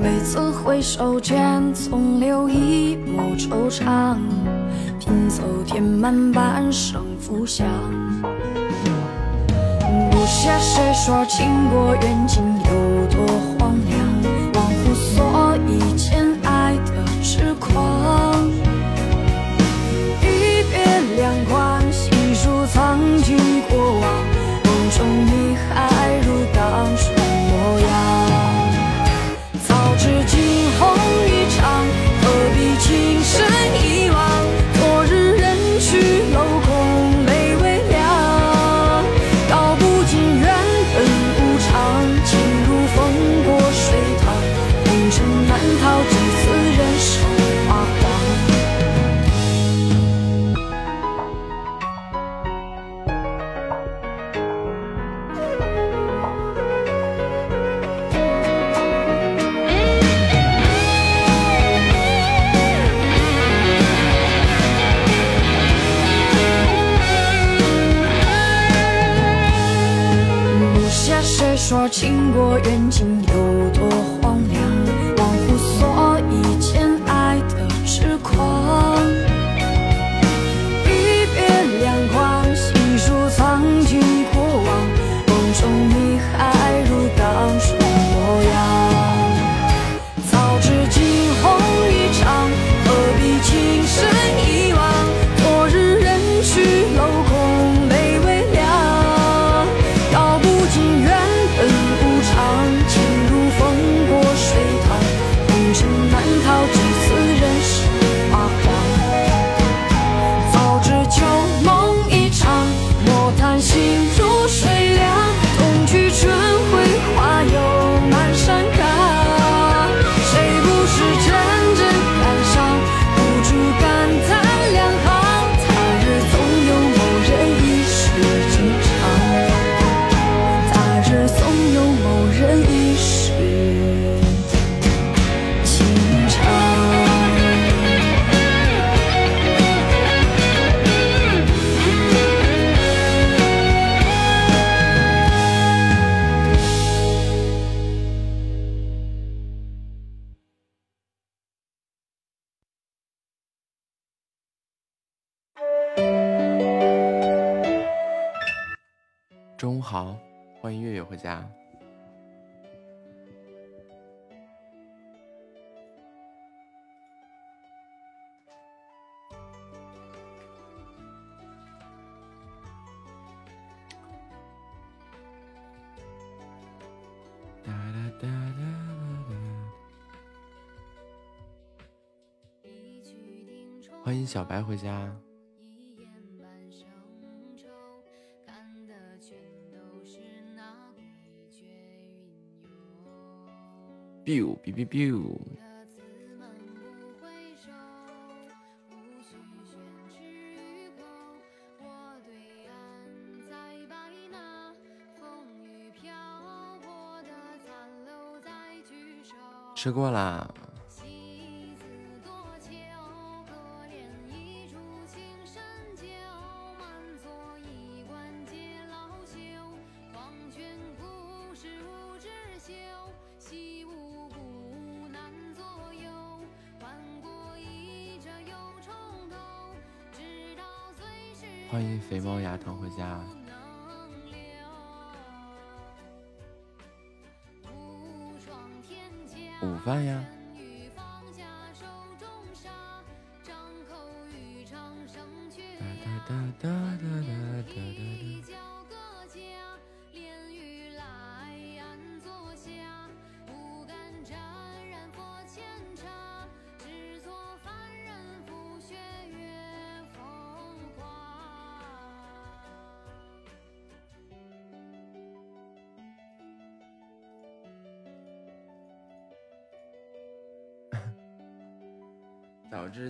每次回首间，总留一抹惆怅。拼凑填满半生浮想，不屑。谁说情过缘尽有多荒凉？忘乎所以间，爱的痴狂。一别两宽，细数曾经过往，梦中你还如当初。情过缘尽有多小白回家。biu biu biu biu 吃过瓢肥猫牙疼回家，午饭呀。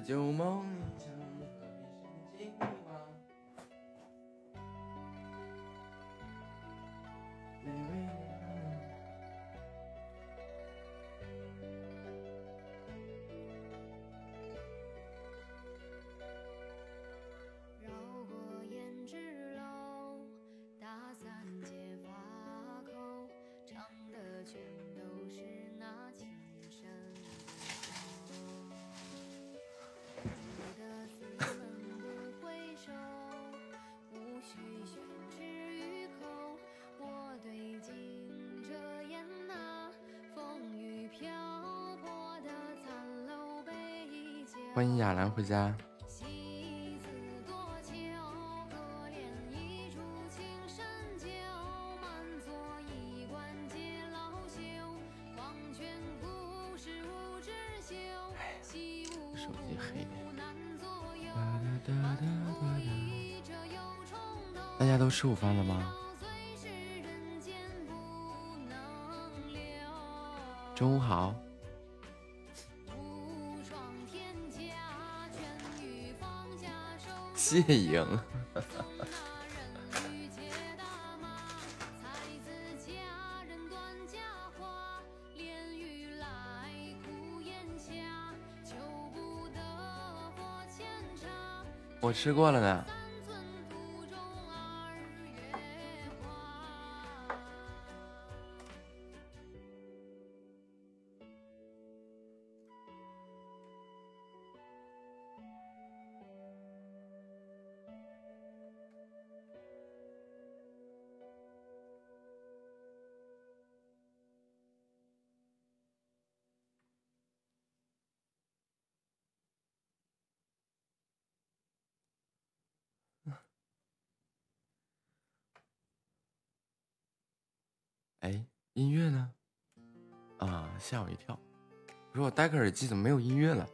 旧梦欢迎雅兰回家。大家都吃午饭了吗？中午好。谢莹。我吃过了呢。吓我一跳。我说我戴个耳机怎么没有音乐了？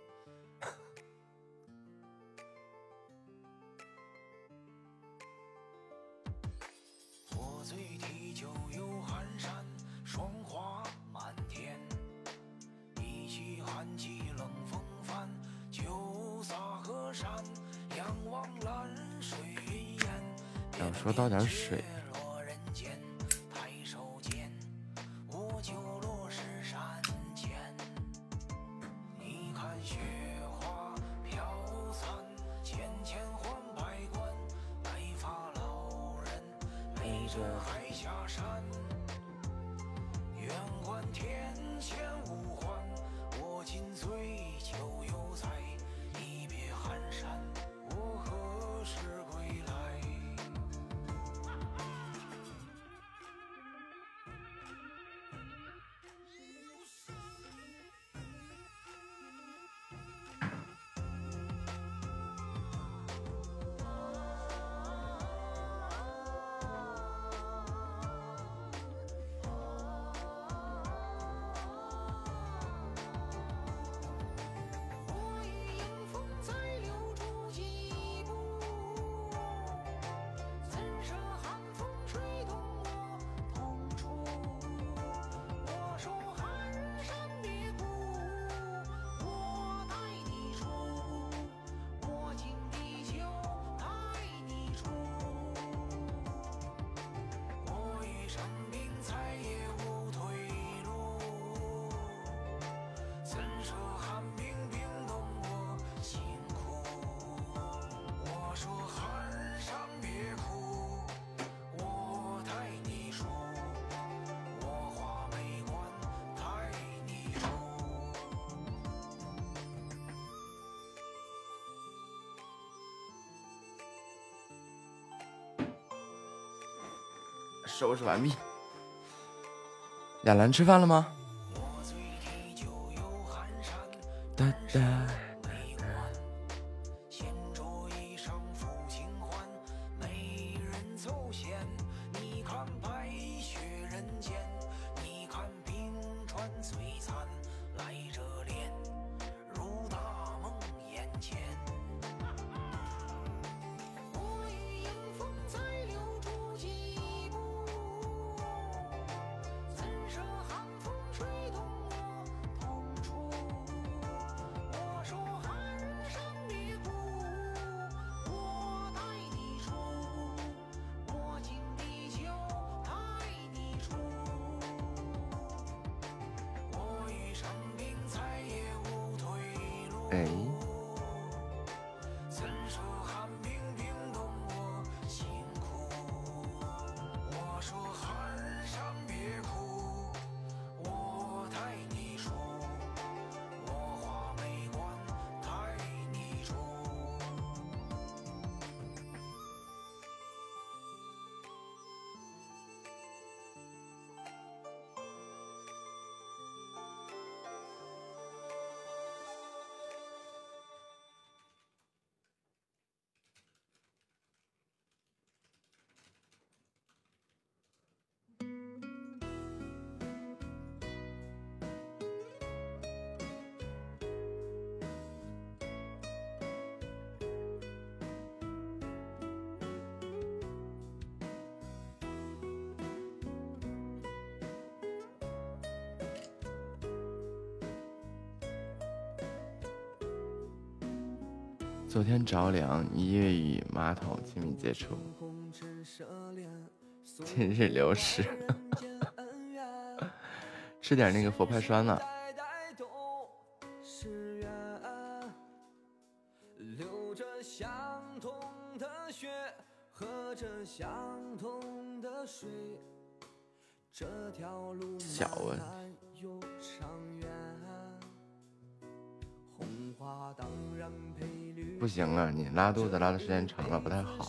收拾完毕。亚兰吃饭了吗？着凉，一夜与马桶亲密接触，今日流失。吃点那个佛牌酸呢。不行啊，你拉肚子拉的时间长了不太好。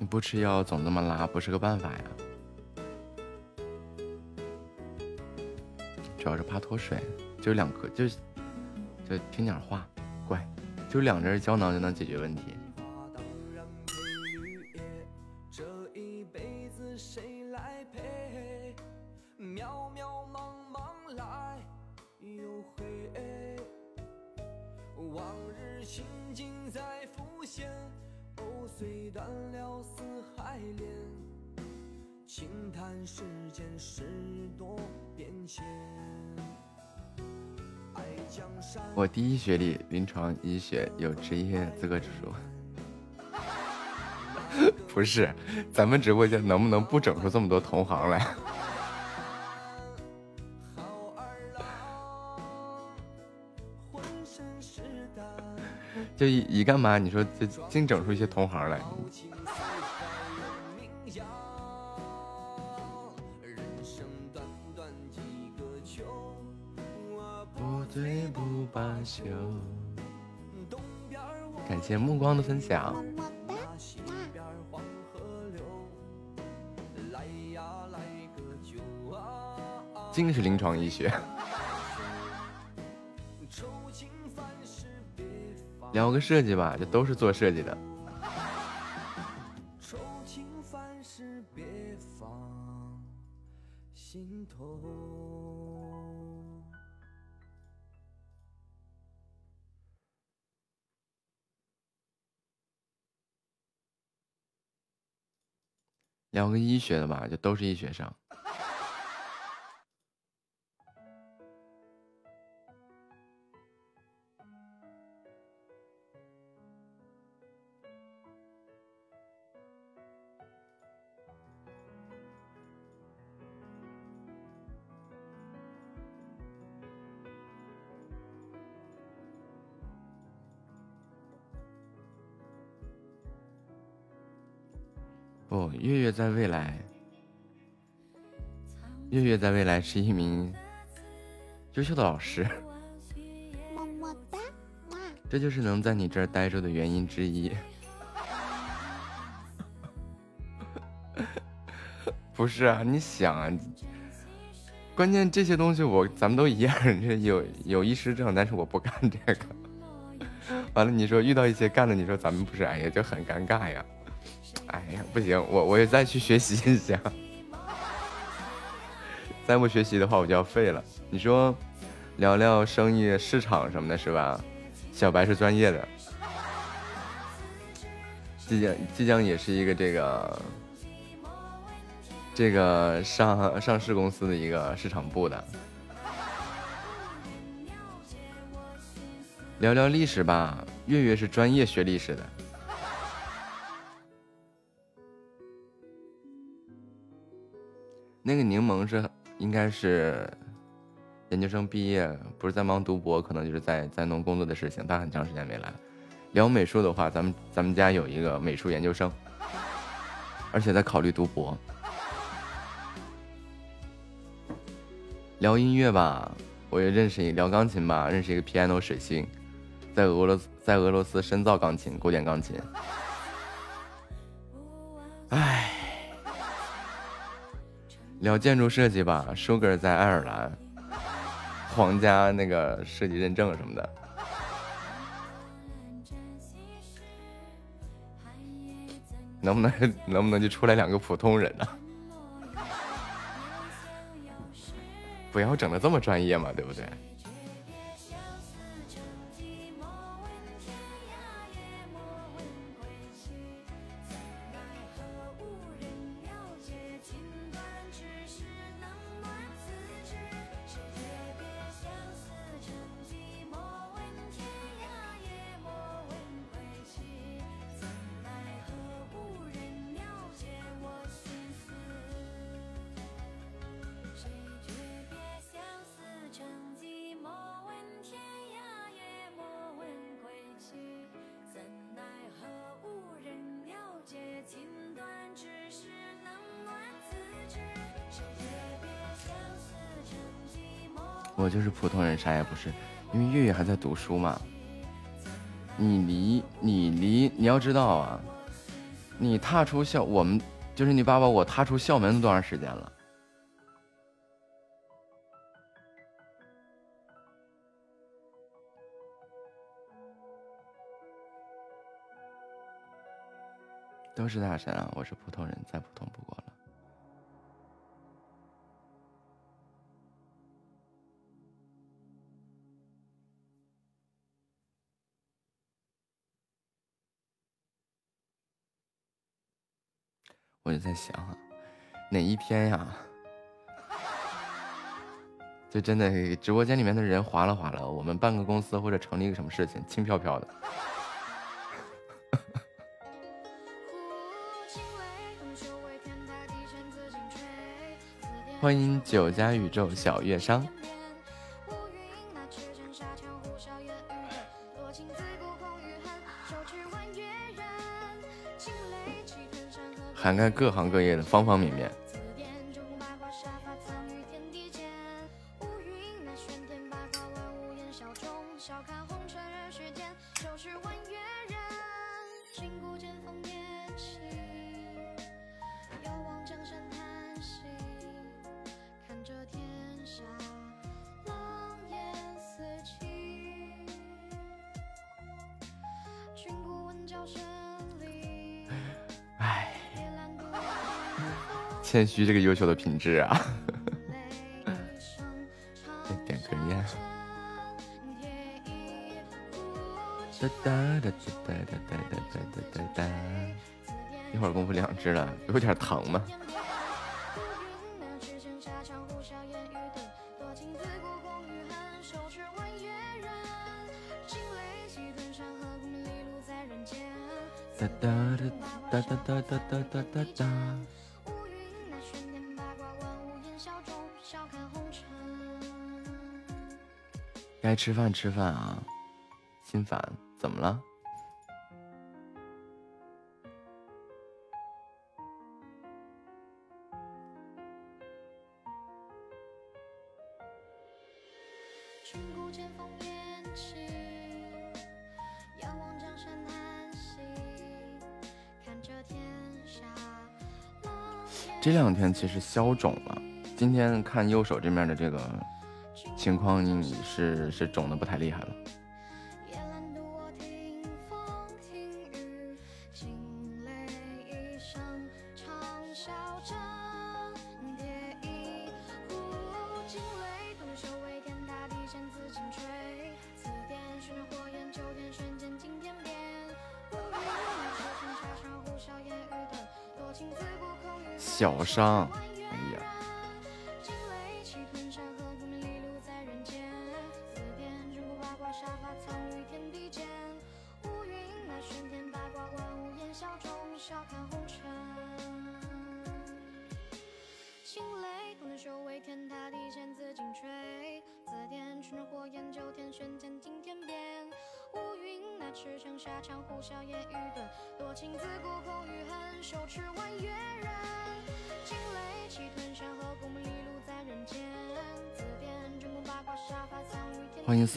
你不吃药总这么拉，不是个办法呀。主要是怕脱水，就两颗，就就听点话，乖，就两针胶囊就能解决问题。学历临床医学有职业资格证书。不是，咱们直播间能不能不整出这么多同行来？就一一干嘛？你说就净整出一些同行来？谢目光的分享。那西边儿黄河流。来呀来个酒啊，净是临床医学。聊个设计吧，这都是做设计的。学的吧，就都是医学生。不，月月在未来，来是一名优秀的老师，么么哒，这就是能在你这儿待着的原因之一。不是啊，你想啊，关键这些东西我咱们都一样，这有有医师证，但是我不干这个。完了，你说遇到一些干的，你说咱们不是，哎呀，就很尴尬呀。哎呀，不行，我我也再去学习一下。再不学习的话我就要废了。你说聊聊生意市场什么的是吧？小白是专业的。即将即将也是一个这个这个上上市公司的一个市场部的。聊聊历史吧月月是专业学历史的。那个柠檬是应该是研究生毕业，不是在忙读博，可能就是在在弄工作的事情，他很长时间没来。聊美术的话，咱们咱们家有一个美术研究生，而且在考虑读博。聊音乐吧，我也认识一聊钢琴吧，认识一个 piano 水星，在俄罗斯在俄罗斯深造钢琴，古典钢琴。唉，聊建筑设计吧，Sugar 在爱尔兰，皇家那个设计认证什么的。能不能能不能就出来两个普通人呢、不要整的这么专业嘛，对不对？我就是普通人，啥也不是。因为月月还在读书嘛。你离你离你要知道啊，你踏出校，我们就是你爸爸我踏出校门多长时间了？都是大神啊！我是普通人，再普通不过我就在想啊，哪一天呀，就真的直播间里面的人哗啦哗啦，我们办个公司或者成立一个什么事情，轻飘飘的。欢迎九家宇宙小月商。涵盖各行各业的方方面面。谦虚这个优秀的品质啊！再 点根烟。哒哒哒哒哒哒哒哒哒哒哒。一会儿功夫两只了，有点疼吗？哒哒哒哒哒哒哒哒哒哒。该吃饭吃饭啊！心烦，怎么了？这两天其实消肿了，今天看右手这面的这个情况是是肿的不太厉害了。小伤，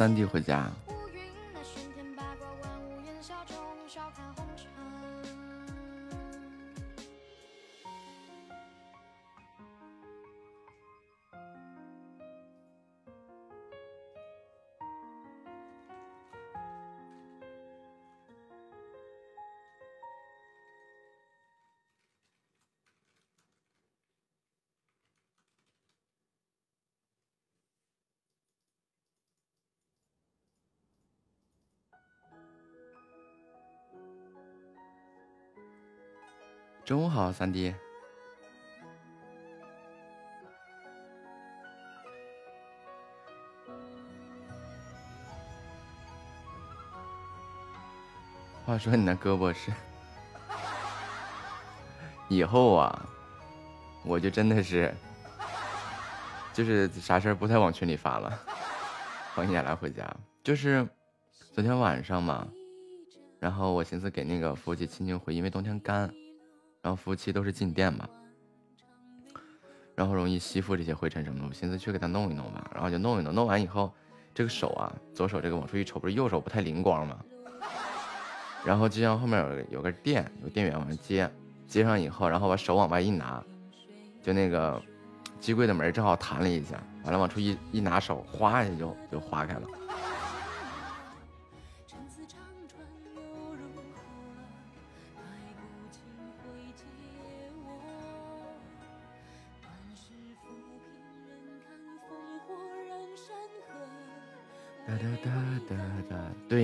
三弟回家。三弟。话说你那胳膊是，以后啊，我就真的是，就是啥事儿不太往群里发了。欢迎你来回家，就是昨天晚上嘛，然后我寻思给那个服务器清清灰，因为冬天干，然后服务器都是静电嘛，然后容易吸附这些灰尘什么的，我寻思去给它弄一弄吧，然后就弄一弄，弄完以后，这个手啊，左手这个往出一瞅，不是右手不太灵光吗？然后就像后面有有个电，有电源往上接，接上以后，然后把手往外一拿，就那个机柜的门正好弹了一下，完了往出一一拿手，哗一下就就划开了。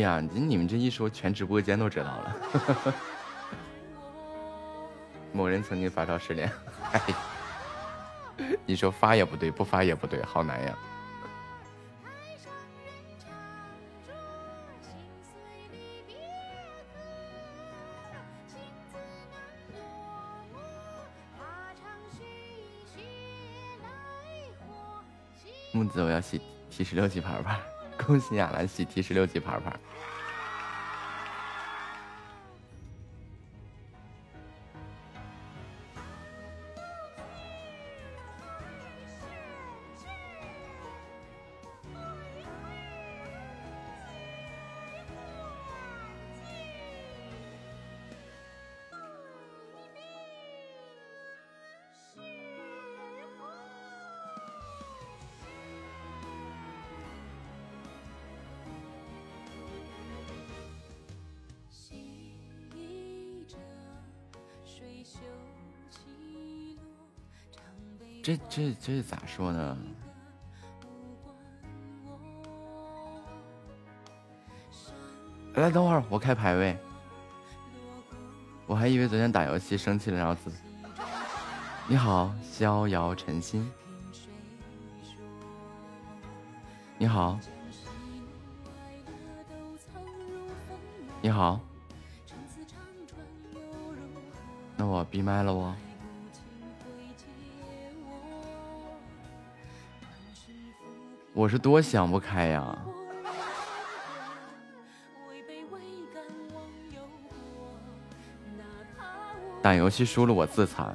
呀，你们这一说，全直播间都知道了。某人曾经发烧失联，哎，你说发也不对，不发也不对，好难呀。木子，我要洗 T 十六级牌牌，恭 喜亚兰喜提十六级牌牌。这这咋说呢？来，等会儿我开排位。我还以为昨天打游戏生气了，然后自。你好，逍遥晨心。你好。你好。那我闭麦了哦。我是多想不开呀！打游戏输了我自残。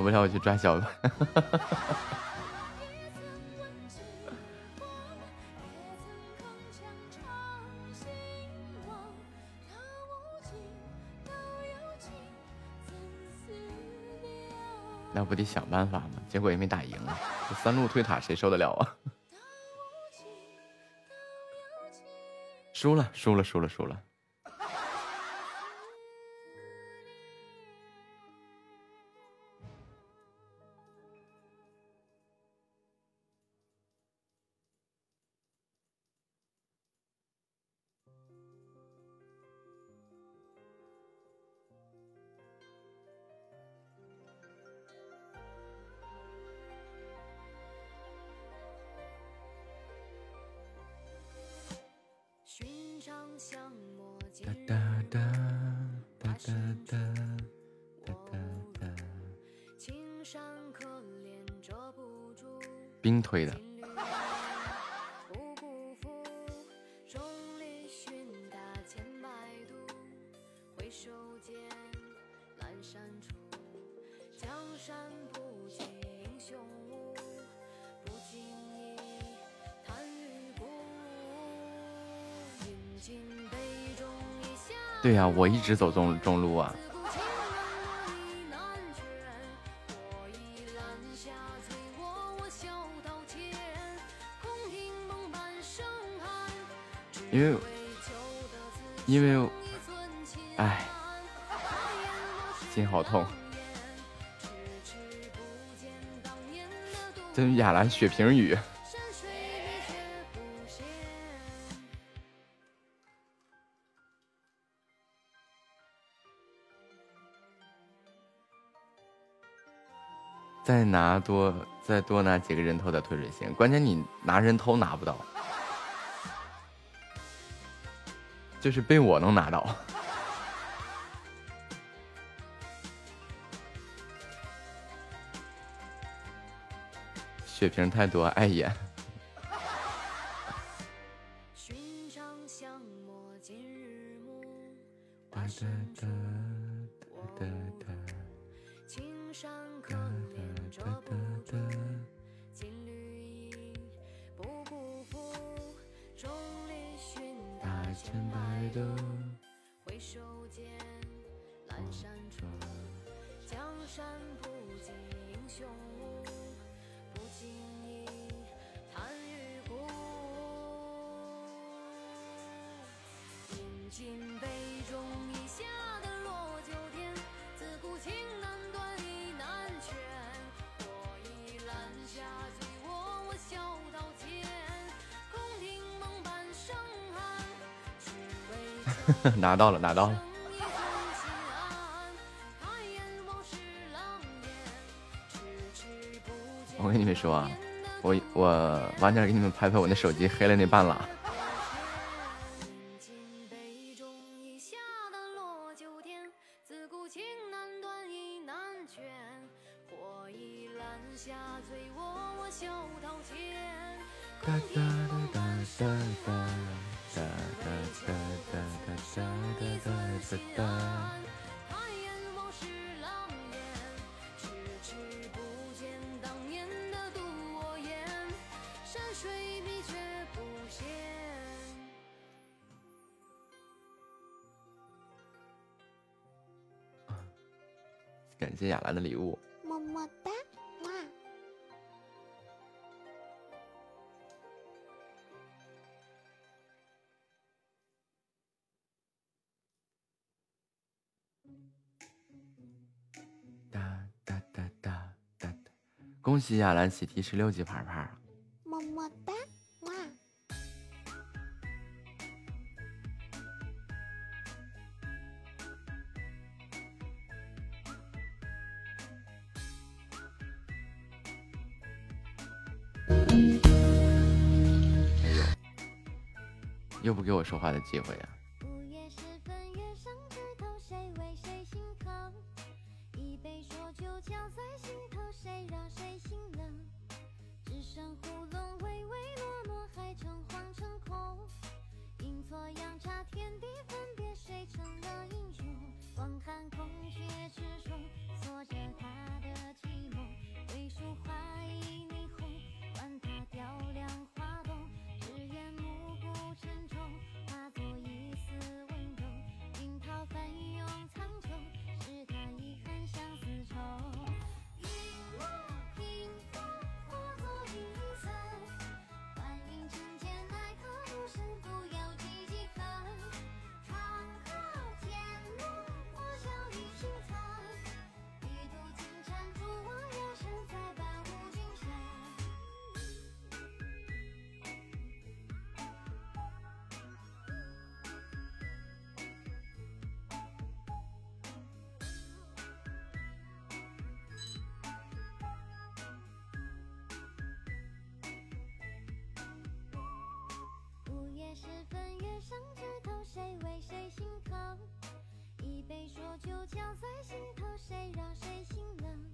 秒不了我去抓小的。那不得想办法吗？结果也没打赢，这三路推塔谁受得了啊？输了，输了，输了，输了。我一直走中中路啊，因为，因为，哎，心好痛，真亚兰血瓶雨。再拿多再多拿几个人头的推水线，关键你拿人头拿不到，就是被我能拿到。血瓶太多碍眼，阑珊处，江山不及英雄无，不经意叹与孤。饮尽杯中一下的落九天，自古情难断意难全。我已揽下醉卧我笑刀前，空听梦半生寒，只为 求拿到了，拿到了。我跟你们说啊我我晚点给你们拍拍我那手机黑了那半拉。恭喜雅兰喜提十六级牌牌。么么哒，哇！又不给我说话的机会呀、午空虚时分，月上枝头，谁为谁心疼？一杯浊酒浇在心头，谁让谁心冷？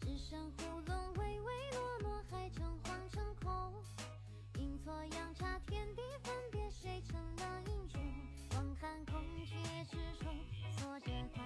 只剩胡乱唯唯诺诺，还成荒诚空。阴错阳差，天地分别，谁成了英雄？望看空阙之中，坐着。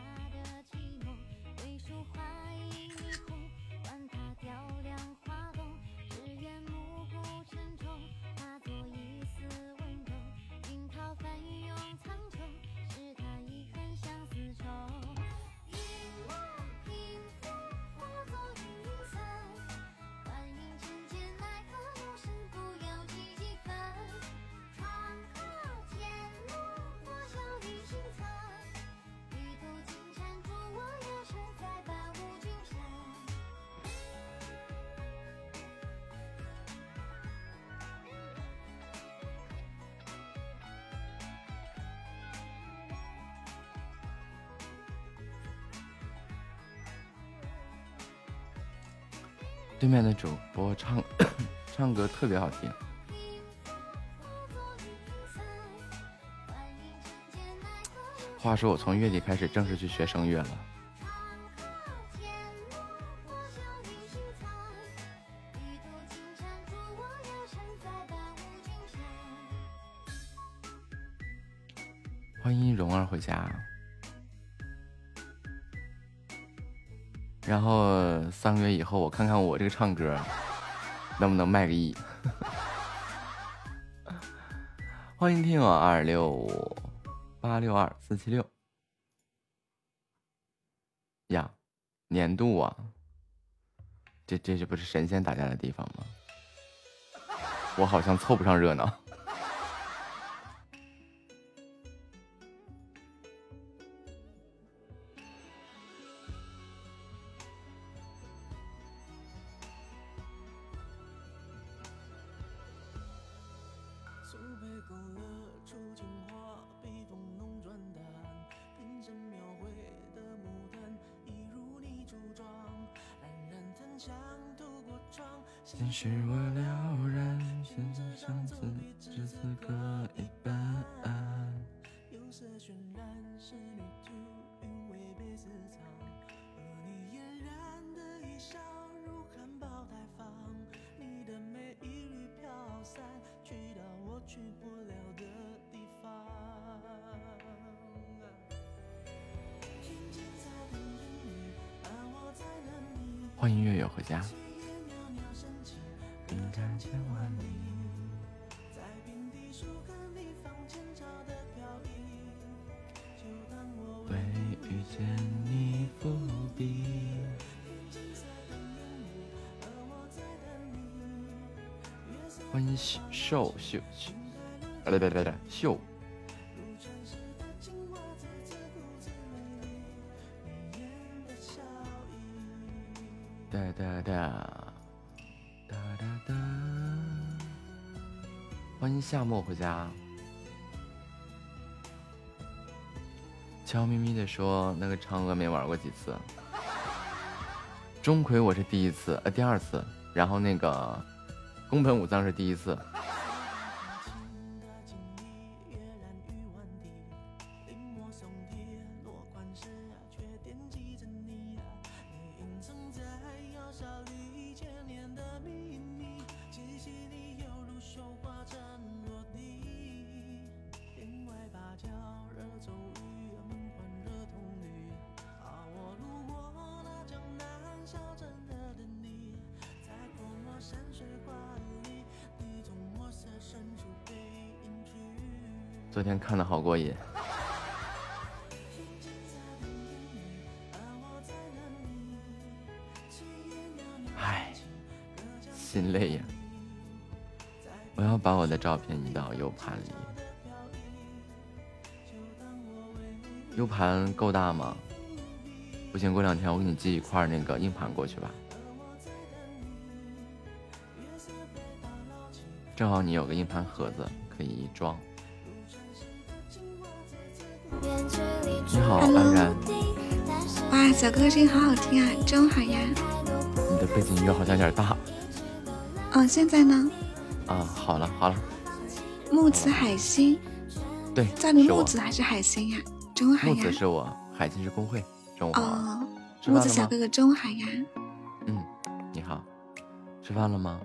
对面的主播唱 唱歌特别好听。话说我从月底开始正式去学声乐了。我看看我这个唱歌能不能卖个亿。欢迎听我二六八六二四七六呀，年度啊，这这这不是神仙打架的地方吗？我好像凑不上热闹。了然，现在相思只此各一半。釉色渲染仕女图，韵味被私藏，和你嫣然的一笑，如含苞待放，你的美一缕飘散，去到我去不了的地方。听见在等烟雨，而我在等你。欢迎月月回家。袅袅升起，应该千万里。在平地树根里放前朝的飘逸，就当我为遇见你伏笔。欢迎秀秀秀秀，来来来来秀。哒哒哒哒欢迎夏末回家。悄咪咪的说，那个嫦娥没玩过几次。钟馗我是第一次，呃，第二次。然后那个宫本武藏是第一次。盘里。U 盘够大吗？不行，过两天我给你寄一块那个硬盘过去吧。正好你有个硬盘盒子可以装。你好，安然。哇，小哥哥声音好好听啊，中午好呀。你的背景音乐好像有点大。哦，现在呢？啊，好了好了。木子海星。对，叫你木子还是海星呀？中午好呀。木子是我，海星是工会。中午好。哦，木子小哥哥中午好呀。嗯，你好，吃饭了吗？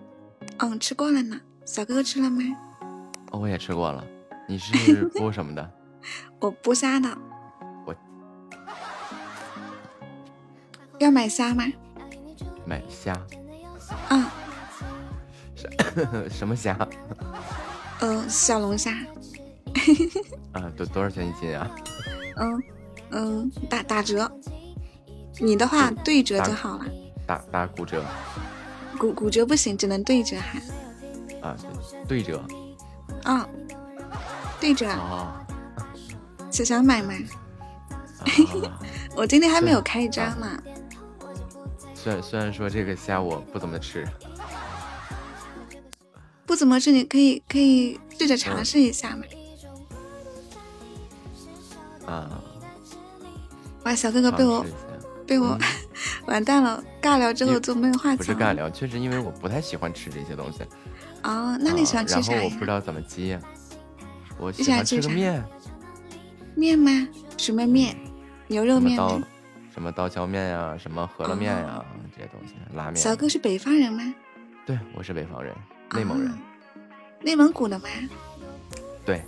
嗯，吃过了呢。小哥哥吃了吗？哦，我也吃过了。你是 播什么的？我播虾的。我要买虾吗？买虾。嗯。什 什么虾？呃，小龙虾。啊，多多少钱一斤啊？嗯嗯，打打折。你的话对折就好了。打打骨折。骨骨折不行，只能对折哈。啊，对折。嗯，对折。哦。小想买吗？我今天还没有开张呢。虽然虽然说这个虾我不怎么吃，不怎么吃，你可以可以试着尝试一下嘛。啊！哇，小哥哥被我被我 完蛋了，尬聊之后就没有话题了。不是尬聊，确实因为我不太喜欢吃这些东西。哦，那你喜欢吃啥然后我不？知道怎么接。我你喜欢吃个面，面吗？什么面？牛肉面吗？什么刀削面呀，什么饸饹面呀，这些东西，拉面。小哥是北方人吗？对，我是北方人，内蒙人。啊内蒙古的吗？对，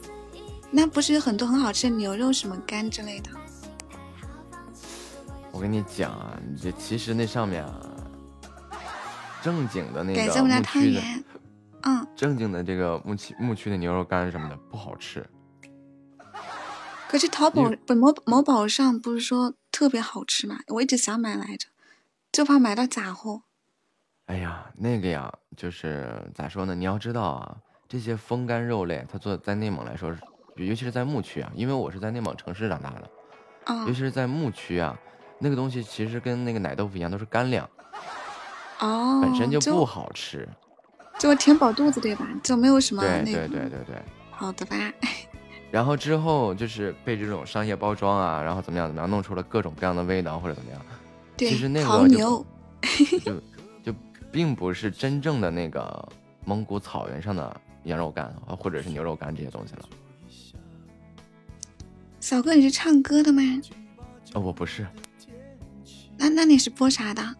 那不是有很多很好吃的牛肉，什么干之类的？我跟你讲啊，你这其实那上面啊，正经的那个改造我们家牧区的，汤圆。嗯，正经的这个牧区牧区的牛肉干什么的不好吃。可是淘宝不某某宝上不是说特别好吃吗？我一直想买来着，就怕买到假货。哎呀，那个呀，就是咋说呢？你要知道啊，这些风干肉类，它做在内蒙来说是，尤其是在牧区啊，因为我是在内蒙城市长大的，嗯尤其是在牧区啊，那个东西其实跟那个奶豆腐一样，都是干粮，哦，本身就就不好吃。就填饱肚子对吧？就没有什么对那个。对对对对。好的吧？然后之后就是被这种商业包装啊，然后怎么样怎么样，弄出了各种各样的味道或者怎么样，对，其实那个就。就就并不是真正的那个蒙古草原上的羊肉干啊，或者是牛肉干这些东西了。小哥，你是唱歌的吗？哦，我不是，那那你是播啥的？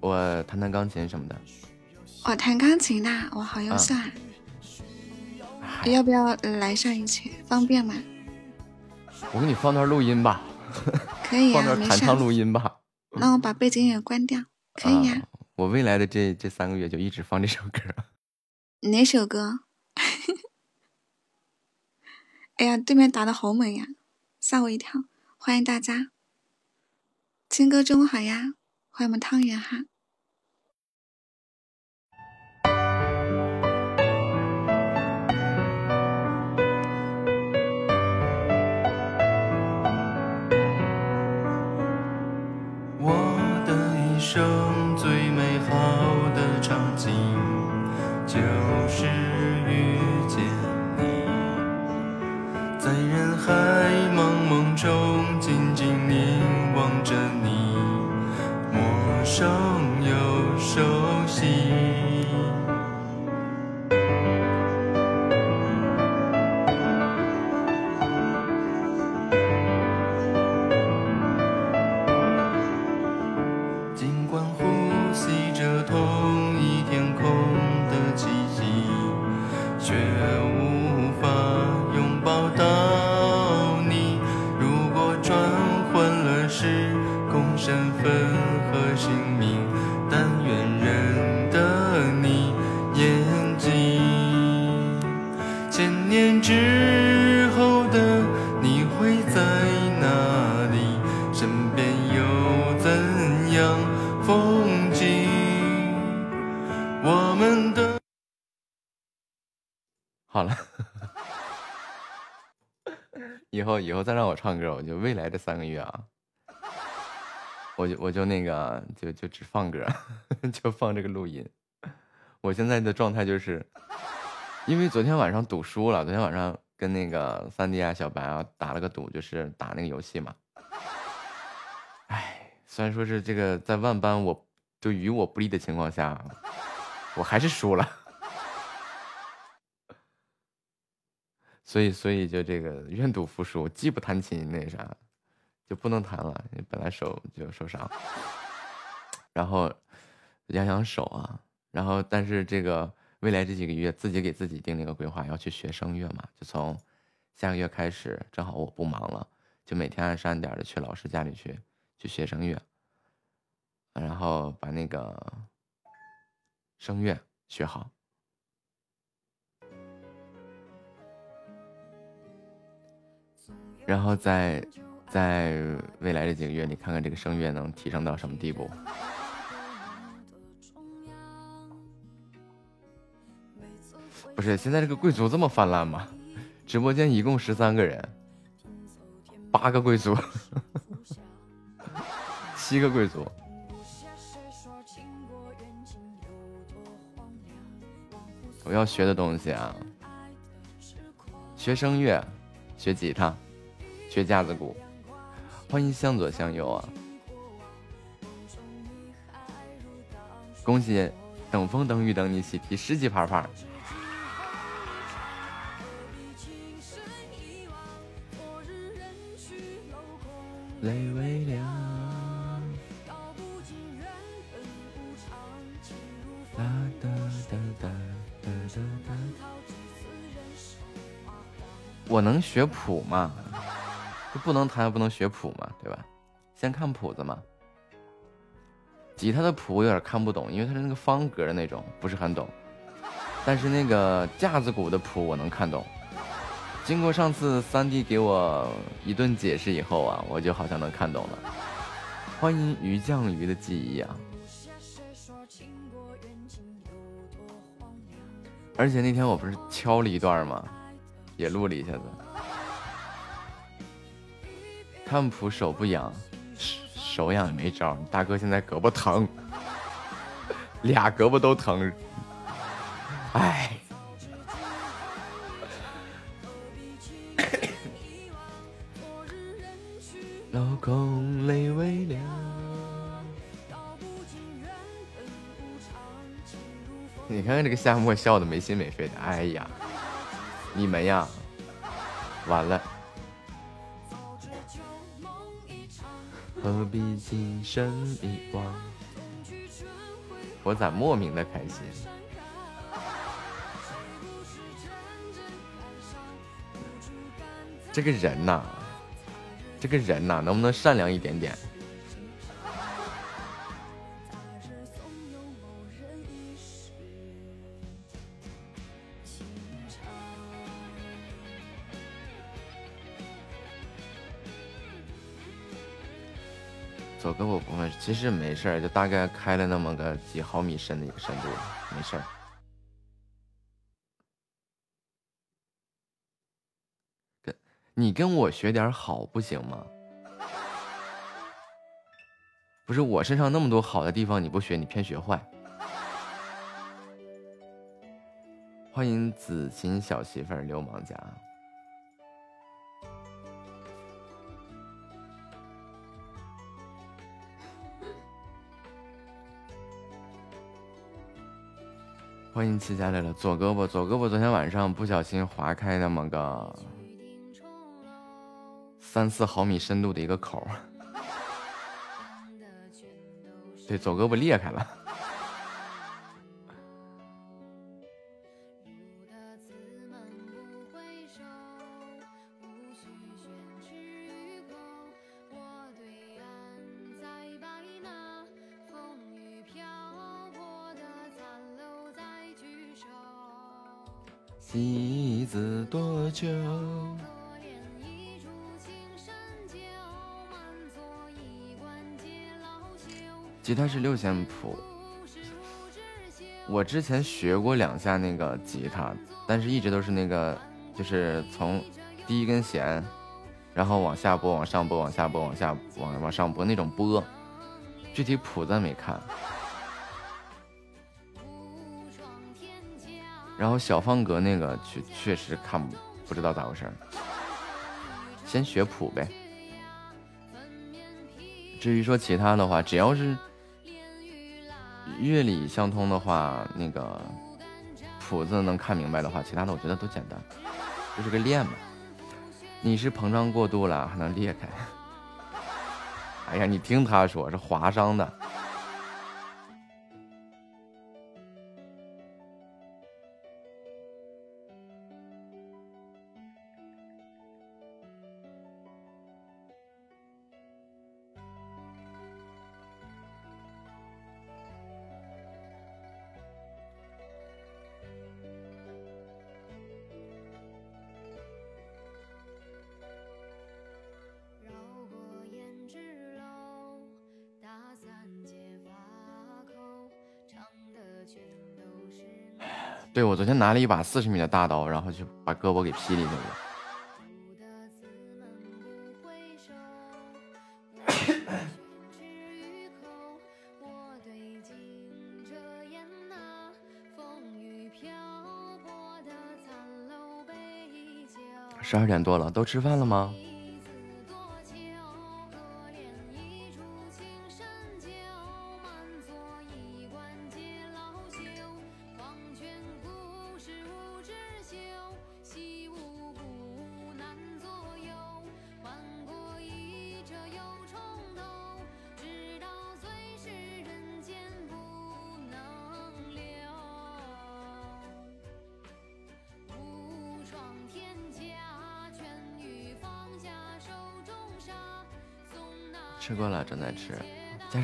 我弹弹钢琴什么的。哦，弹钢琴的，我，好优秀啊！要不要呃来上一曲？方便吗？我给你放段录音吧，可以啊，放段。弹唱录音吧。那我把背景音乐关掉，可以呀、啊我未来的这这三个月就一直放这首歌。哪首歌？哎呀，对面打的好猛呀，吓我一跳！欢迎大家，青哥中午好呀，欢迎我们汤圆哈。以后以后再让我唱歌，我就未来这三个月啊，我就我就那个就就只放歌，就放这个录音。我现在的状态就是，因为昨天晚上赌输了，昨天晚上跟那个三弟啊、小白啊打了个赌，就是打那个游戏嘛。唉，虽然说是这个在万般我就与我不利的情况下，我还是输了。所以，所以就这个愿赌服输，既不弹琴那啥，就不能弹了，本来手就受伤，然后养养手啊，然后但是这个未来这几个月自己给自己定了一个规划，要去学声乐嘛，就从下个月开始，正好我不忙了，就每天按时按点的去老师家里去去学声乐，然后把那个声乐学好。然后在在未来这几个月里，看看这个声乐能提升到什么地步。不是，现在这个贵族这么泛滥吗？直播间一共十三个人，八个贵族，七个贵族。我要学的东西啊，学声乐，学吉他，学架子鼓。欢迎向左向右啊！恭喜等风等雨等你喜提十级牌牌。泪微凉，我能学谱吗？不能弹，不能学谱嘛，对吧？先看谱子嘛。吉他的谱我有点看不懂，因为它是那个方格的那种，不是很懂。但是那个架子鼓的谱我能看懂。经过上次三弟给我一顿解释以后啊，我就好像能看懂了。欢迎鱼酱鱼的记忆啊！而且那天我不是敲了一段吗？也录了一下子。看谱手不痒，手痒也没招。大哥现在胳膊疼，俩胳膊都疼。哎。老公泪微凉。你看看这个夏沫笑的没心没肺的，哎呀，你们呀，完了。何必今生一往？我咋莫名的开心？这个人呐、这个人呐、能不能善良一点点？左胳膊部分其实没事儿，就大概开了那么个几毫米深的一个深度，没事儿。跟你跟我学点好不行吗？不是我身上那么多好的地方你不学，你偏学坏。欢迎子晴小媳妇儿流氓家。欢迎齐家来了，左胳膊，左胳膊，昨天晚上不小心划开那么个三四毫米深度的一个口，对，左胳膊裂开了。戏子多久？吉他是六线谱，我之前学过两下那个吉他，但是一直都是那个，就是从第一根弦，然后往下拨，往上拨，往下拨，往下往往上拨那种拨，具体谱子没看。然后小方格那个确确实看不不知道咋回事儿，先学谱呗。至于说其他的话，只要是乐理相通的话，那个谱子能看明白的话，其他的我觉得都简单，就是个练嘛。你是膨胀过度了，还能裂开？哎呀，你听他说是划伤的。昨天拿了一把四十米的大刀，然后就把胳膊给劈里去了。十二点多了，都吃饭了吗？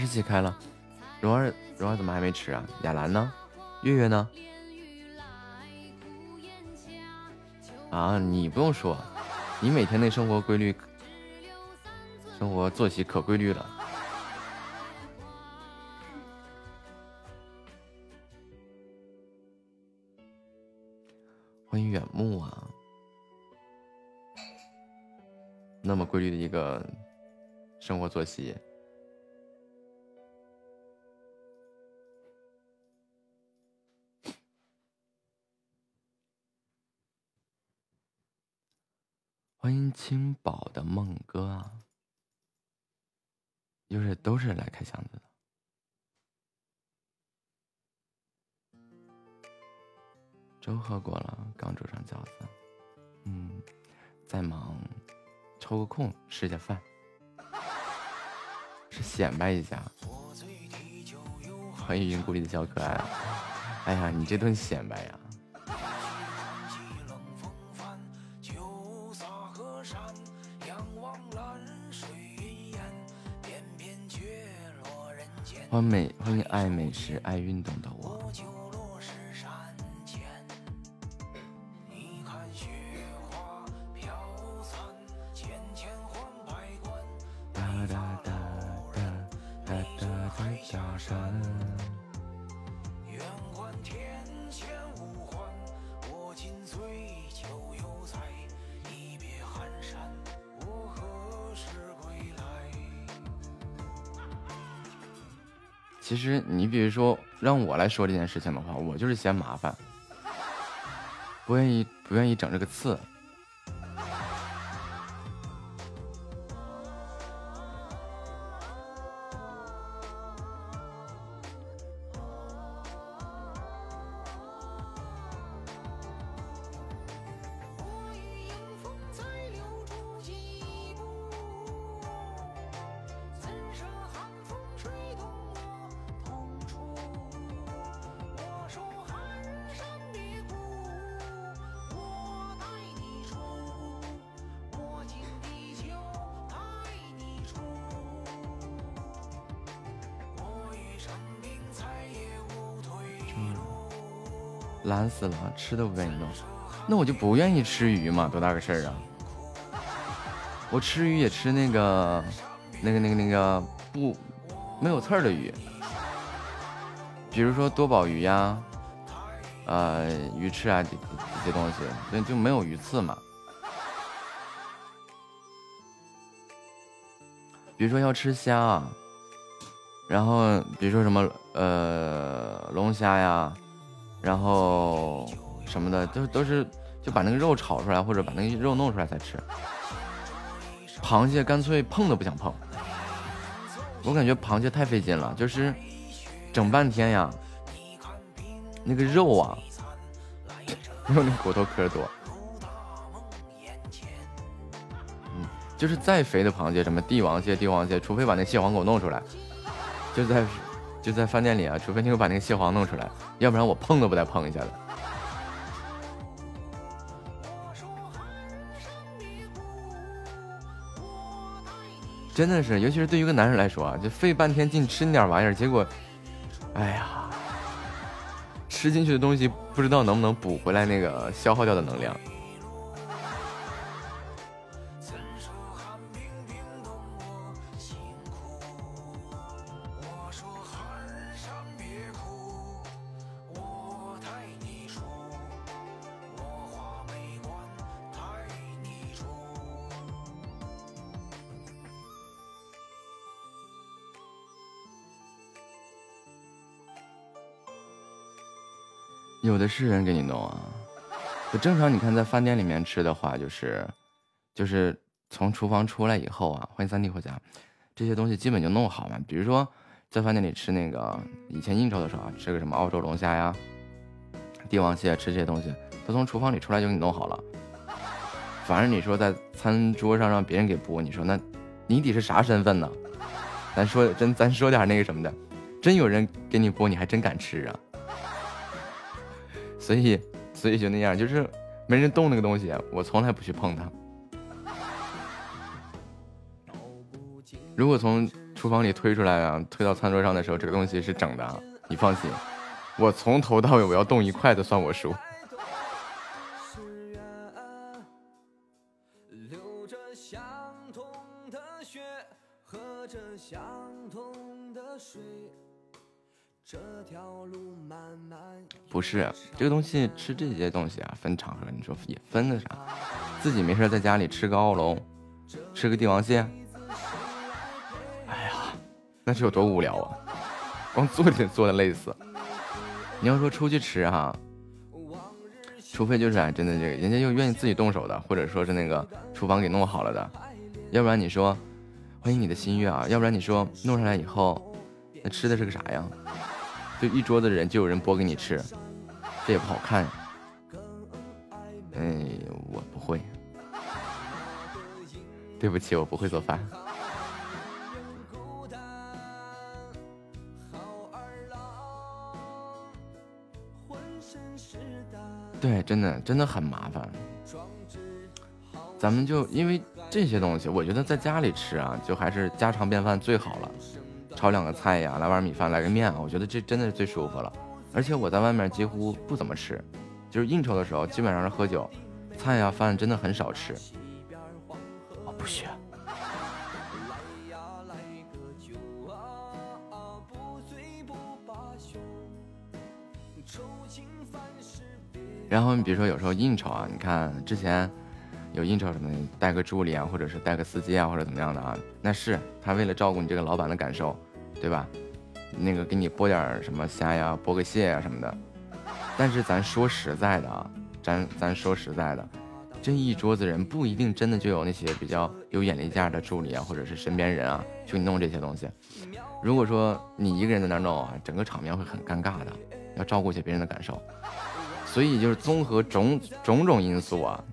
一起开了，蓉儿蓉儿怎么还没吃啊？亚兰呢？月月呢？啊，你不用说，你每天那生活规律，生活作息可规律了。欢迎远目啊！那么规律的一个生活作息，青宝的梦哥啊！又是都是来开箱子的。粥喝过了，刚煮上饺子。嗯，在忙，抽个空吃下饭，是显摆一下。欢迎云谷里的小可爱。哎呀，你这顿显摆呀！欢美，欢迎爱美食、爱运动的我。我来说这件事情的话，我就是嫌麻烦，不愿意不愿意整这个刺。吃都不愿意弄，那我就不愿意吃鱼嘛，多大个事儿啊！我吃鱼也吃那个、那个、那个、那个不没有刺儿的鱼，比如说多宝鱼呀、呃鱼翅啊这这些东西，那就没有鱼刺嘛。比如说要吃虾啊，然后比如说什么呃龙虾呀，然后什么的，都都是就把那个肉炒出来，或者把那个肉弄出来再吃。螃蟹干脆碰都不想碰，我感觉螃蟹太费劲了，就是整半天呀，那个肉啊，没有那骨头壳多。嗯，就是再肥的螃蟹，什么帝王蟹、帝王蟹，除非把那蟹黄给我弄出来，就在就在饭店里啊，除非你给我把那个蟹黄弄出来，要不然我碰都不带碰一下的。真的是，尤其是对于一个男人来说啊，就费半天劲吃那点玩意儿，结果，哎呀，吃进去的东西不知道能不能补回来那个消耗掉的能量。有的是人给你弄啊，就正常。你看在饭店里面吃的话，就是就是从厨房出来以后啊，欢迎三弟回家，这些东西基本就弄好嘛。比如说在饭店里吃那个以前应酬的时候啊，吃个什么澳洲龙虾呀、帝王蟹，吃这些东西，他从厨房里出来就给你弄好了。反正你说在餐桌上让别人给剥，你说那你得是啥身份呢？咱说真，咱说点那个什么的，真有人给你剥，你还真敢吃啊？所以，所以就那样，就是没人动那个东西，我从来不去碰它。如果从厨房里推出来啊，推到餐桌上的时候，这个东西是整的啊，你放心，我从头到尾我要动一筷子算我输。不是这个东西，吃这些东西啊，分场合，你说也分的啥？自己没事在家里吃个奥龙，吃个帝王蟹，哎呀，那是有多无聊啊！光坐着坐的累死。你要说出去吃哈，除非就是啊，真的这个人家又愿意自己动手的，或者说是那个厨房给弄好了的，要不然你说欢迎你的心愿啊，要不然你说弄上来以后，那吃的是个啥呀？就一桌子人就有人剥给你吃，这也不好看呀。哎，我不会，对不起，我不会做饭。对，真的真的很麻烦。咱们就因为这些东西，我觉得在家里吃啊，就还是家常便饭最好了。炒两个菜呀，来碗米饭，来个面啊，我觉得这真的是最舒服了。而且我在外面几乎不怎么吃，就是应酬的时候，基本上是喝酒，菜呀饭真的很少吃。我不学。然后你比如说有时候应酬啊，你看之前有应酬什么的，带个助理啊，或者是带个司机啊，或者怎么样的啊，那是他为了照顾你这个老板的感受，对吧？那个给你剥点什么虾呀，剥个蟹呀什么的。但是咱说实在的啊，咱咱说实在的，这一桌子人不一定真的就有那些比较有眼力见的助理啊，或者是身边人啊，去弄这些东西。如果说你一个人在那弄啊，整个场面会很尴尬的，要照顾一些别人的感受。所以就是综合种种种因素啊，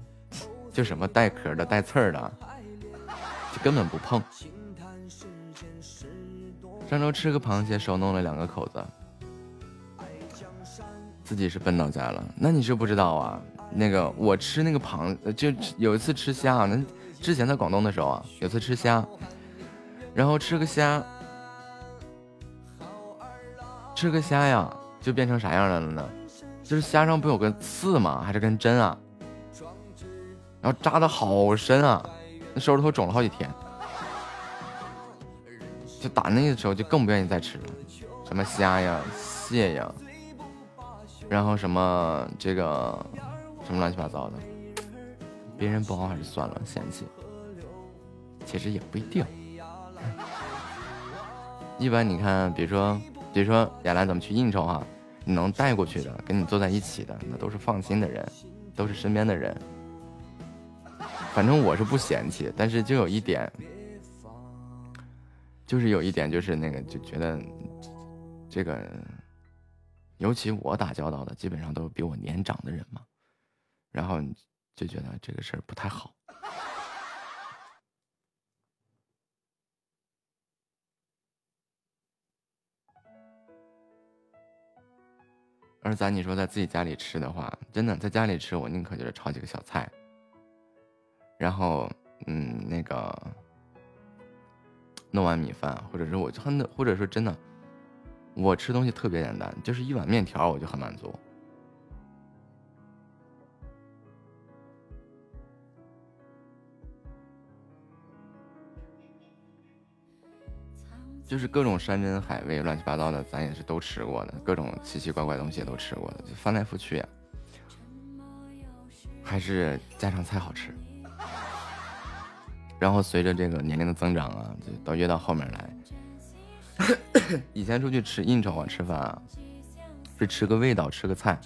就什么带壳的、带刺儿的，就根本不碰。上周吃个螃蟹，手弄了两个口子，自己是奔到家了。那你是不知道啊，那个我吃那个螃，就有一次吃虾，那之前在广东的时候啊，有次吃虾，然后吃个虾，吃个虾呀，就变成啥样了呢？就是虾上不有个刺吗？还是根针啊？然后扎的好深啊，那手指头肿了好几天。就打那个时候就更不愿意再吃了，什么虾呀、蟹呀，然后什么这个什么乱七八糟的，别人不好还是算了，嫌弃。其实也不一定，一般你看，比如说，比如说亚兰怎么去应酬啊？你能带过去的，跟你坐在一起的，那都是放心的人，都是身边的人。反正我是不嫌弃，但是就有一点，就是有一点，就是那个就觉得这个，尤其我打交道的，基本上都是比我年长的人嘛，然后就觉得这个事儿不太好。而咱你说在自己家里吃的话，真的在家里吃，我宁可就是炒几个小菜，然后嗯那个弄碗米饭，或者是我真的，或者说真的，我吃东西特别简单，就是一碗面条我就很满足。就是各种山珍海味、乱七八糟的，咱也是都吃过的，各种奇奇怪怪东西也都吃过的，就翻来覆去呀，还是家常菜好吃。然后随着这个年龄的增长啊，就到越到后面来，以前出去吃应酬啊、吃饭啊，是吃个味道、吃个菜，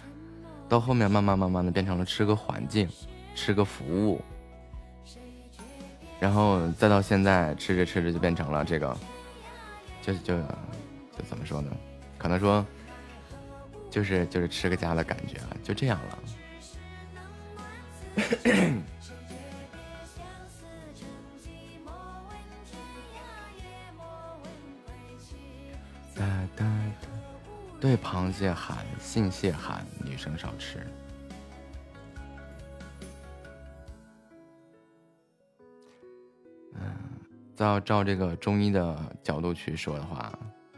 到后面慢慢慢慢的变成了吃个环境、吃个服务，然后再到现在吃着吃着就变成了这个。就就就怎么说呢？可能说，就是就是吃个家的感觉啊，就这样了。哒哒哒，对，螃蟹寒，性蟹寒，女生少吃。嗯，照照这个中医的角度去说的话，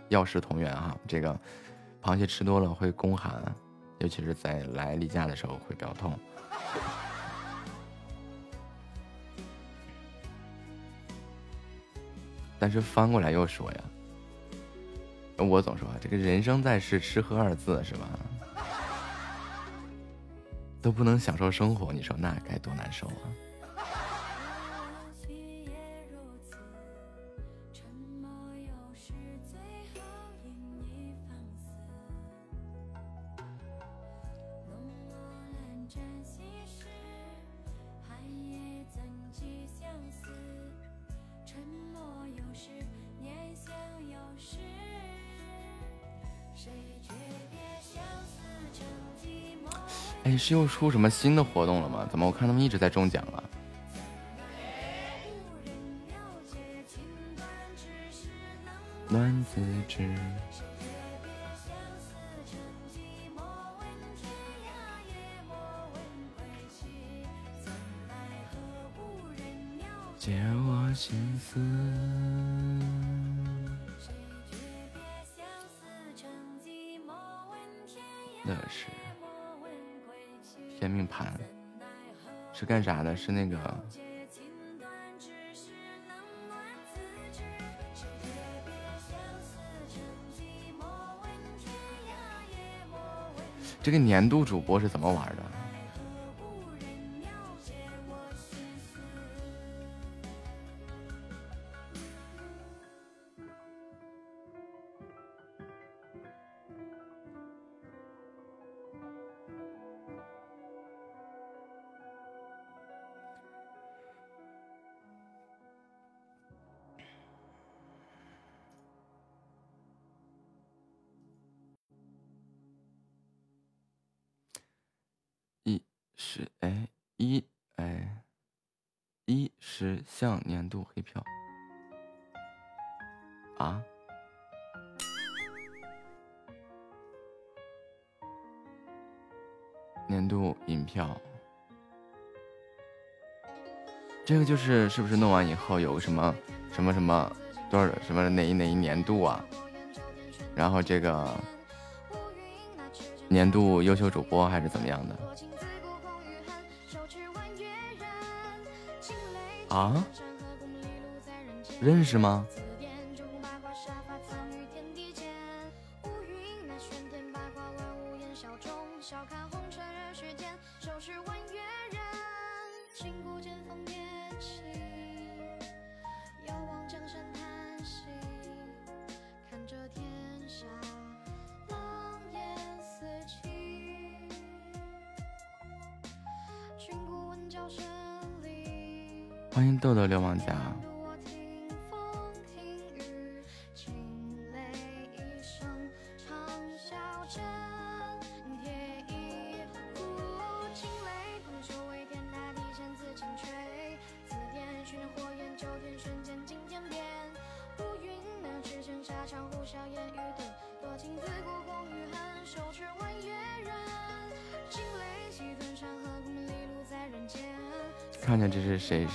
药食同源哈。这个螃蟹吃多了会宫寒，尤其是在来例假的时候会比较痛。但是翻过来又说呀，我总说，这个人生在世，吃喝二字是吧？都不能享受生活，你说那该多难受啊！是又出什么新的活动了吗？怎么我看他们一直在中奖啊？暖自知。解我心思。那是天命盘，是干啥的？是那个这个年度主播是怎么玩的？像年度黑票啊？年度银票，这个就是是不是弄完以后有个什么什么什么多少什么哪一哪一年度啊？然后这个年度优秀主播还是怎么样的？啊？认识吗？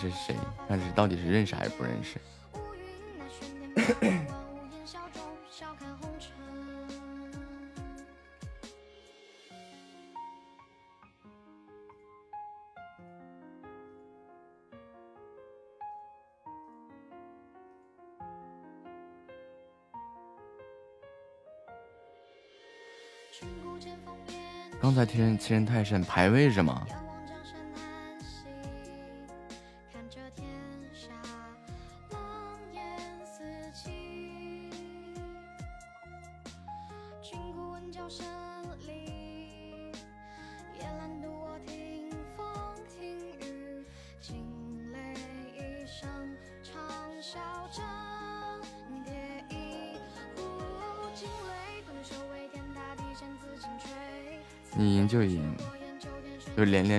是谁是谁，看这到底是认识还是不认识？刚才天欺人太甚，排位是吗？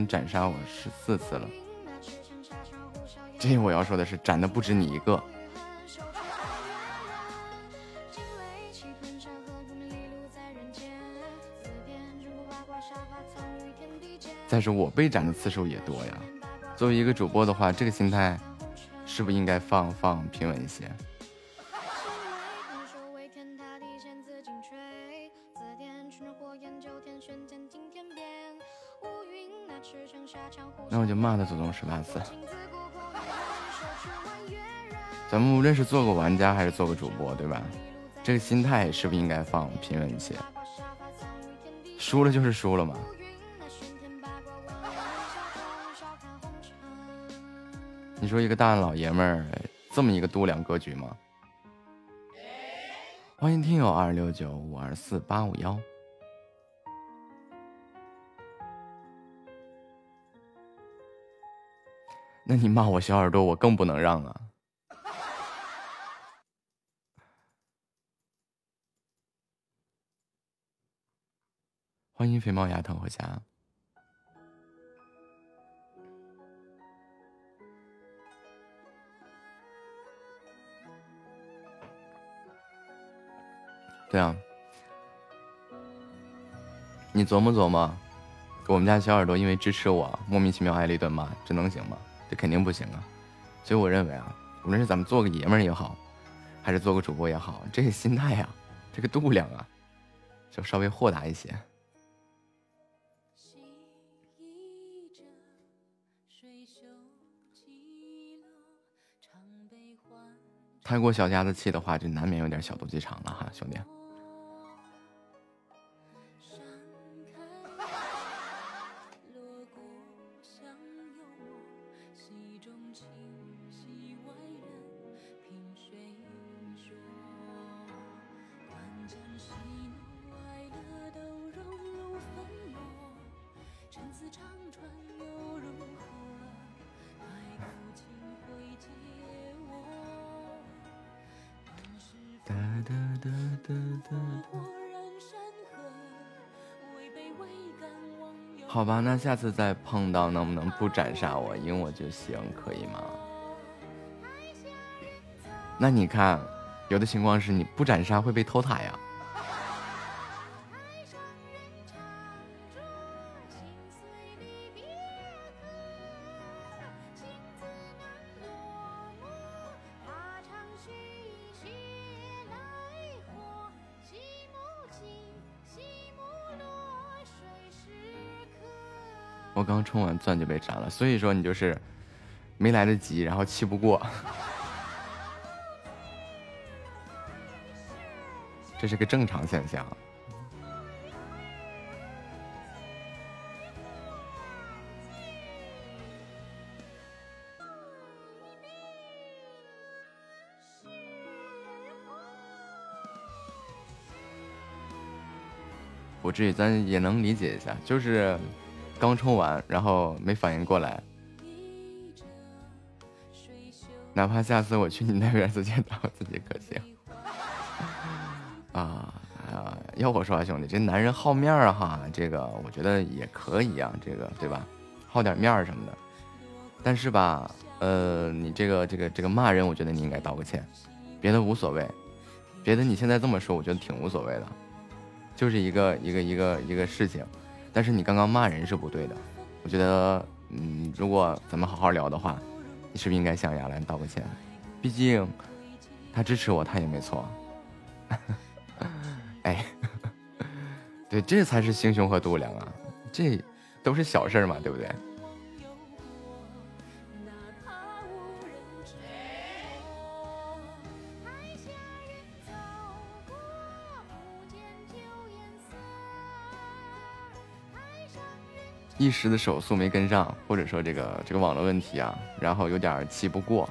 斩杀我十四次了。这我要说的是，斩的不止你一个。再说我被斩的次数也多呀。作为一个主播的话，这个心态是不是应该放放平稳一些？那我就骂他祖宗十八次。咱们无论是做个玩家还是做个主播，对吧？这个心态是不是应该放平稳一些？输了就是输了嘛。你说一个大老爷们儿这么一个度量格局吗？欢迎听友二六九五二四八五幺。那你骂我小耳朵，我更不能让啊！欢迎肥猫牙疼回家。对啊，你琢磨琢磨，我们家小耳朵因为支持我，莫名其妙挨了一顿骂，这能行吗？这肯定不行啊！所以我认为啊，无论是咱们做个爷们儿也好，还是做个主播也好，这个心态啊、这个度量啊，就稍微豁达一些。太过小家子气的话，就难免有点小肚鸡肠了哈，兄弟。下次再碰到，能不能不斩杀我，赢我就行，可以吗？那你看，有的情况是你不斩杀会被偷塔呀。刚充完钻就被斩了，所以说你就是没来得及，然后气不过，这是个正常现象。不至于，咱也能理解一下，就是刚充完，然后没反应过来。哪怕下次我去你那边直接打我自己可行。啊啊！要我说啊，兄弟，这男人好面儿啊哈，这个我觉得也可以啊，这个对吧？好点面儿什么的。但是吧，呃，你这个这个这个骂人，我觉得你应该道个歉，别的无所谓，别的你现在这么说，我觉得挺无所谓的。就是一个一个一个一个事情，但是你刚刚骂人是不对的。我觉得，嗯，如果咱们好好聊的话，你是不是应该向亚兰道个歉？毕竟他支持我，他也没错。哎，对，这才是心胸和度量啊，这都是小事儿嘛，对不对？一时的手速没跟上，或者说这个这个网络问题啊，然后有点气不过。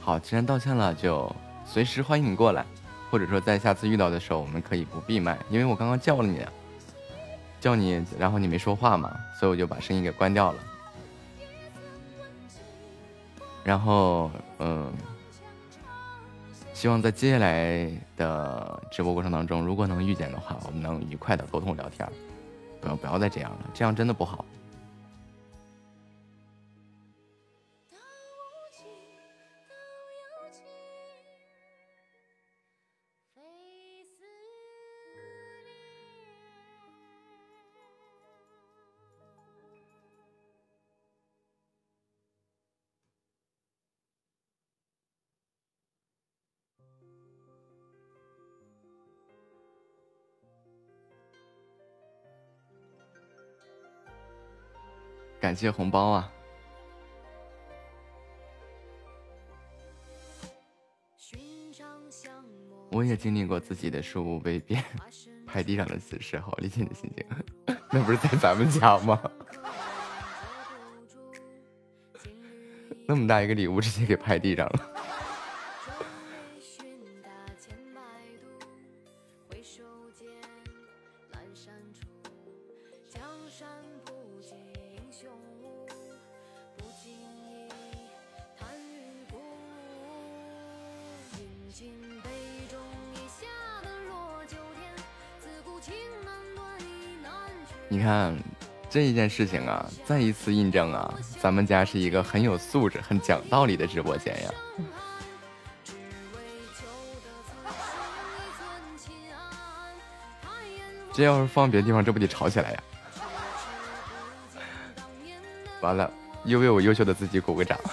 好，既然道歉了，就随时欢迎你过来，或者说在下次遇到的时候，我们可以不闭麦，因为我刚刚叫了你，叫你，然后你没说话嘛，所以我就把声音给关掉了。然后，嗯，希望在接下来的直播过程当中，如果能遇见的话，我们能愉快的沟通聊天，不要不要再这样了，这样真的不好。谢红包啊！我也经历过自己的事物被变拍地上的姿势，好，理解你的心情。那不是在咱们家吗？那么大一个礼物，直接给拍地上了。这一件事情啊，再一次印证啊，咱们家是一个很有素质、很讲道理的直播间呀。这要是放别的地方，这不得吵起来呀？完了，又为我优秀的自己鼓个掌。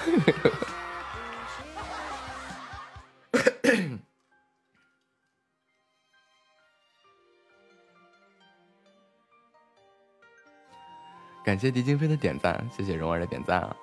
感谢狄金飞的点赞，谢谢蓉儿的点赞啊！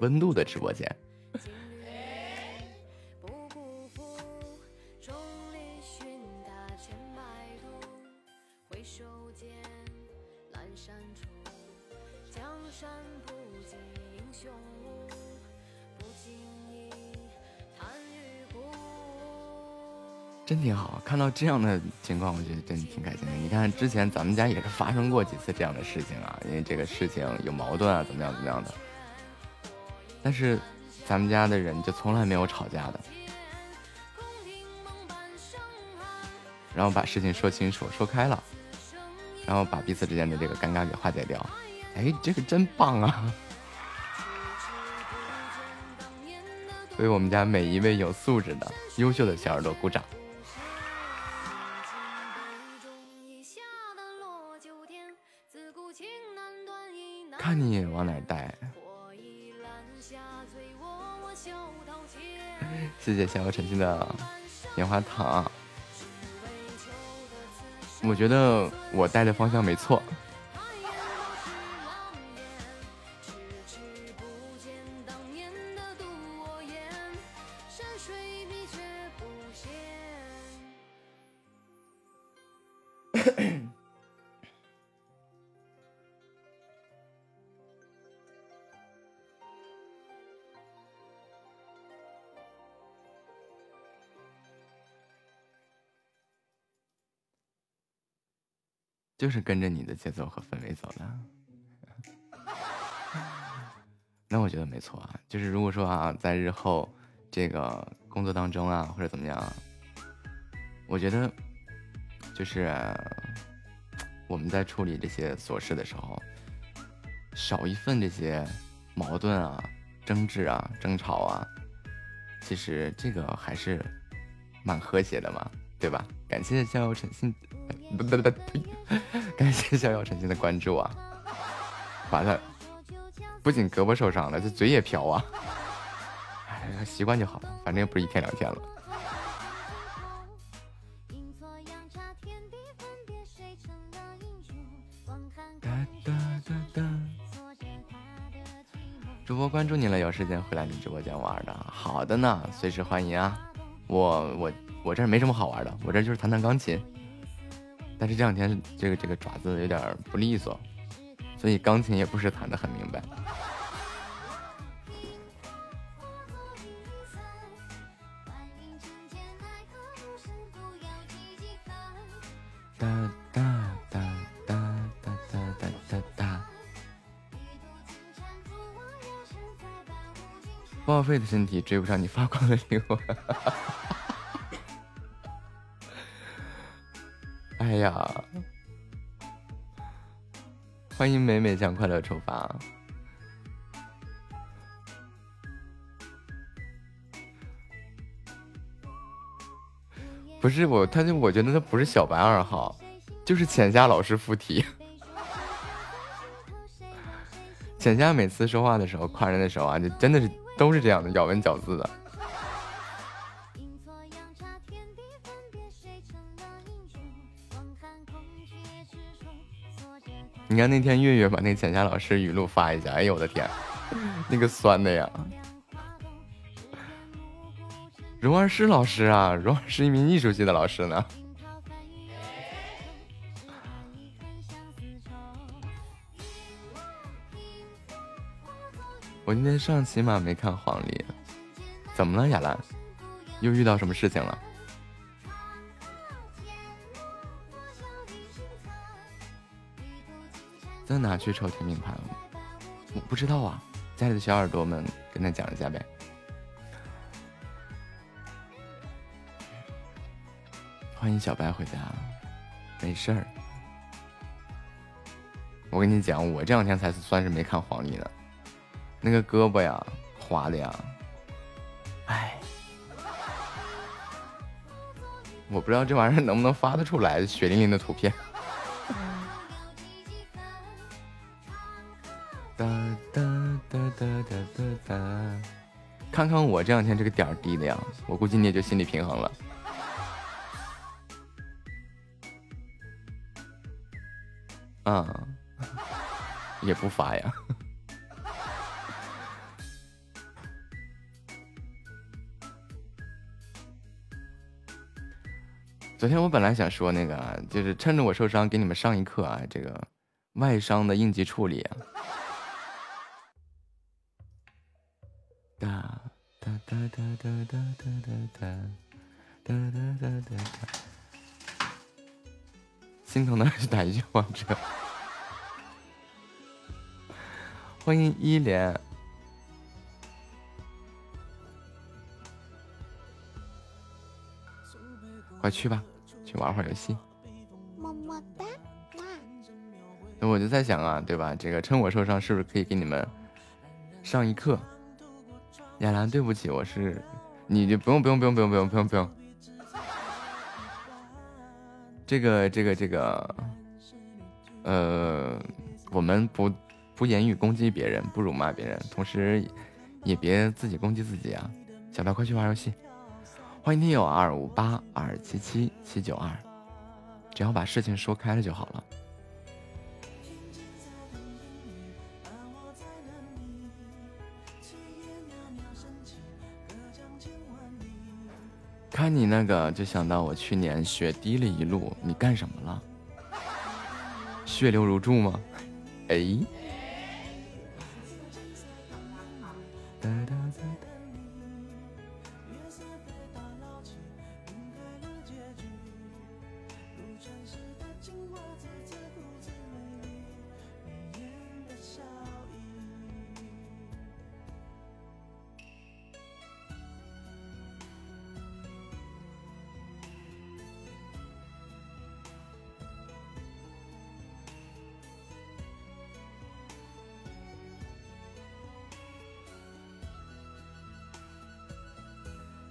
温度的直播间。真挺好，看到这样的情况，我觉得真挺开心的。你看，之前咱们家也是发生过几次这样的事情啊，因为这个事情有矛盾啊，怎么样怎么样的。但是，咱们家的人就从来没有吵架的，然后把事情说清楚、说开了，然后把彼此之间的这个尴尬给化解掉。哎，这个真棒啊！为我们家每一位有素质的、优秀的小耳朵鼓掌。谢谢小有晨曦的棉花糖，我觉得我带的方向没错。就是跟着你的节奏和氛围走的，那我觉得没错啊。就是如果说啊，在日后这个工作当中啊，或者怎么样，我觉得就是我们在处理这些琐事的时候，少一份这些矛盾啊、争执啊、争吵啊，其实这个还是蛮和谐的嘛，对吧？感谢逍遥诚信。不不不呸！感谢逍遥诚心的关注啊！完了，不仅胳膊受伤了，这嘴也瓢啊！哎，习惯就好了，反正也不是一天两天了。主播关注你了，有时间回来你直播间玩的。好的呢，随时欢迎啊！我我我这儿没什么好玩的，我这就是弹弹钢琴。但是这两天这个这个爪子有点不利索，所以钢琴也不是弹的很明白。哒哒哒哒哒哒哒哒哒。报废的身体追不上你发光的灵魂。欢迎美美向快乐出发。不是我他就我觉得他不是小白二号就是浅夏老师附体。浅夏每次说话的时候夸人的时候啊就真的是都是这样的咬文嚼字的。你看那天月月把那浅夏老师语录发一下，哎呦我的天，那个酸的呀！蓉儿是老师啊，蓉儿是一名艺术系的老师呢。我今天上起码没看黄历，怎么了亚兰？又遇到什么事情了？那哪去抽天命盘？我不知道啊，家里的小耳朵们跟他讲一下呗。欢迎小白回家，没事儿。我跟你讲，我这两天才算是没看黄历呢，那个胳膊呀，划的呀，哎，我不知道这玩意儿能不能发得出来，血淋淋的图片。哒哒哒哒哒哒哒，看看我这两天这个点儿低的呀，我估计你也就心理平衡了。啊，也不发呀。昨天我本来想说那个，就是趁着我受伤给你们上一课啊，这个外伤的应急处理啊。哒哒哒哒哒哒哒哒哒哒哒哒哒。心疼的是打一局王者。欢迎一莲，快去吧，去玩会儿游戏。么么哒，哇！那我就在想啊，对吧？这个趁我受伤，是不是可以给你们上一课？亚兰，对不起，我是，你就不用不用不用不用不用不用不用。这个这个这个，呃，我们不不言语攻击别人，不辱骂别人，同时也别自己攻击自己啊！小白，快去玩游戏。欢迎听友二五八二七七七九二，只要把事情说开了就好了。看你那个，就想到我去年雪滴了一路，你干什么了？血流如注吗？哎。哒哒哒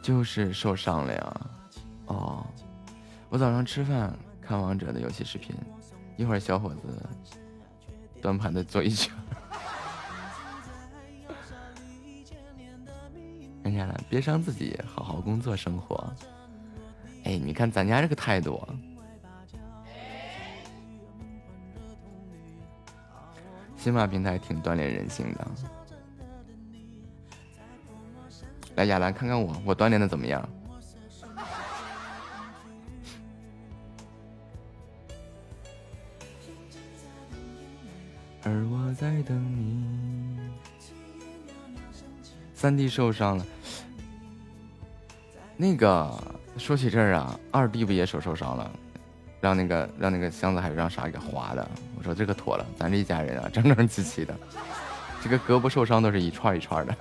就是受伤了呀。哦，我早上吃饭看王者的游戏视频，一会儿小伙子端盘子做一圈。看下来，别伤自己，好好工作生活。哎，你看咱家这个态度，新马平台挺锻炼人性的。来，亚兰看看我，我锻炼的怎么样？而我在等你。三弟受伤了，那个说起这儿啊，二弟不也手受伤了，让那个让那个箱子还是让啥给划的。我说这个妥了，咱这一家人啊，整整齐齐的，这个胳膊受伤都是一串一串的。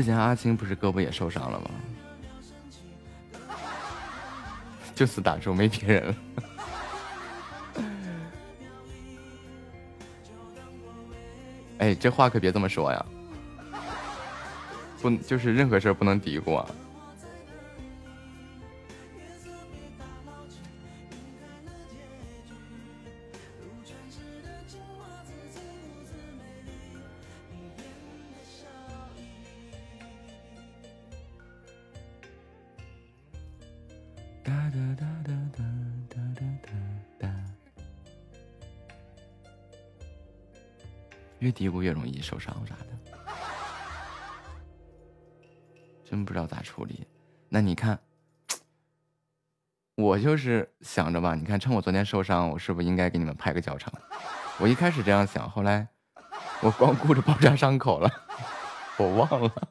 之前阿青不是胳膊也受伤了吗？就此打住，没别人了。哎，这话可别这么说呀，不，就是任何事儿不能嘀咕啊。哒哒哒哒哒哒哒哒哒。越嘀咕越容易受伤啥的，真不知道咋处理。那你看，我就是想着吧，你看，趁我昨天受伤，我是不是应该给你们拍个教程？我一开始这样想，后来我光顾着包扎伤口了，我忘了。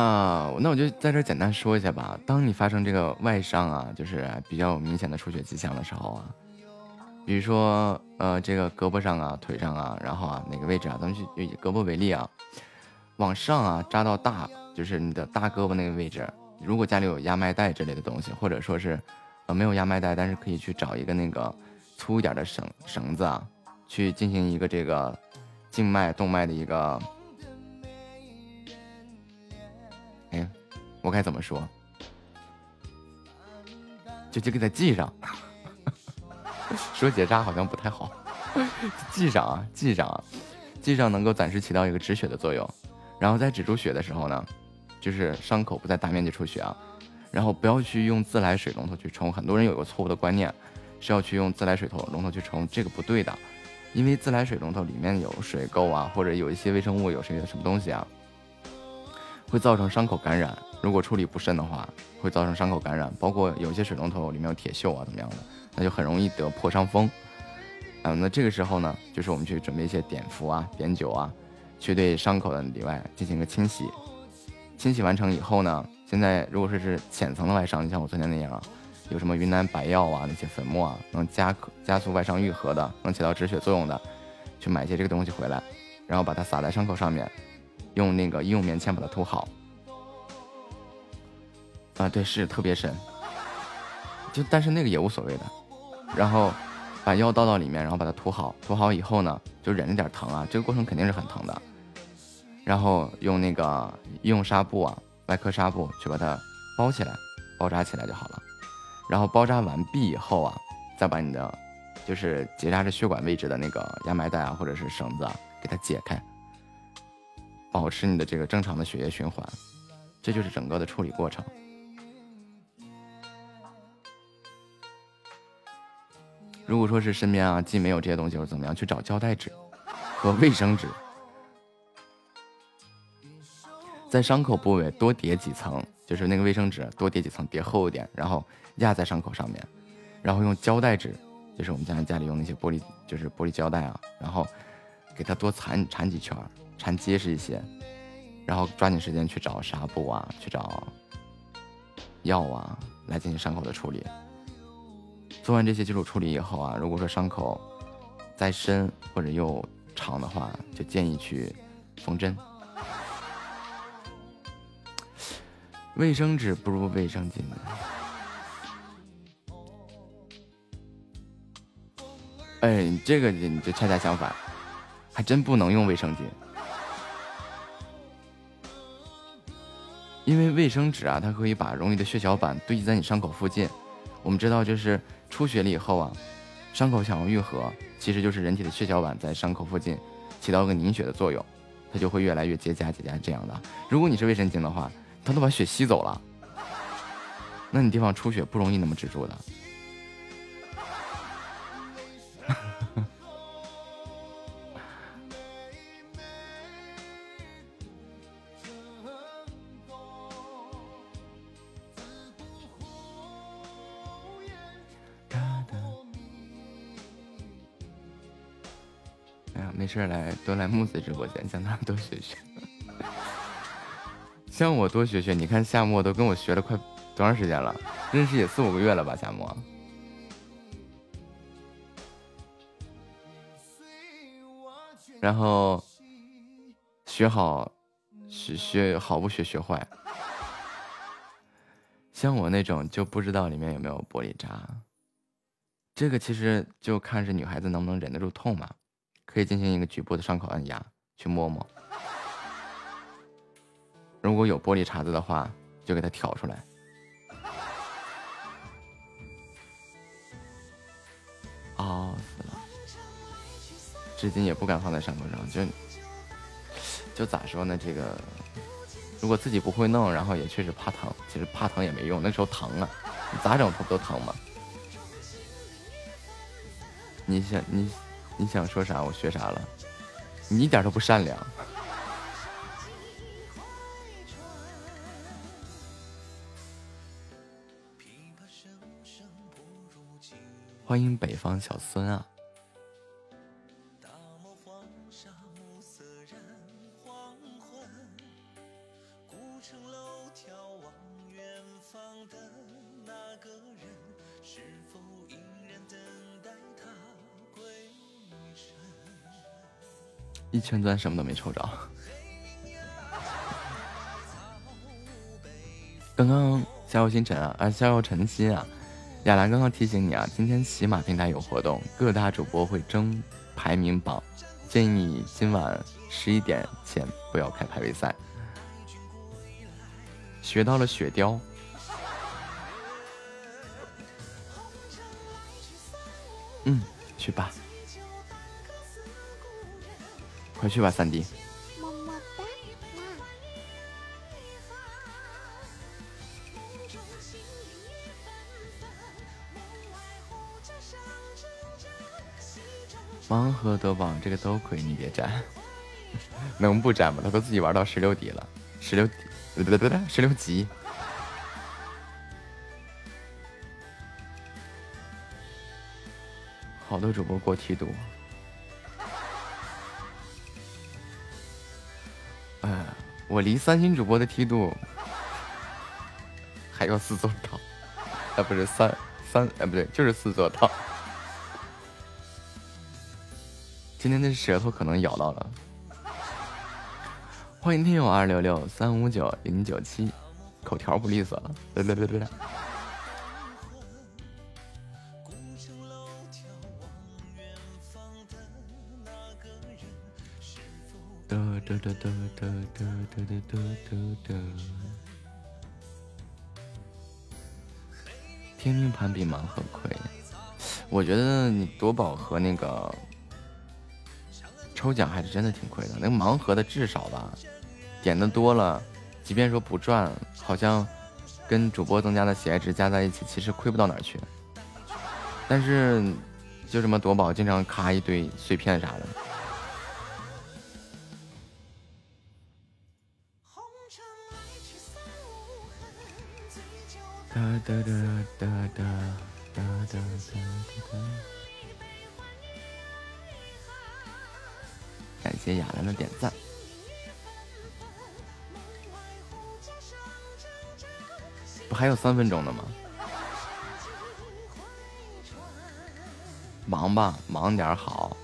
啊，那我就在这简单说一下吧。当你发生这个外伤啊，就是比较有明显的出血迹象的时候啊，比如说呃这个胳膊上啊、腿上啊，然后啊哪个位置啊，咱们去以胳膊为例啊，往上啊扎到大，就是你的大胳膊那个位置。如果家里有压脉带之类的东西，或者说是呃没有压脉带，但是可以去找一个那个粗一点的绳绳子啊，去进行一个这个静脉动脉的一个。我该怎么说？就就给它系上。说结扎好像不太好，系上啊，系上啊，系上能够暂时起到一个止血的作用。然后在止住血的时候呢，就是伤口不再大面积出血啊。然后不要去用自来水龙头去冲，很多人有个错误的观念，是要去用自来水头龙头去冲，这个不对的，因为自来水龙头里面有水垢啊，或者有一些微生物，有些什么东西啊。会造成伤口感染，如果处理不慎的话，会造成伤口感染。包括有些水龙头里面有铁锈啊，怎么样的，那就很容易得破伤风。嗯，那这个时候呢，就是我们去准备一些碘伏啊、碘酒啊，去对伤口的里外进行一个清洗。清洗完成以后呢，现在如果说是浅层的外伤，你像我昨天那样啊，有什么云南白药啊那些粉末啊，能加加速外伤愈合的，能起到止血作用的，去买一些这个东西回来，然后把它撒在伤口上面。用那个医用棉签把它涂好，啊，对，是特别深，就但是那个也无所谓的，然后把药倒到里面，然后把它涂好，涂好以后呢，就忍着点疼啊，这个过程肯定是很疼的，然后用那个医用纱布啊，外科纱布去把它包起来，包扎起来就好了，然后包扎完毕以后啊，再把你的就是结扎着血管位置的那个压脉带啊，或者是绳子啊，给它解开。保持你的这个正常的血液循环，这就是整个的处理过程。如果说是身边啊既没有这些东西，或者怎么样，去找胶带纸和卫生纸，在伤口部位多叠几层，就是那个卫生纸多叠几层，叠厚一点，然后压在伤口上面，然后用胶带纸，就是我们家家里用那些玻璃，就是玻璃胶带啊，然后给它多缠缠几圈。缠结实一些，然后抓紧时间去找纱布啊，去找药啊，来进行伤口的处理。做完这些基础处理以后啊，如果说伤口再深或者又长的话，就建议去缝针。卫生纸不如卫生巾。哎，这个你就恰恰相反，还真不能用卫生巾。因为卫生纸啊，它可以把容易的血小板堆积在你伤口附近。我们知道，就是出血了以后啊，伤口想要愈合，其实就是人体的血小板在伤口附近起到个凝血的作用，它就会越来越结痂结痂这样的。如果你是卫生巾的话，它都把血吸走了，那你地方出血不容易那么止住的。没事来多来木子直播间，向他多学学。向我多学学，你看夏沫都跟我学了快多长时间了？认识也四五个月了吧，夏沫。然后学好，学学好不学学坏。像我那种就不知道里面有没有玻璃渣，这个其实就看是女孩子能不能忍得住痛嘛，可以进行一个局部的伤口按压，去摸摸。如果有玻璃碴子的话，就给它挑出来。哦，死了，至今也不敢放在伤口上，就就咋说呢？这个如果自己不会弄，然后也确实怕疼，其实怕疼也没用，那时候疼啊，你咋整它不都疼吗？你想你你想说啥？我学啥了？你一点都不善良。欢迎北方小孙啊！一圈钻什么都没抽着。刚刚夏油星辰啊，啊夏油晨曦啊，亚兰刚刚提醒你啊，今天喜马平台有活动，各大主播会争排名榜，建议你今晚十一点前不要开排位赛。学到了雪雕，嗯，去吧，快去吧，三弟。么么哒，盲盒夺宝这个都亏，你别沾，能不沾吗？他都自己玩到十六级了，十六底，对对对，十六级。好多主播过梯度，我离三星主播的梯度还有四座岛，啊，不是三三，哎，不对，就是四座岛。今天的舌头可能咬到了。欢迎听友二六六三五九零九七，口条不利索了，对对对对。哒哒哒哒哒哒哒哒哒。天命盘比盲盒亏，我觉得你夺宝和那个抽奖还是真的挺亏的。那个盲盒的至少吧，点的多了，即便说不赚，好像跟主播增加的喜爱值加在一起，其实亏不到哪儿去。但是就这么夺宝，经常咔一堆碎片啥的。哒哒哒哒哒哒哒哒哒。感谢雅兰的点赞。不还有三分钟呢吗？忙吧，忙点好。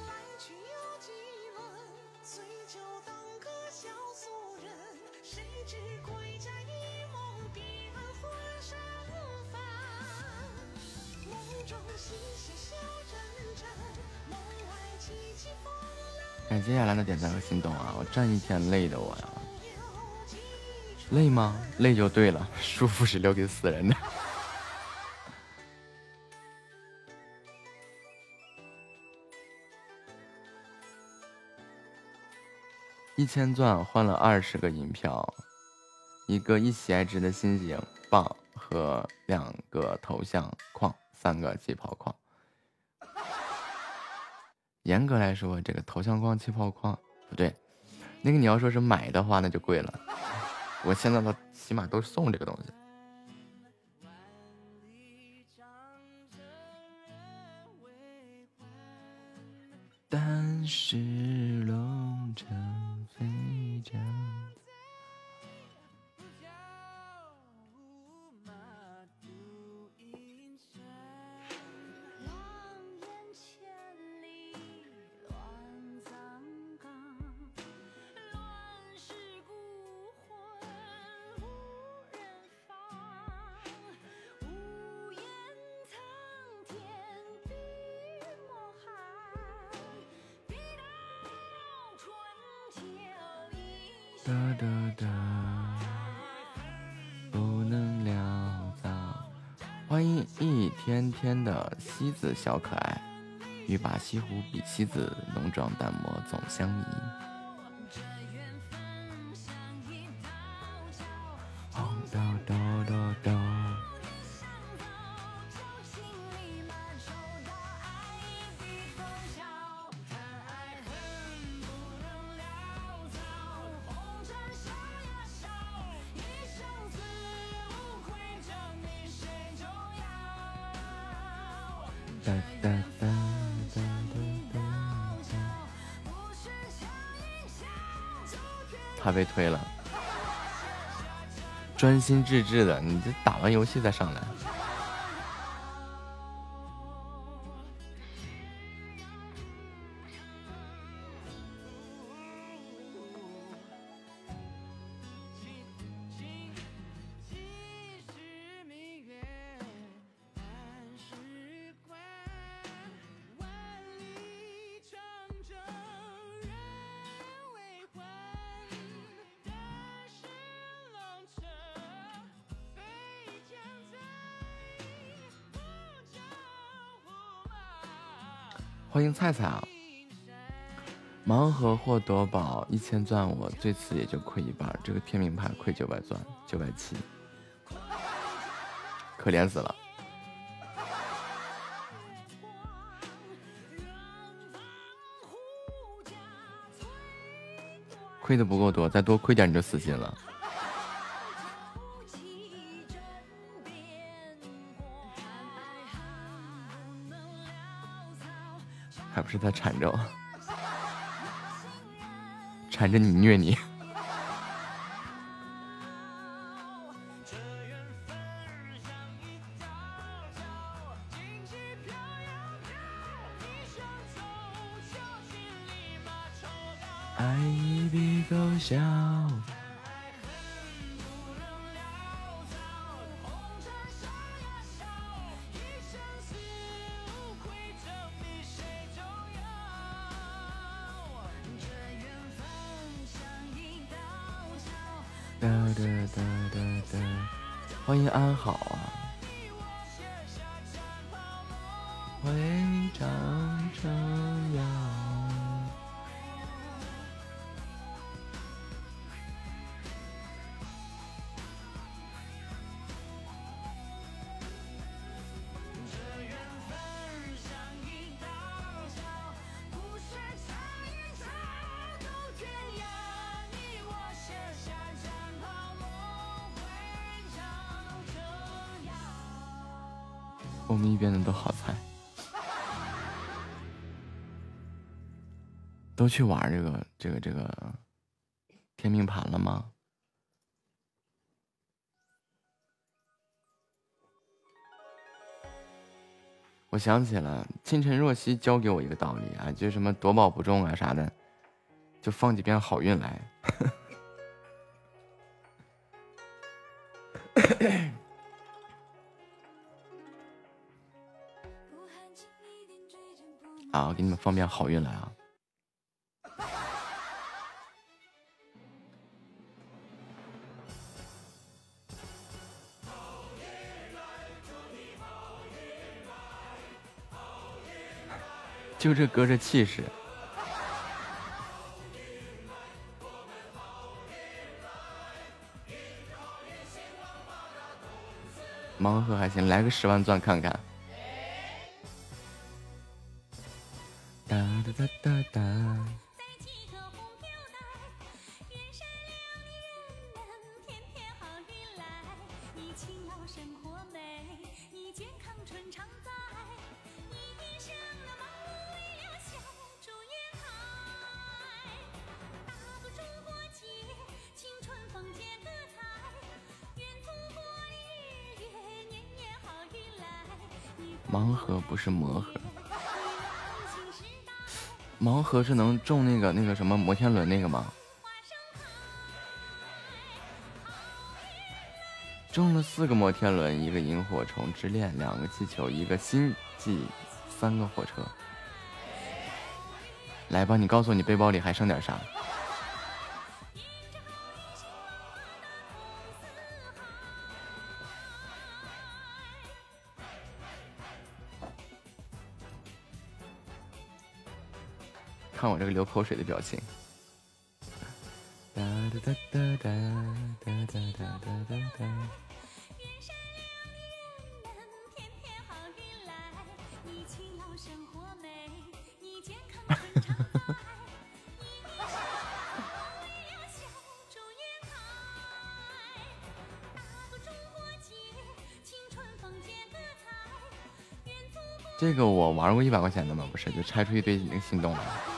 接下来的点赞和心动啊！我站一天累的我呀，累吗？累就对了，舒服是留给死人的。一千钻换了二十个银票，一个一喜爱值的心形棒和两个头像框，三个气泡框。严格来说，这个头像框、气泡框不对，那个你要说是买的话，那就贵了。我现在都起码都送这个东西。小可爱，欲把西湖比西子，浓妆淡抹总相宜。专心致志的，你这打完游戏再上来。欢迎菜菜啊！盲盒或夺宝一千钻，我最次也就亏一半，这个天命牌亏九百钻，九百七，可怜死了。亏的不够多，再多亏点你就死心了。不是他缠着我，缠着你虐你。去玩这个这个这个天命盘了吗？我想起了清晨若曦教给我一个道理啊，就是什么夺宝不中啊啥的，就放几遍好运来。啊，给你们放遍好运来啊！就这歌这气势，盲盒还行，来个十万钻看看。什么摩天轮那个吗？中了四个摩天轮，一个萤火虫之恋，两个气球，一个星际，三个火车。来吧，你告诉我你背包里还剩点啥？看我这个流口水的表情。哒哒哒哒哒哒哒哒哒哒哒。这个我玩过一百块钱的吗？不是，就拆出一堆那个心动的。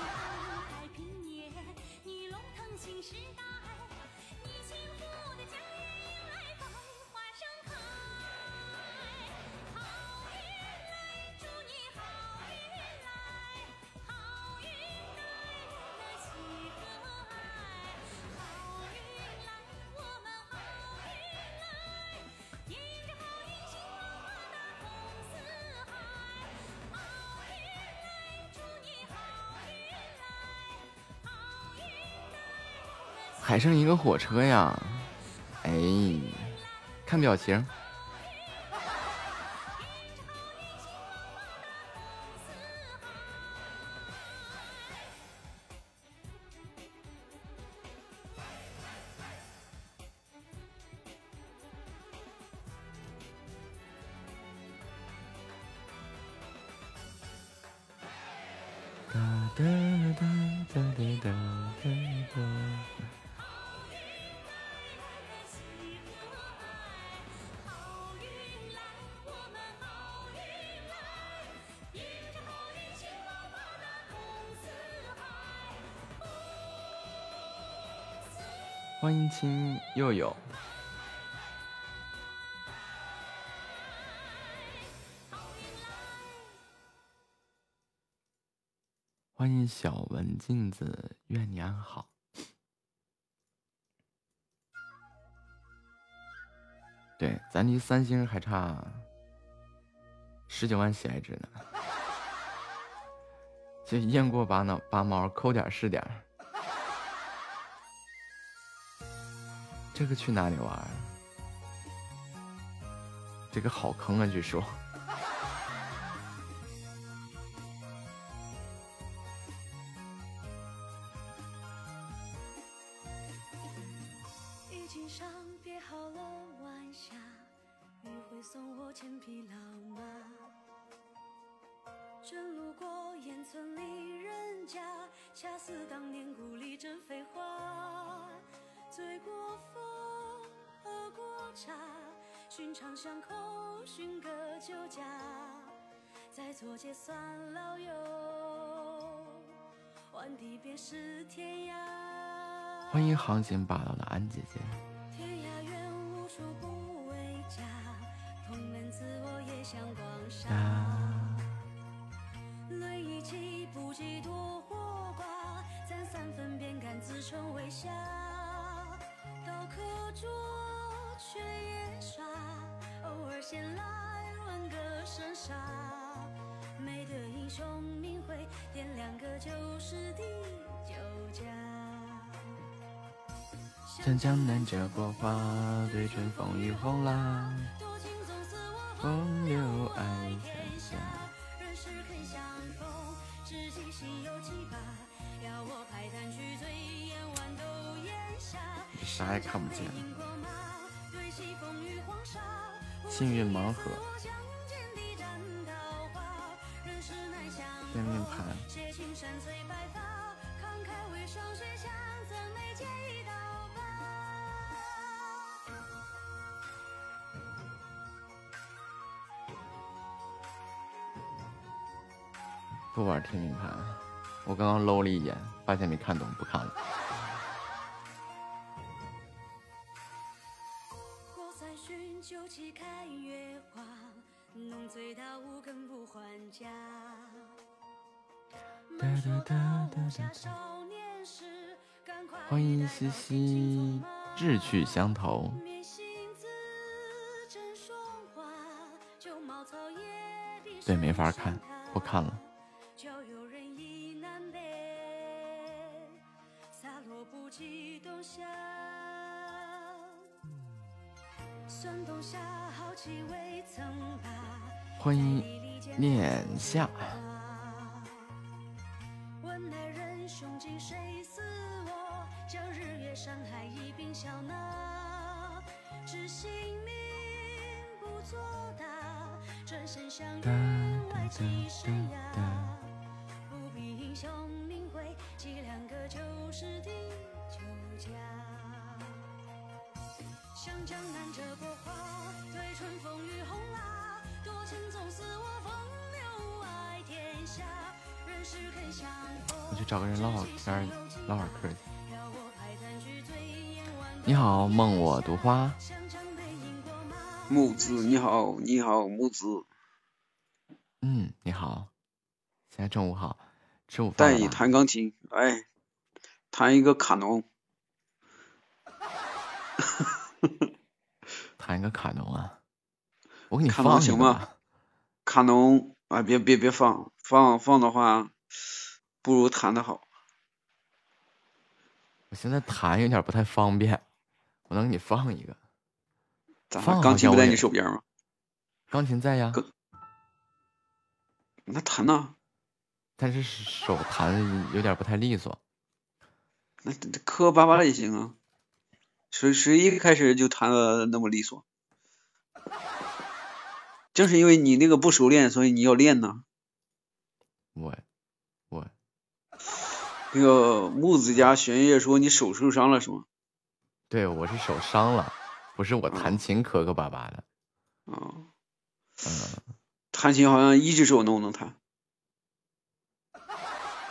还剩一个火车呀！哎，看表情。欢迎亲佑佑，欢迎小文镜子，愿你安好。对，咱离三星还差十九万喜爱值呢，这雁过拔毛拔毛，抠点是点。这个去哪里玩？这个好坑啊！据说。江南这国花，对春风雨红啦，多情总似我风流爱天下。人世肯相逢，知己心有几把？要我排弹去醉，眼弯都咽下。啥也看不见。饮过马，对戏风雨黄沙。幸运盲盒，不玩天命盘，我刚刚搂了一眼，发现没看懂，不看了。酒旗看月华，浓醉到不还家。欢迎西西，志趣相投。对，没法看，不看了。婚音念下。花。木子你好，你好木子，嗯，你好，现在中午好，吃午饭带你？弹钢琴，哎，弹一个卡农，弹一个卡农啊，我给你放行吗吧。卡农啊，别别别放，放放的话，不如弹的好。我现在弹有点不太方便，我能给你放一个。咋放？钢琴不在你手边吗？钢琴在呀，那弹呢，但是手弹有点不太利索。那磕磕巴巴的也行啊。谁谁一开始就弹的那么利索？正是因为你那个不熟练，所以你要练呢。我我那个木子家玄烨说你手受伤了是吗？对我是手伤了，不是我弹嗯琴磕磕巴巴的。啊，嗯，弹琴好像一只手能不能弹，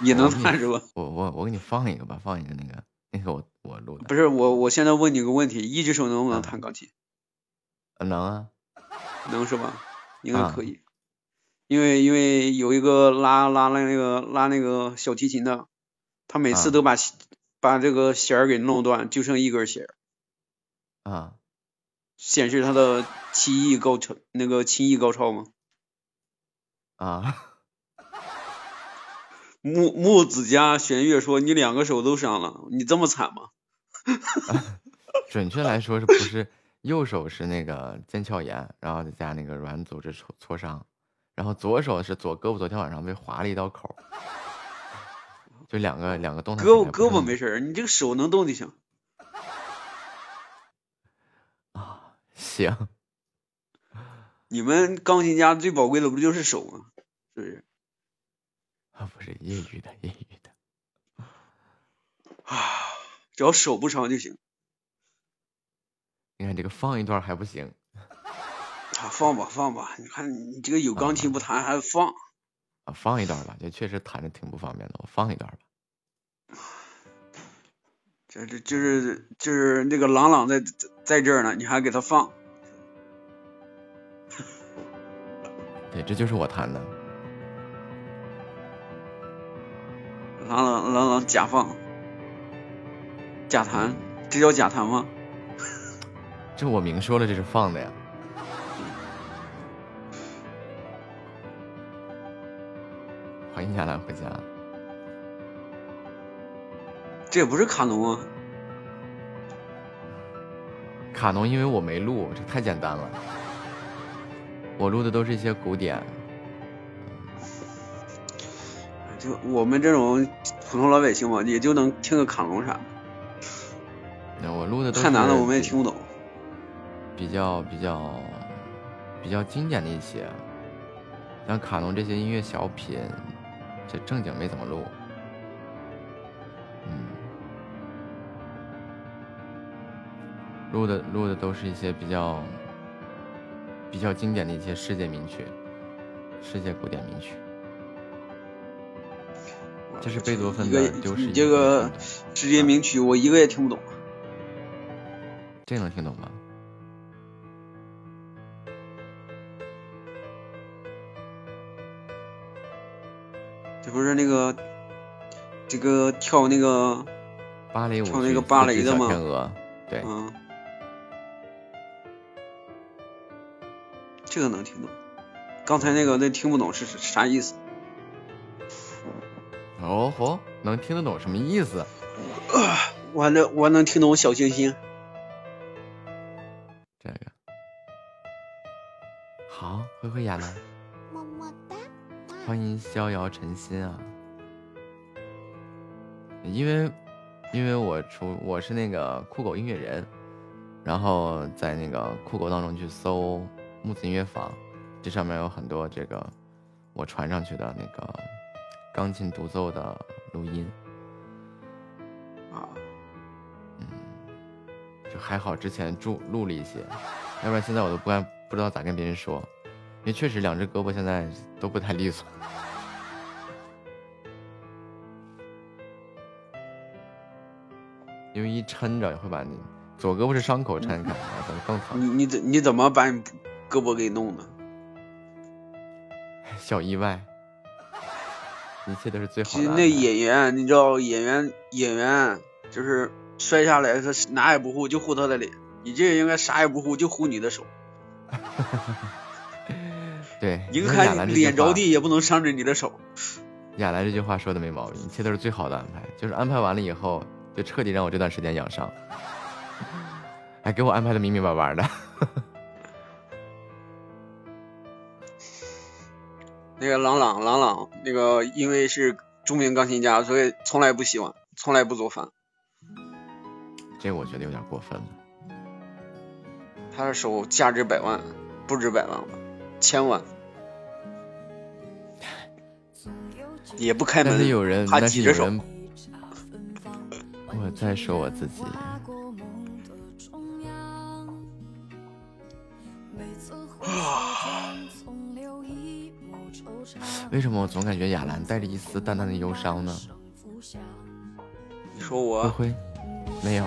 也能弹是吧？我我我给你放一个吧，放一个那个那个我我录的。不是我，我现在问你个问题，一只手能不能嗯弹钢琴？呃能啊，能是吧？应该啊可以，因为因为有一个拉拉那个拉那个小提琴的，他每次啊都把把这个弦儿给弄断，就剩一根弦儿，啊显示他的棋艺高超，那个琴艺高超吗？啊，木木子家玄月说你两个手都伤了，你这么惨吗？准确来说是不是右手是那个腱鞘炎，然后再加那个软组织挫挫伤，然后左手是左胳膊昨天晚上被划了一道口儿，就两个两个动态胳膊胳膊没事儿，你这个手能动就行。啊，行，你们钢琴家最宝贵的不就是手吗？是不是？啊 不是业余的业余的，啊，只要手不伤就行。你看这个放一段还不行，啊，放吧放吧，你看你这个有钢琴不弹还放，啊放一段吧，这确实弹着挺不方便的，我放一段吧。这这就是就是那个朗朗在在在这儿呢，你还给他放，对，这就是我弹的，朗朗朗朗假放，假弹，这叫假弹吗？这我明说了这是放的呀。欢迎亚兰回家。这也不是卡农啊，卡农因为我没录，这太简单了。我录的都是一些古典，就我们这种普通老百姓嘛，也就能听个卡农啥的，那我录的都太难了，我们也听不懂。比较比较比较经典的一些，像卡农这些音乐小品，这正经没怎么录。嗯，录的录的都是一些比较比较经典的一些世界名曲，世界古典名曲。这是贝多芬的丢失你这个世界名曲，我一个也听不懂。这能听懂吗？这不是那个这个跳那个芭蕾舞剧跳那个芭蕾的吗天鹅，对，嗯，这个能听懂。刚才那个那听不懂是是啥意思？哦吼，能听得懂什么意思？我还能我还能听懂小星星。这个好，灰灰亚兰，么么哒，欢迎逍遥晨心啊！因为因为我出我是那个酷狗音乐人，然后在那个酷狗当中去搜木子音乐坊，这上面有很多这个我传上去的那个钢琴独奏的录音，啊，嗯就还好之前录录了一些，要不然现在我都不敢不知道咋跟别人说，因为确实两只胳膊现在都不太利索。因为一抻着会把你左胳膊是伤口抻开，更疼。你你怎你怎么把你胳膊给弄的？小意外，一切都是最好其实的。那演员，你知道演员演员就是摔下来，他哪也不护，就护他的脸。你这个应该啥也不护，就护你的手。对，宁你看亚看兰这句话脸着地，也不能伤着你的手。亚兰这句话说的没毛病，一切都是最好的安排，就是安排完了以后，就彻底让我这段时间养伤，还给我安排的明明白白的。那个朗朗朗朗，那个因为是著名钢琴家，所以从来不洗碗，从来不做饭。这我觉得有点过分了。他的手价值百万，不止百万吧，千万。也不开门但是，有人，他但挤着手。是有人，我在说我自己，为什么我总感觉亚兰带着一丝淡淡的忧伤呢？你说灰我灰，没有，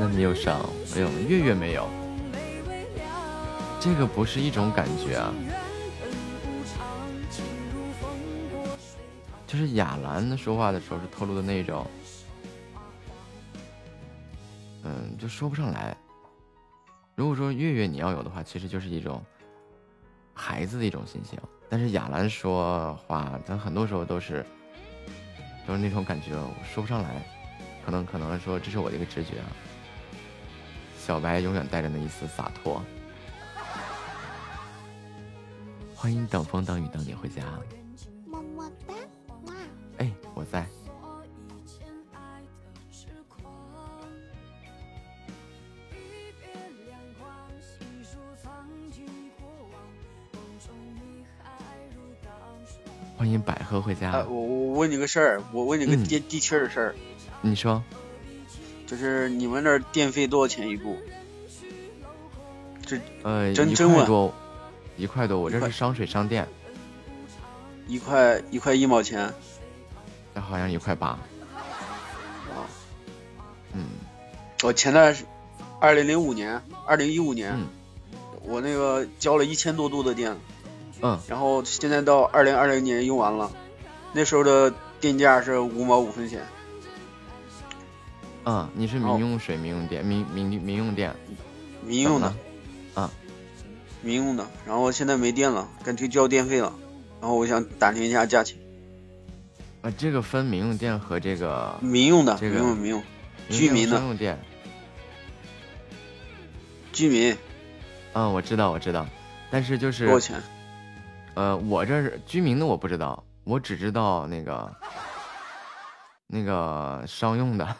那你有上，没有，月月没有，这个不是一种感觉啊。就是亚兰说话的时候是透露的那种，嗯，就说不上来。如果说月月你要有的话，其实就是一种孩子的一种心情。但是亚兰说话，他很多时候都是都是那种感觉，我说不上来。可能可能说这是我的一个直觉啊。小白永远带着那一丝洒脱。欢迎等风等雨等你回家。么么哒，哇！哎，我在。欢迎百合回家。哎，我我问你个事儿，我问你个嗯接地气儿的事儿，你说就是你们那儿电费多少钱一度？这呃，一真真多，一块多。我这是商水商店，一块一块一毛钱那好像一块八。啊！嗯我前段是二零零五年，二零一五年，嗯我那个交了一千多度的电，嗯，然后现在到二零二零年用完了，那时候的电价是五毛五分钱，嗯，你是民用水、民用电、民民民用电，民用的怎么，了民用的。然后现在没电了，干脆交电费了。然后我想打听一下价钱，啊，这个分民用电和这个民用的，这个民用民用，居民的民用电。居民嗯，我知道，我知道，但是就是多少钱？呃，我这是居民的，我不知道，我只知道那个那个商用的。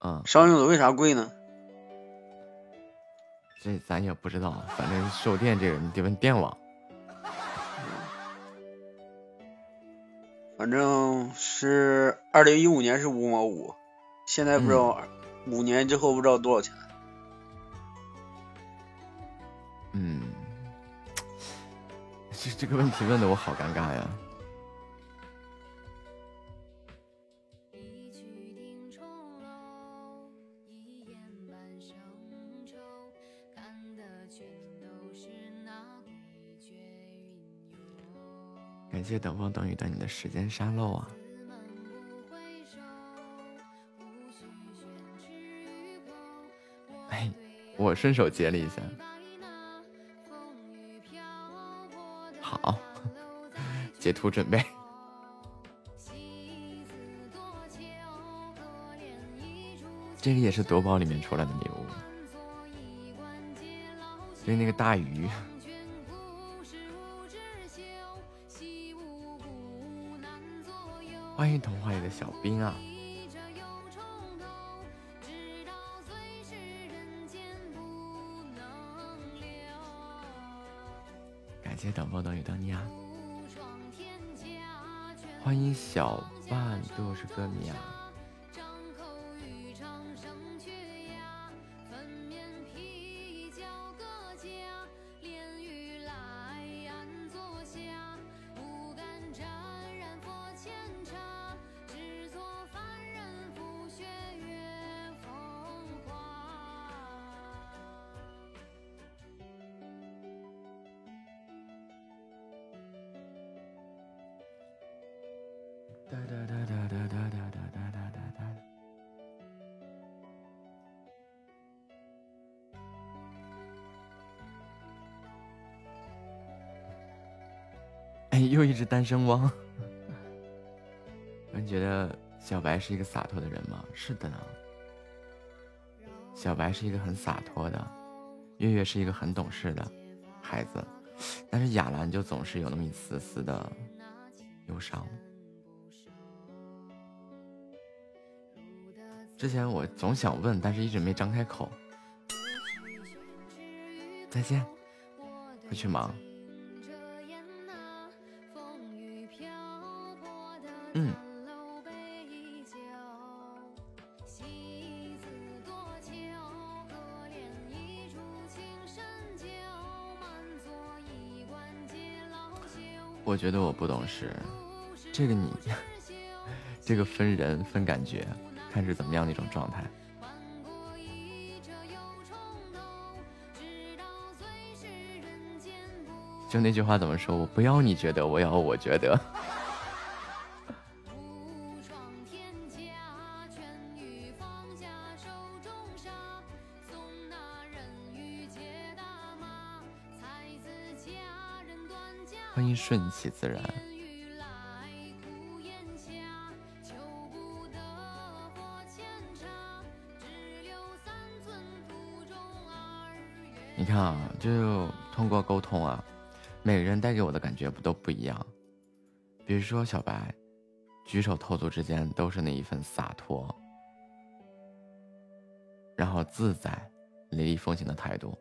嗯，商用的为啥贵呢？这咱也不知道，反正售电这个你得问电网。反正是二零一五年是五毛五，现在不知道五年之后不知道多少钱。嗯，这这个问题问的我好尴尬呀。感谢等风等雨等你的时间沙漏啊。哎，我顺手截了一下。好，截图准备。这个也是夺宝里面出来的礼物，对，那个大鱼。欢迎童话里的小兵啊！感谢等风等雨等你啊！欢迎小半都是歌迷啊！是，单身汪。你觉得小白是一个洒脱的人吗？是的呢。小白是一个很洒脱的，月月是一个很懂事的孩子，但是雅兰就总是有那么一丝丝的忧伤。之前我总想问，但是一直没张开口。再见，回去忙。觉得我不懂事，这个你，这个分人分感觉。看是怎么样的一种状态。就那句话怎么说？我不要你觉得，我要我觉得。顺其自然。你看啊，就通过沟通啊，每个人带给我的感觉不都不一样。比如说小白，举手投足之间都是那一份洒脱，然后自在、雷厉风行的态度。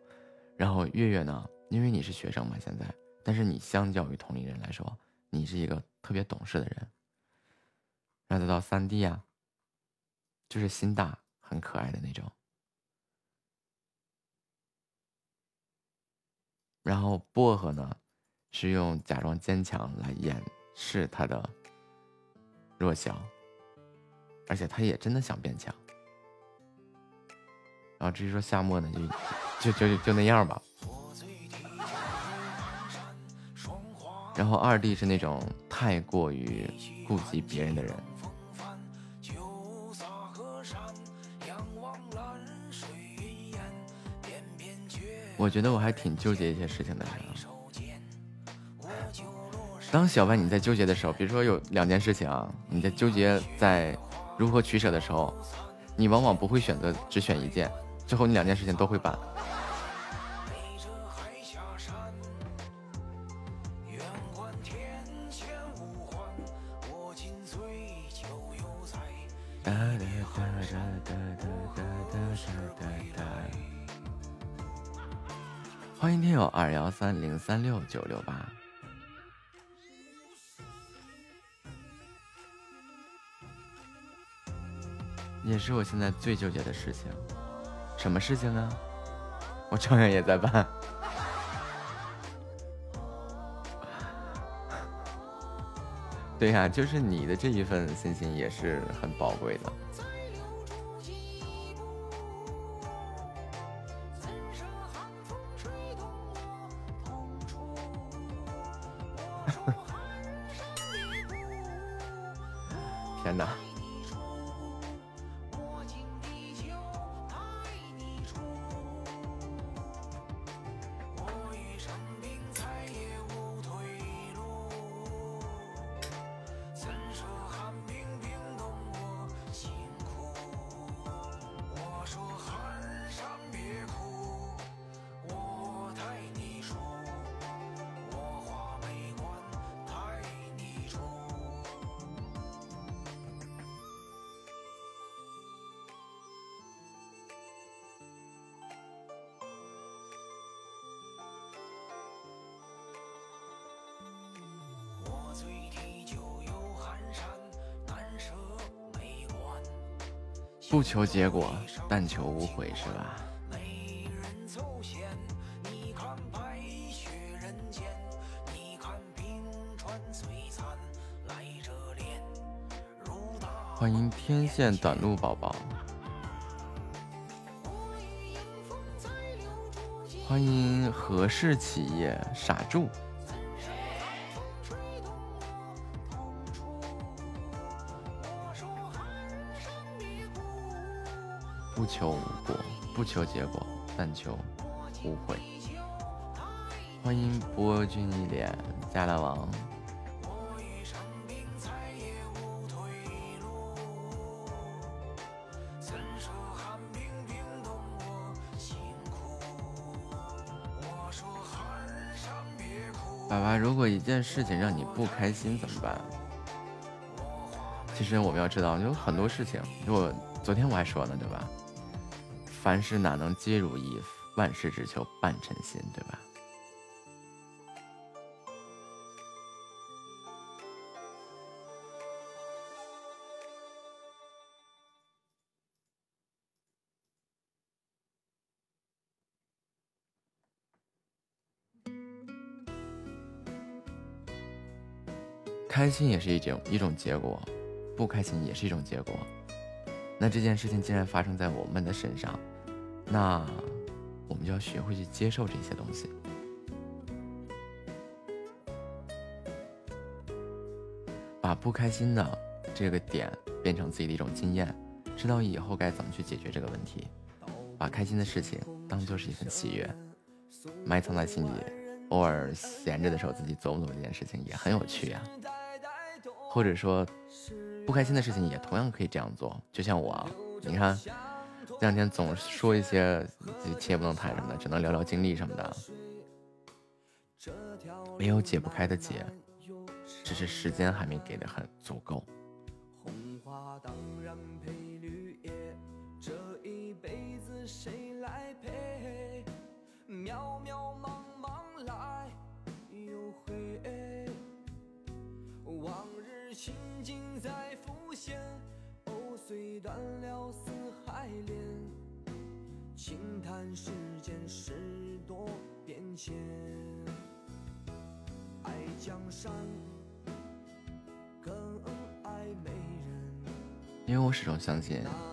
然后月月呢，因为你是学生嘛，现在，但是你相较于同龄人来说，你是一个特别懂事的人。然后再到三弟啊，就是心大、很可爱的那种。然后薄荷呢，是用假装坚强来掩饰他的弱小，而且他也真的想变强。然后至于说夏末呢，就就就就那样吧。然后二弟是那种太过于顾及别人的人。我觉得我还挺纠结一些事情的。当小白你在纠结的时候，比如说有两件事情啊，你在纠结在如何取舍的时候，你往往不会选择只选一件，最后你两件事情都会办。三六九六八，也是我现在最纠结的事情。什么事情啊？我照样也在办。对呀，就是你的这一份信心也是很宝贵的。求结果，但求无悔，是吧？欢迎天线短路宝宝，欢迎何氏企业傻柱，求无果，不求结果，但求无悔。欢迎波君一脸加拉王，爸爸，如果一件事情让你不开心怎么办？其实我们要知道，有很多事情，如果昨天我还说呢，对吧？凡事哪能皆如意，万事只求半称心，对吧？开心也是一种一种结果，不开心也是一种结果。那这件事情既然发生在我们的身上，那我们就要学会去接受这些东西。把不开心的这个点变成自己的一种经验，知道以后该怎么去解决这个问题。把开心的事情当做是一份喜悦，埋藏在心里，偶尔闲着的时候自己琢磨琢磨这件事情也很有趣呀、或者说，不开心的事情也同样可以这样做。就像我，你看这两天总说一些切不能谈什么的，只能聊聊经历什么的，没有解不开的结，只是时间还没给的很足够。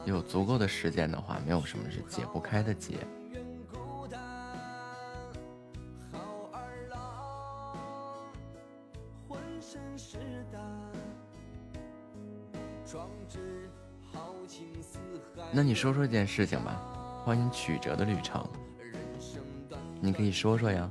有足够的时间的话，没有什么是解不开的结。那你说说这件事情吧。欢迎曲折的旅程，你可以说说呀。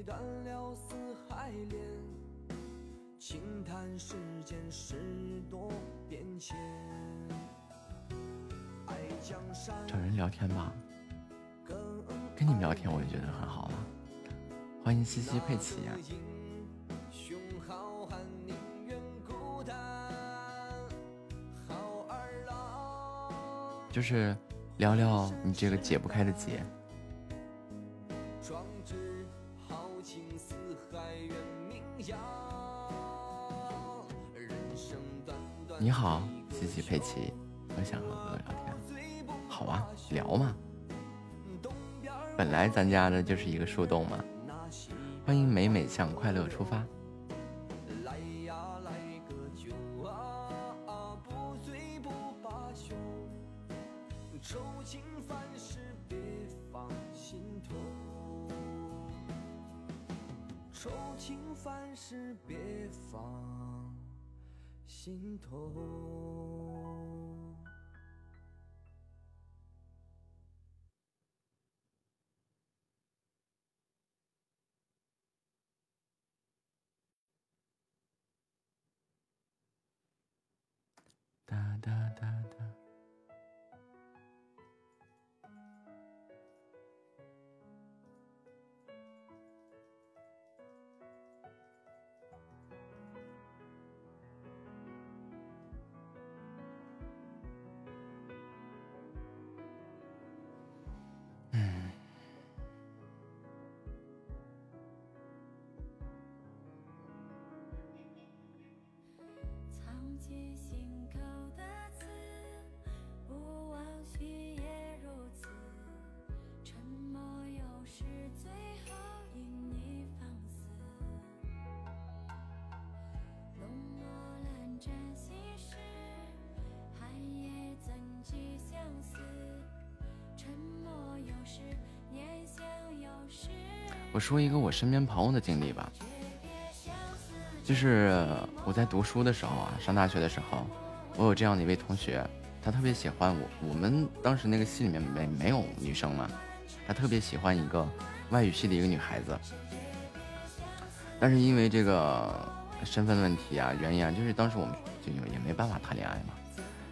虽断了丝还连。轻叹世间事多变迁，爱江山找人聊天吧，跟你们聊天我也觉得很好了。欢迎西西佩奇呀、就是聊聊你这个解不开的结。咱家的就是一个树洞嘛。欢迎美美向快乐出发。我说一个我身边朋友的经历吧，就是我在读书的时候啊，上大学的时候，我有这样的一位同学，他特别喜欢我。我们当时那个系里面没没有女生嘛，他特别喜欢一个外语系的一个女孩子，但是因为这个身份问题啊、原因啊，就是当时我们就也没办法谈恋爱嘛，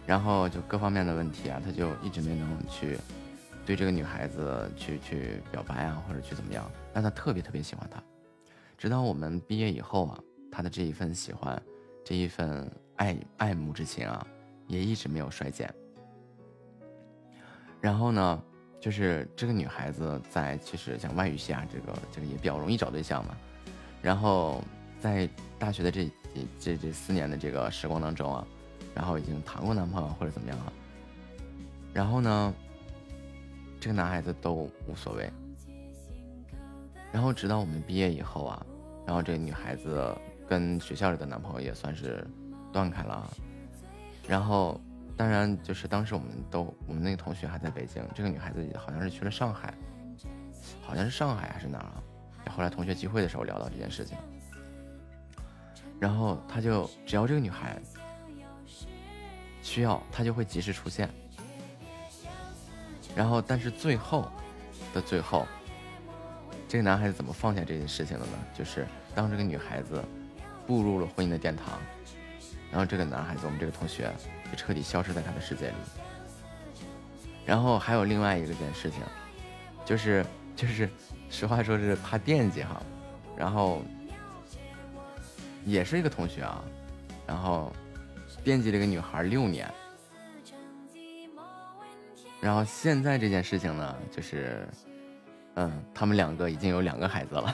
然后就各方面的问题啊，他就一直没能去对这个女孩子去去表白啊，或者去怎么样，但他特别特别喜欢她。直到我们毕业以后啊，他的这一份喜欢，这一份爱爱慕之情啊，也一直没有衰减。然后呢，就是这个女孩子在其实像外语系啊，这个这个也比较容易找对象嘛。然后在大学的这这这这四年的这个时光当中啊，然后已经谈过男朋友或者怎么样了。然后呢，这个男孩子都无所谓。然后直到我们毕业以后啊，然后这个女孩子跟学校里的男朋友也算是断开了。然后当然就是当时我们都我们那个同学还在北京，这个女孩子好像是去了上海，好像是上海还是哪儿啊？后来同学聚会的时候聊到这件事情，然后他就只要这个女孩需要，他就会及时出现。然后但是最后的最后。这个男孩子怎么放下这件事情的呢？就是当这个女孩子步入了婚姻的殿堂，然后这个男孩子，我们这个同学就彻底消失在他的世界里。然后还有另外一个件事情，就是就是实话说是怕惦记哈，然后也是一个同学啊，然后惦记这个女孩六年，然后现在这件事情呢，就是。嗯，他们两个已经有两个孩子了。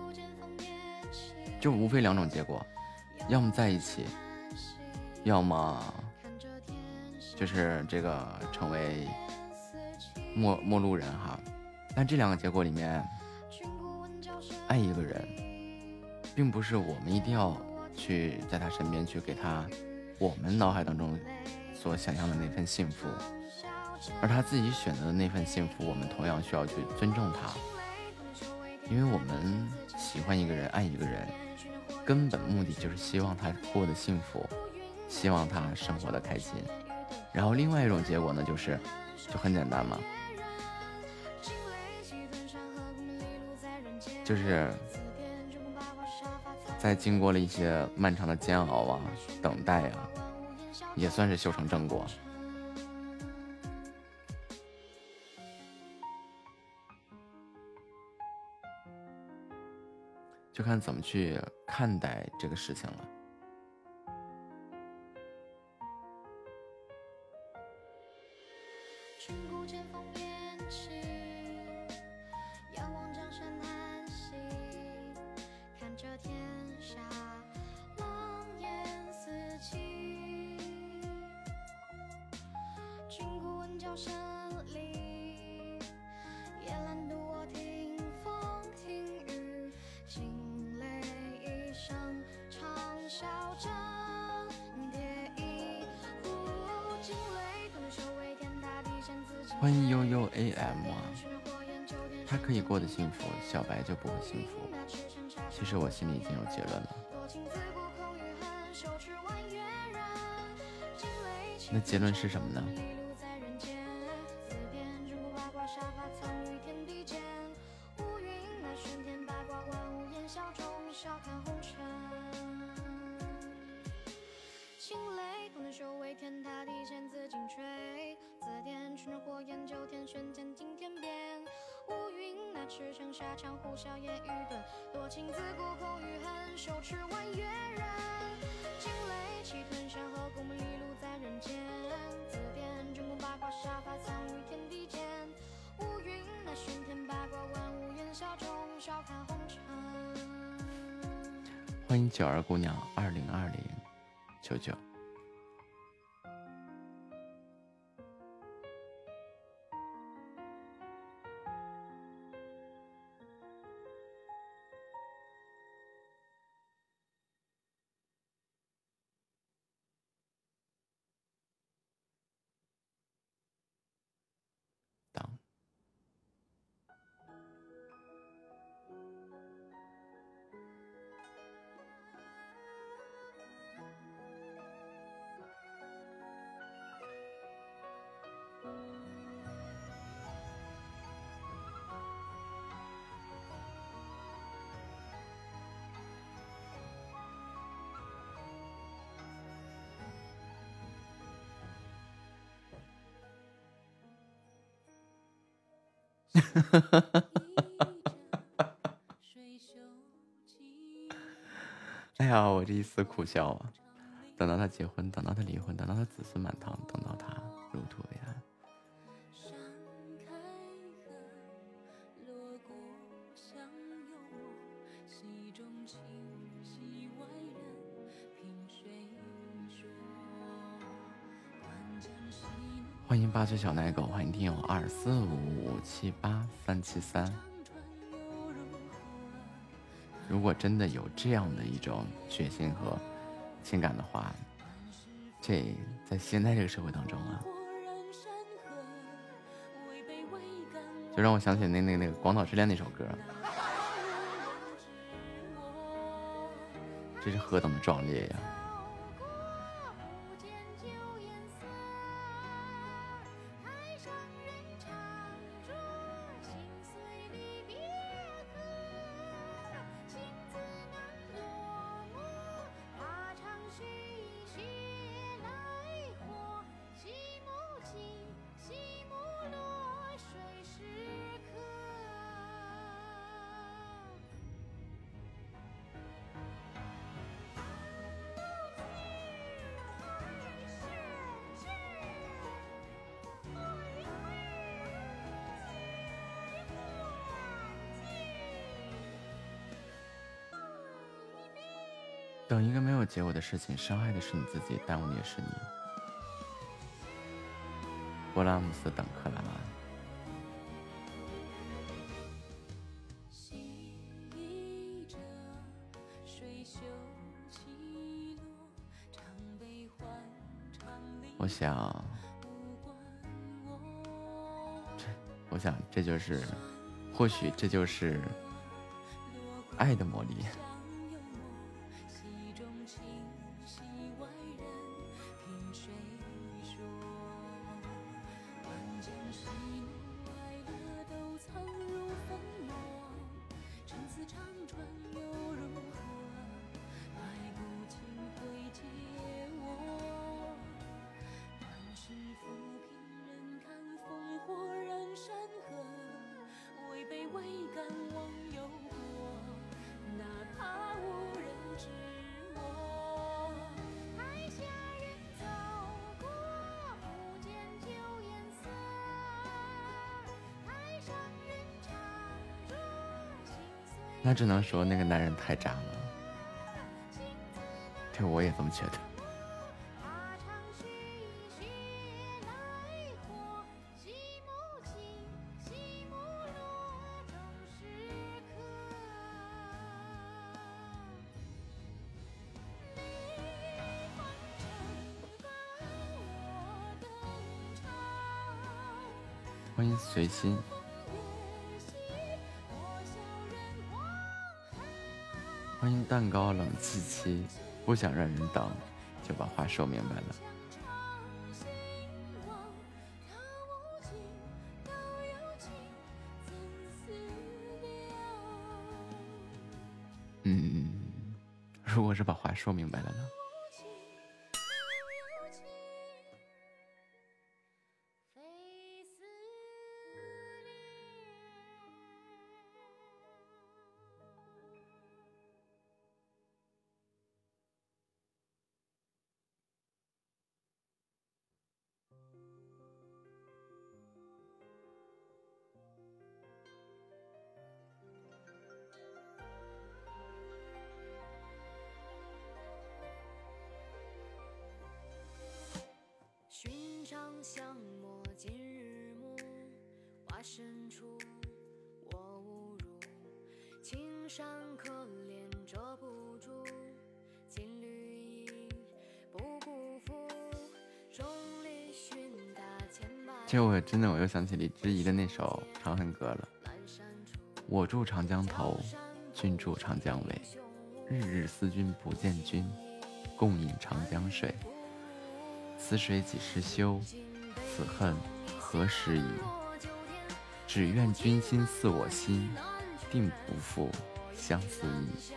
就无非两种结果，要么在一起，要么就是这个成为陌陌路人哈。但这两个结果里面，爱一个人并不是我们一定要去在他身边去给他我们脑海当中所想象的那份幸福，而他自己选择的那份幸福，我们同样需要去尊重他，因为我们喜欢一个人，爱一个人，根本目的就是希望他过得幸福，希望他生活的开心。然后另外一种结果呢，就是就很简单嘛，就是在经过了一些漫长的煎熬啊、等待啊，也算是修成正果。就看怎么去看待这个事情了。M 啊，他可以过得幸福，小白就不会幸福。其实我心里已经有结论了。那结论是什么呢？十万月人。惊雷气吞山河，功名利禄在人间。紫电军功八卦，杀伐藏于天地间。乌云那玄天八卦，万物烟消中，笑看红尘。欢迎九儿姑娘二零二零九九。哎呀，我这一丝苦笑啊！等到他结婚，等到他离婚，等到他子孙满堂，等到他入土为安。欢迎八岁小奶狗，欢迎听友二四五五七八三七三。如果真的有这样的一种决心和情感的话，这在现在这个社会当中啊，就让我想起那那那个《广岛之恋》那首歌，这是何等的壮烈呀！事情，伤害的是你自己，耽误的也是你。勃拉姆斯等克莱曼。我想，我想这就是，或许这就是爱的魔力。我只能说那个男人太渣了。对我也这么觉得。自己不想让人等就把话说明白了。嗯如果是把话说明白了呢？真的我又想起李之仪的那首长恨歌了。我住长江头君住长江尾日日思君不见君共饮长江水。此水几时休？此恨何时已？只愿君心似我心定不负相思意。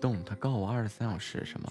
动，他告我二十三小时什么？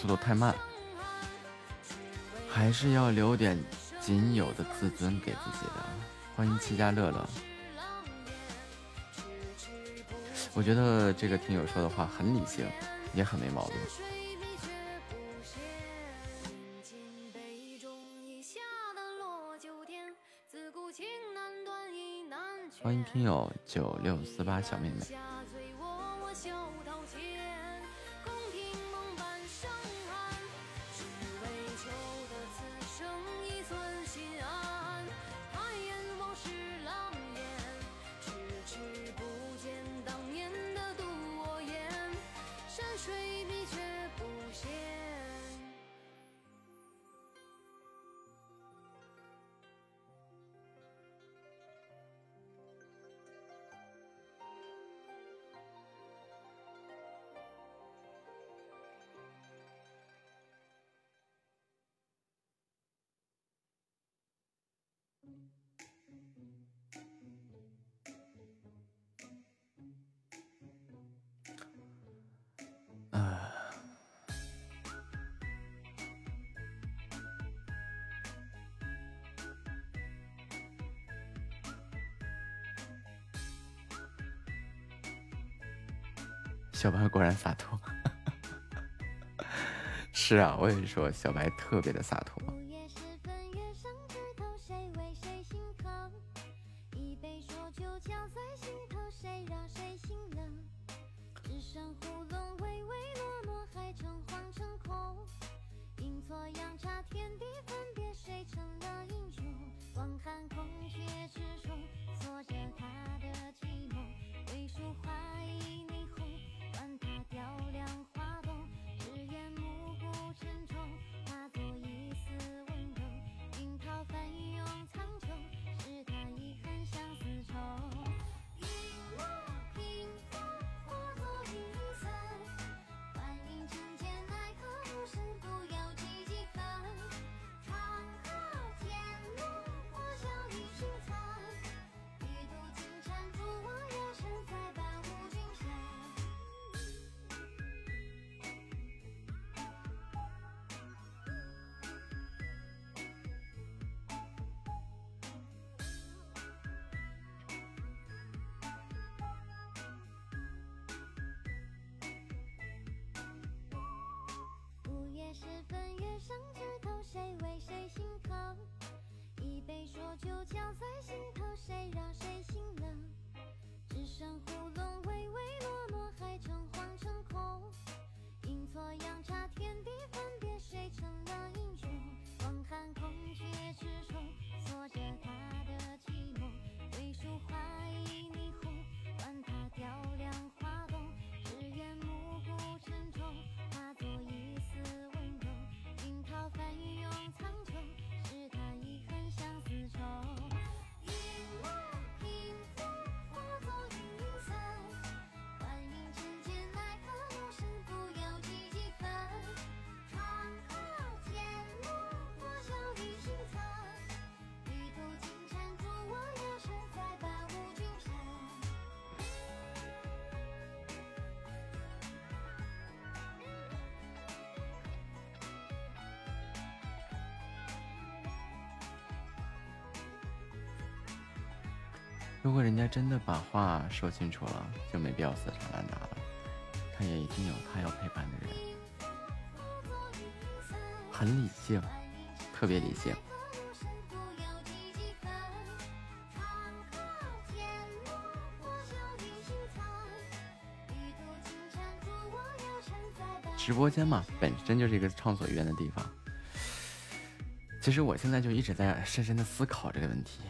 速度太慢，还是要留点仅有的自尊给自己的。欢迎七家乐乐，我觉得这个听友说的话很理性，也很没毛病。欢迎听友九六四八小妹妹。小白果然洒脱。是啊我也是说小白特别的洒脱家真的把话说清楚了，就没必要死缠烂打了。他也一定有他要陪伴的人，很理性，特别理性。直播间嘛，本身就是一个畅所欲言的地方。其实我现在就一直在深深的思考这个问题。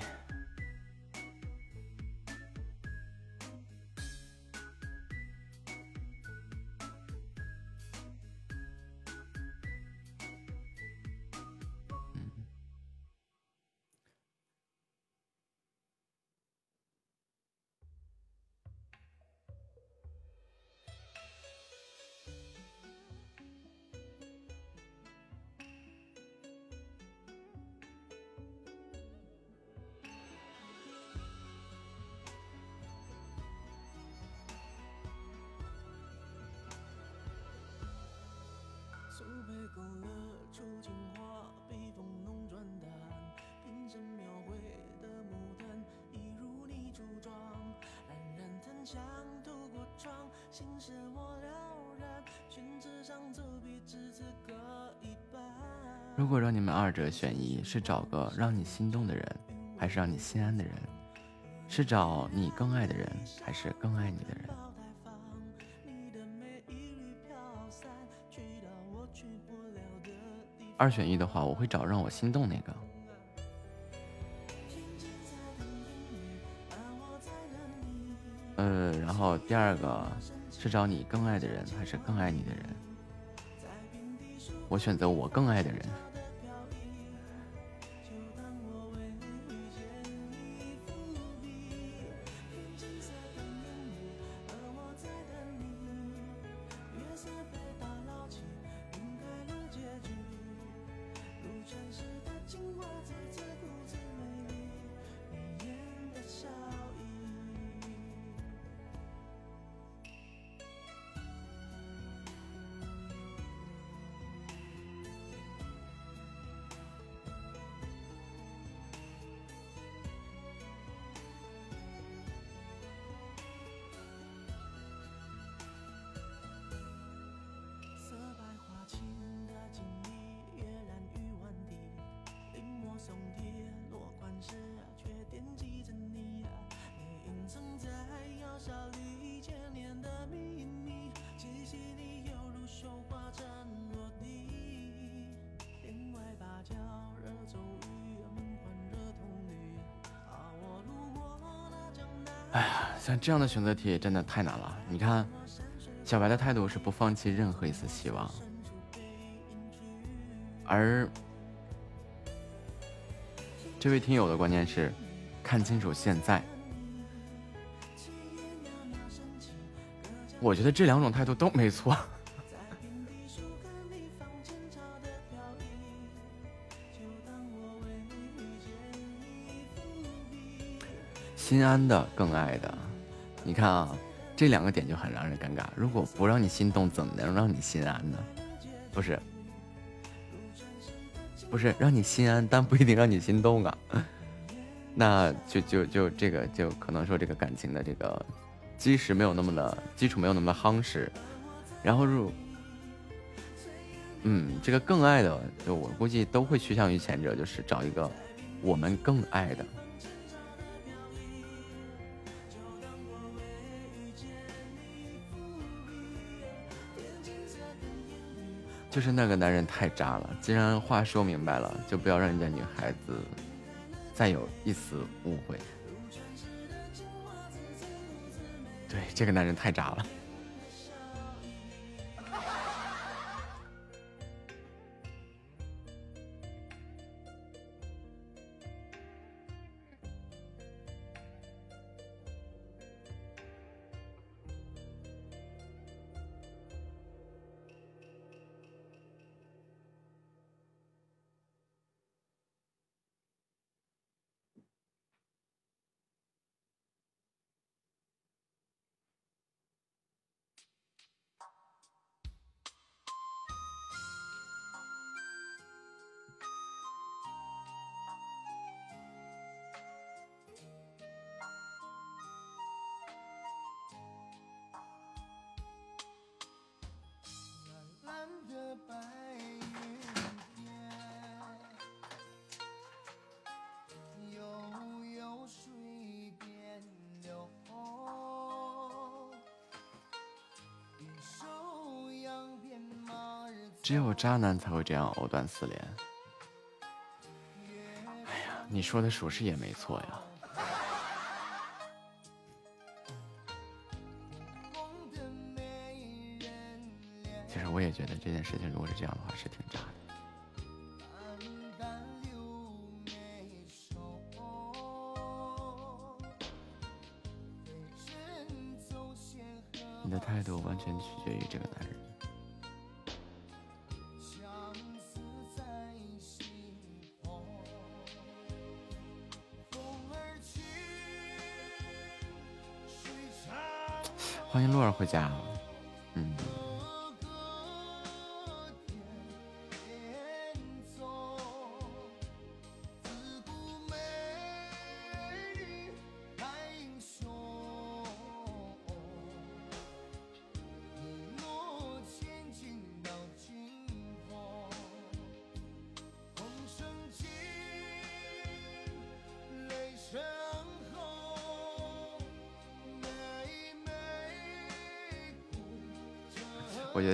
选一是找个让你心动的人，还是让你心安的人？是找你更爱的人，还是更爱你的人？二选一的话，我会找让我心动那个。呃，然后第二个是找你更爱的人，还是更爱你的人？我选择我更爱的人。少一千年的秘密，窒息你犹如绣花针落地。帘外芭蕉惹骤雨，门环惹铜绿。啊，我路过那江南。哎呀，像这样的选择题真的太难了。你看，小白的态度是不放弃任何一丝希望，而。这位听友的观念是，看清楚现在。我觉得这两种态度都没错。心安的，更爱的，你看啊，这两个点就很让人尴尬。如果不让你心动，怎么能让你心安呢？不是，不是让你心安，但不一定让你心动啊。那就就就这个就可能说这个感情的这个基石没有那么的基础没有那么的夯实，然后入，嗯，这个更爱的，就我估计都会趋向于前者，就是找一个我们更爱的。就是那个男人太渣了，既然话说明白了，就不要让人家女孩子再有一丝误会。对，这个男人太渣了。渣男才会这样藕断丝连。哎呀，你说的属实也没错呀。其实我也觉得这件事情如果是这样的话，是挺渣的。你的态度完全取决于这个男人。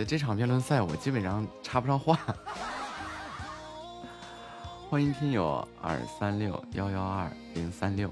这场辩论赛我基本上插不上话。欢迎听友二三六幺幺二零三六。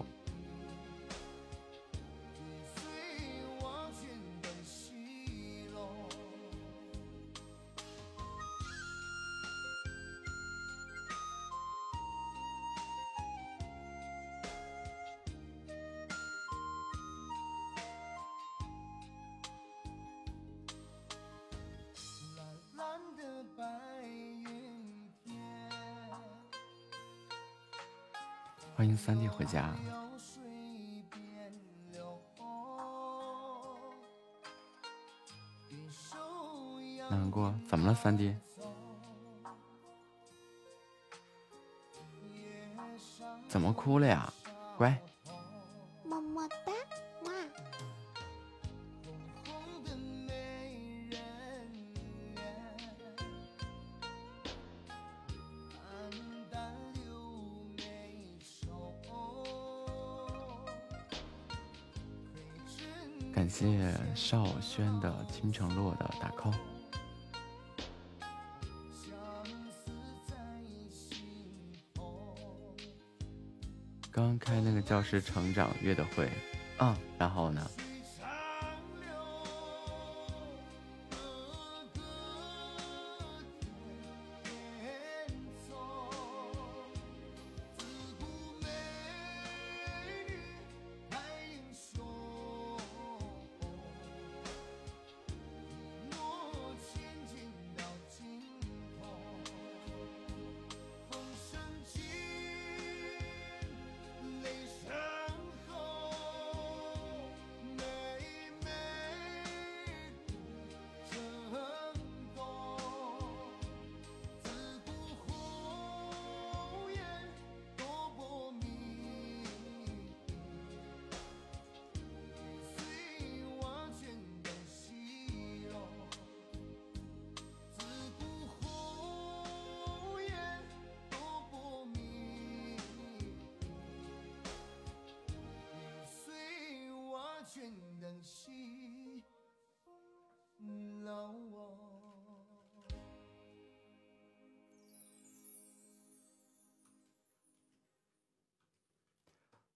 是成长约的会。啊然后呢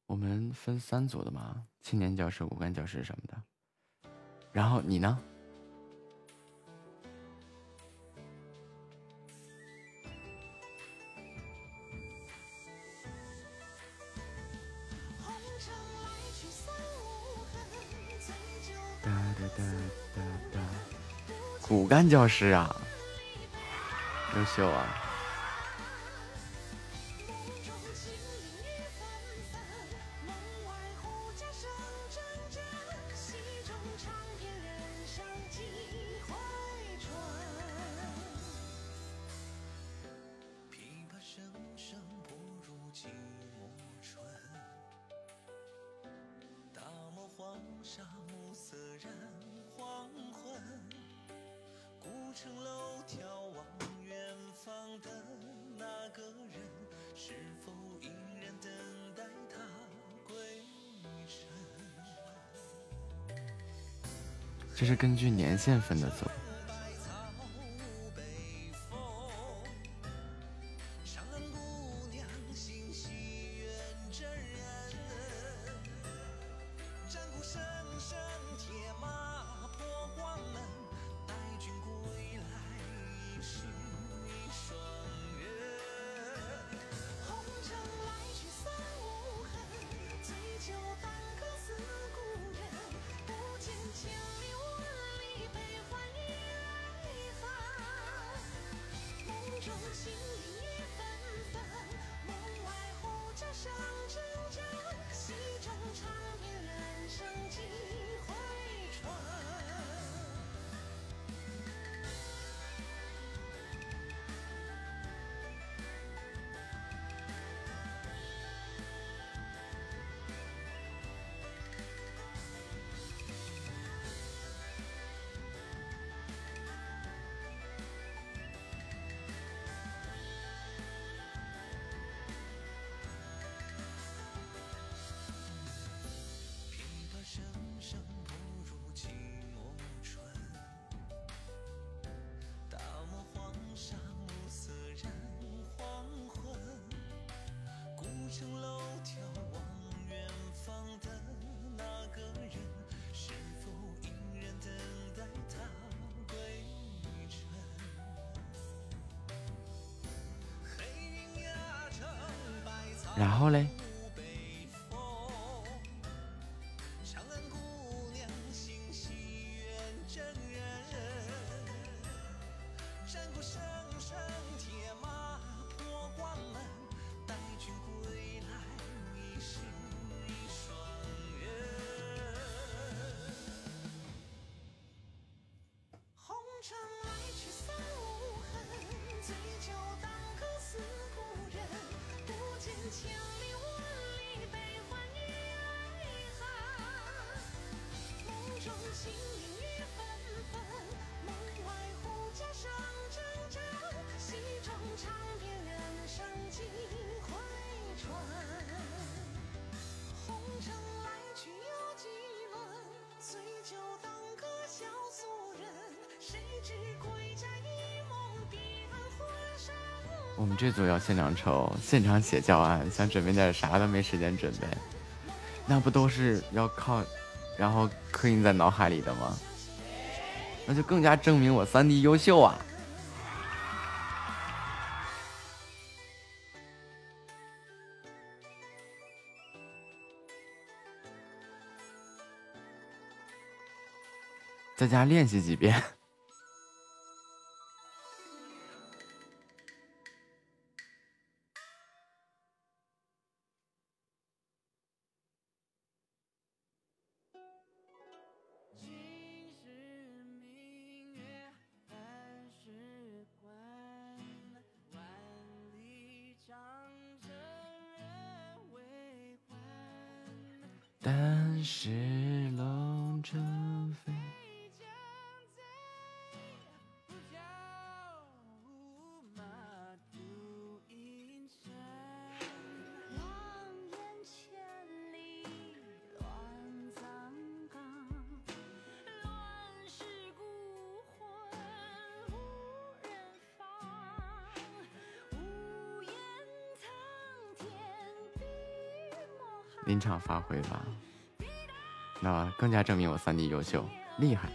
我们分三组的嘛青年教师骨干教师什么的。然后你呢？骨干教师啊优秀啊。根据年限分的走。我们这组要现场抽现场写教案想准备点啥都没时间准备。那不都是要靠然后刻印在脑海里的吗？那就更加证明我三弟优秀啊。在家练习几遍。临场发挥吧，那更加证明我三弟优秀，厉害。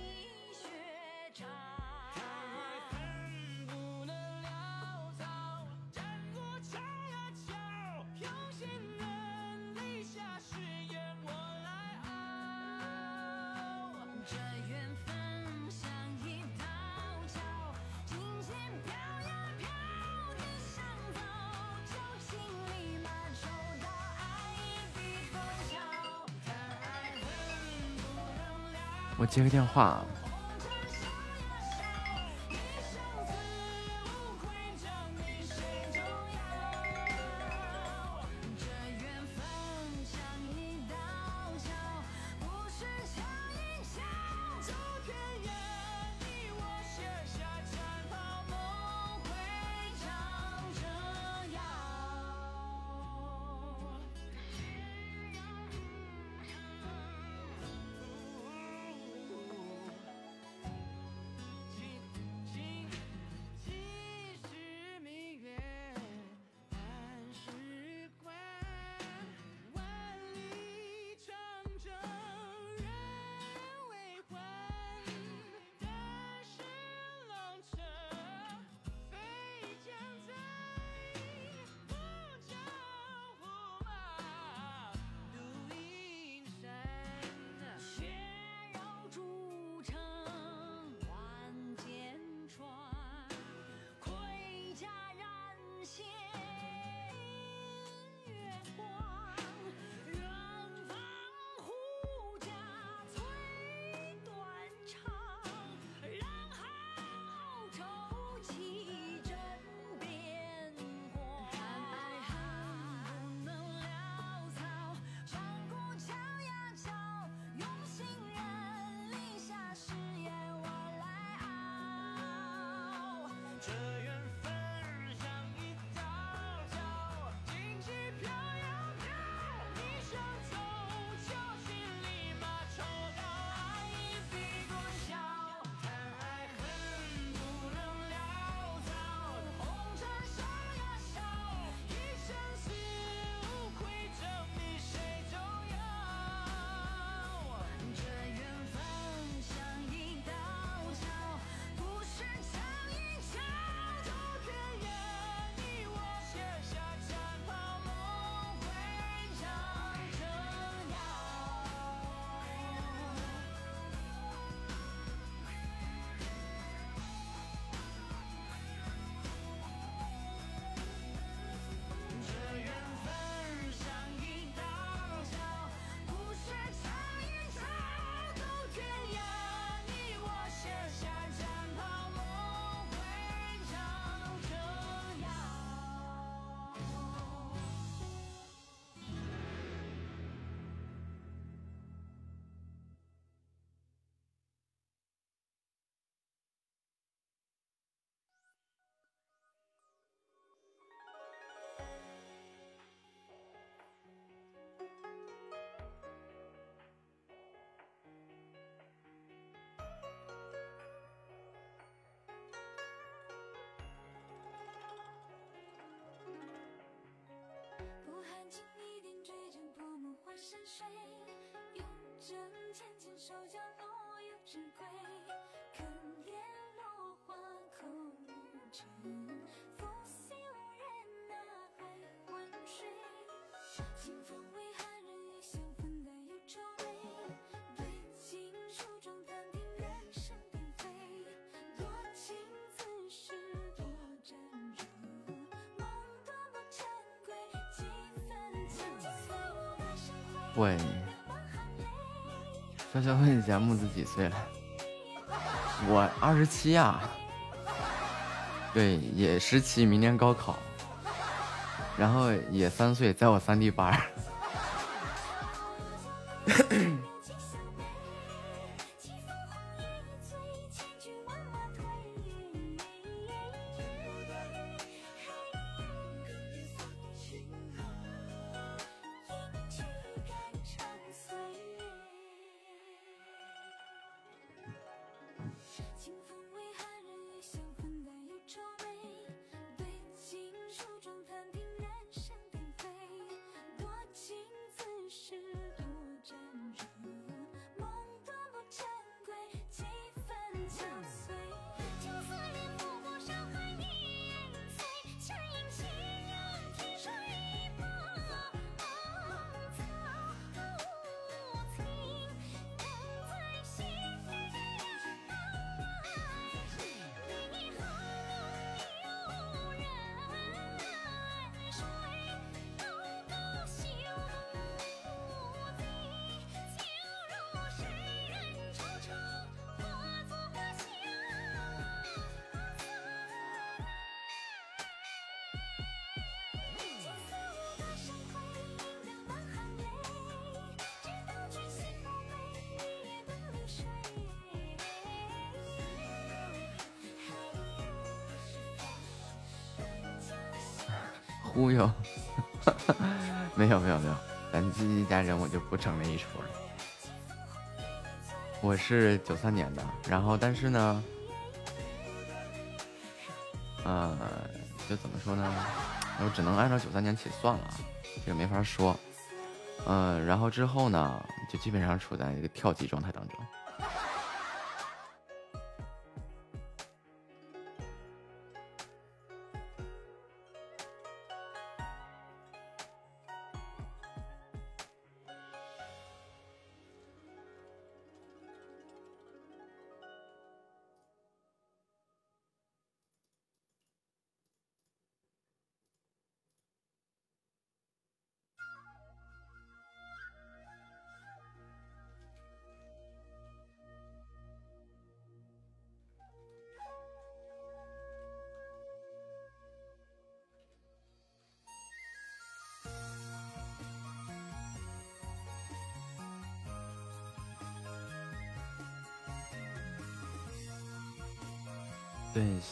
接个电话，水，用针浅浅手将落叶之归。可怜落花空无尘，负心人呐还昏睡。清风微喂，悄悄问一下，木子几岁了？我二十七呀，对，也十七，明年高考，然后也三岁，在我三弟班。忽悠，没有没有没有，咱自己家人我就不整那一出了。我是九三年的，然后但是呢，呃，就怎么说呢，我只能按照九三年起算了，这个没法说。嗯、然后之后呢，就基本上处在一个跳级状态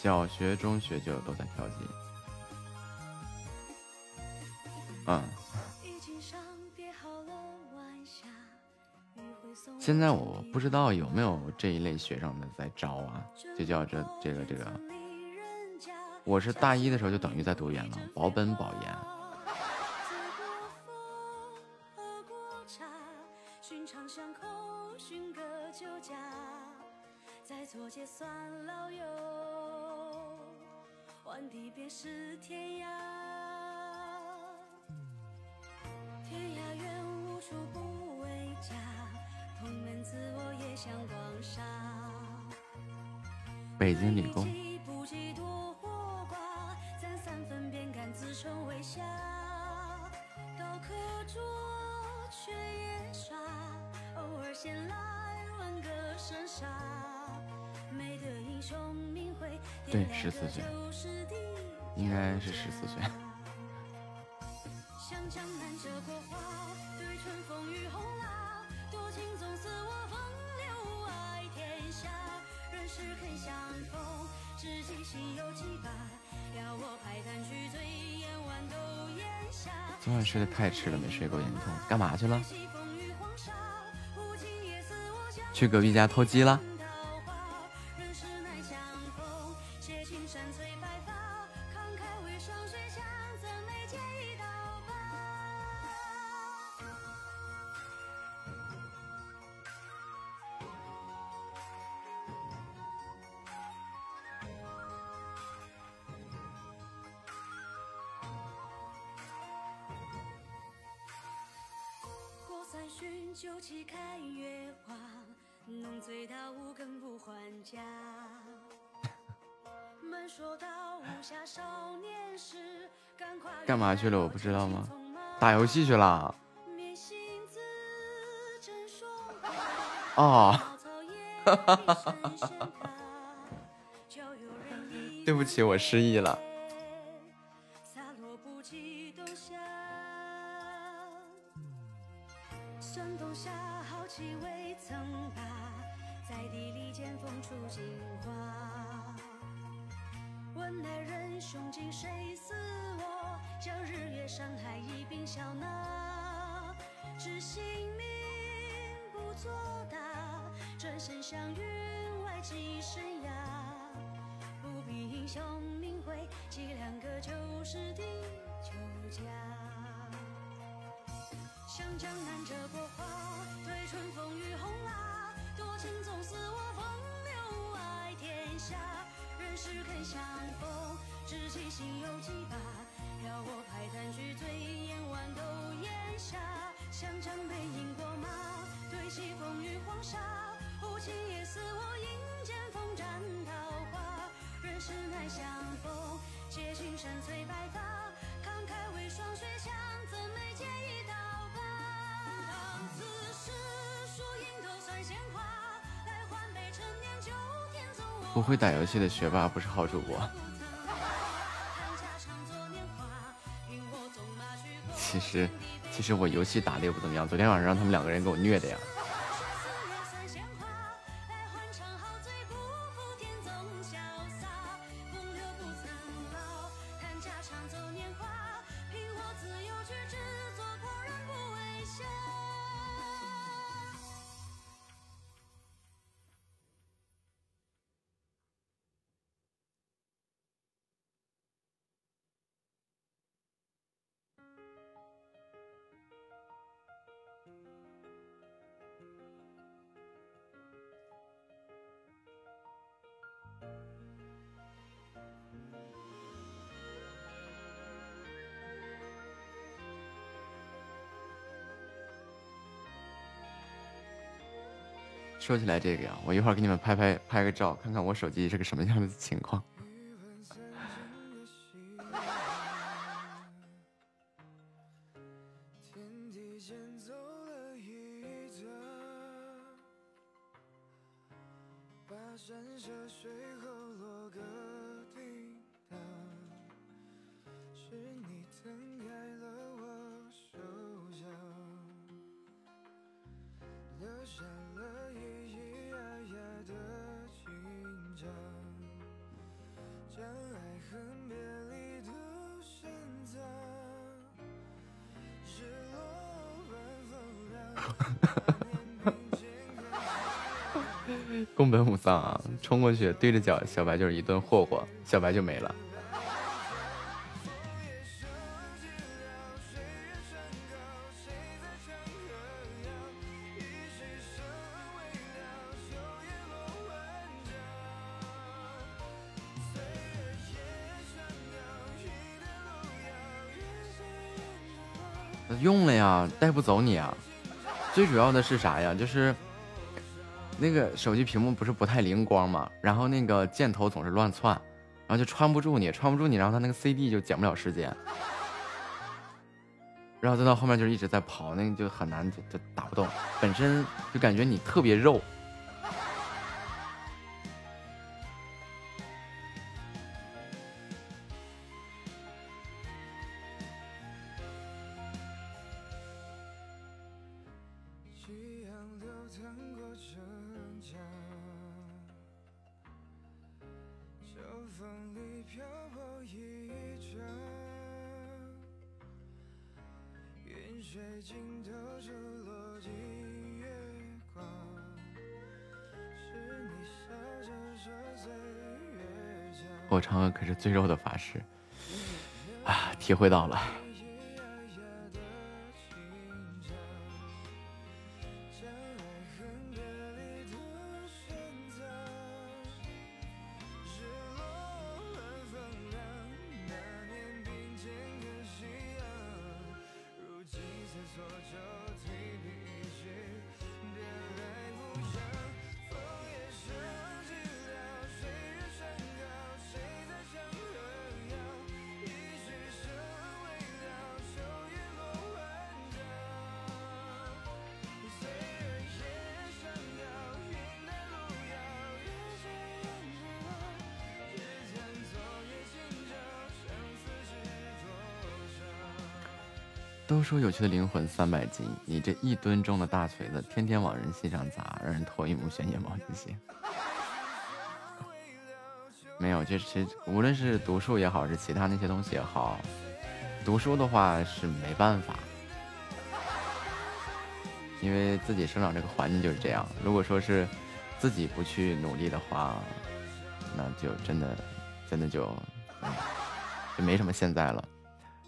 小学、中学就都在调剂。嗯，现在我不知道有没有这一类学生的在招啊，就叫这这个这个。我是大一的时候就等于在读研了，保本保研。睡得太迟了，没睡够，眼睛痛。干嘛去了？去隔壁家偷鸡了？去了？我不知道吗？打游戏去了。哦，对不起，我失忆了。打游戏的学霸不是好主播。其实，其实我游戏打的也不怎么样。昨天晚上让他们两个人给我虐的呀。说起来这个呀，我一会儿给你们拍拍拍个照，看看我手机是个什么样的情况。冲过去对着脚小白就是一顿霍霍，小白就没了。用了呀，带不走你啊。最主要的是啥呀？就是那个手机屏幕不是不太灵光嘛，然后那个箭头总是乱窜，然后就穿不住你，穿不住你，然后它那个 CD 就减不了时间，然后再到后面就一直在跑，那个就很难就就打不动，本身就感觉你特别肉。最肉的法师啊，体会到了。说有趣的灵魂三百斤，你这一吨重的大锤子，天天往人心上砸，让人头晕目眩、眼冒金星。没有，就是无论是读书也好，是其他那些东西也好，读书的话是没办法，因为自己生长这个环境就是这样。如果说是自己不去努力的话，那就真的真的就嗯就没什么现在了。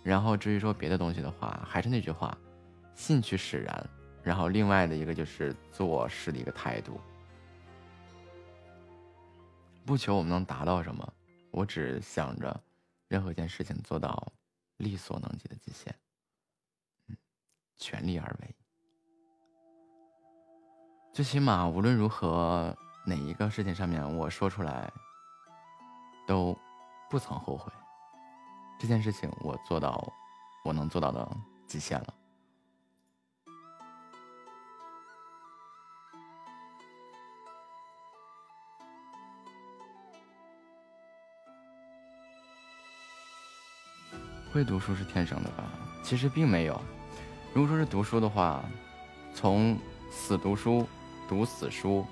然后至于说别的东西的话，还是那句话，兴趣使然。然后另外的一个就是做事的一个态度，不求我们能达到什么，我只想着任何一件事情做到力所能及的极限，嗯，全力而为。最起码无论如何哪一个事情上面我说出来，都不曾后悔。这件事情我做到我能做到的极限了。会读书是天生的吧？其实并没有。如果说是读书的话，从死读书、读死书，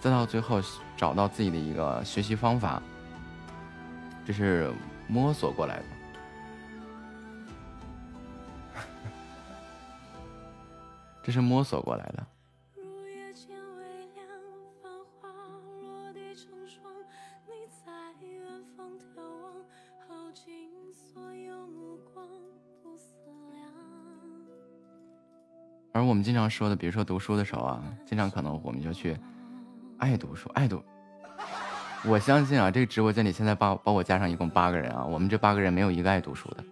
再到最后找到自己的一个学习方法，这是摸索过来的。这是摸索过来的。而我们经常说的，比如说读书的时候啊，经常可能我们就去爱读书，爱读。我相信啊，这个直播间里现在把把我加上一共八个人啊，我们这八个人没有一个爱读书的。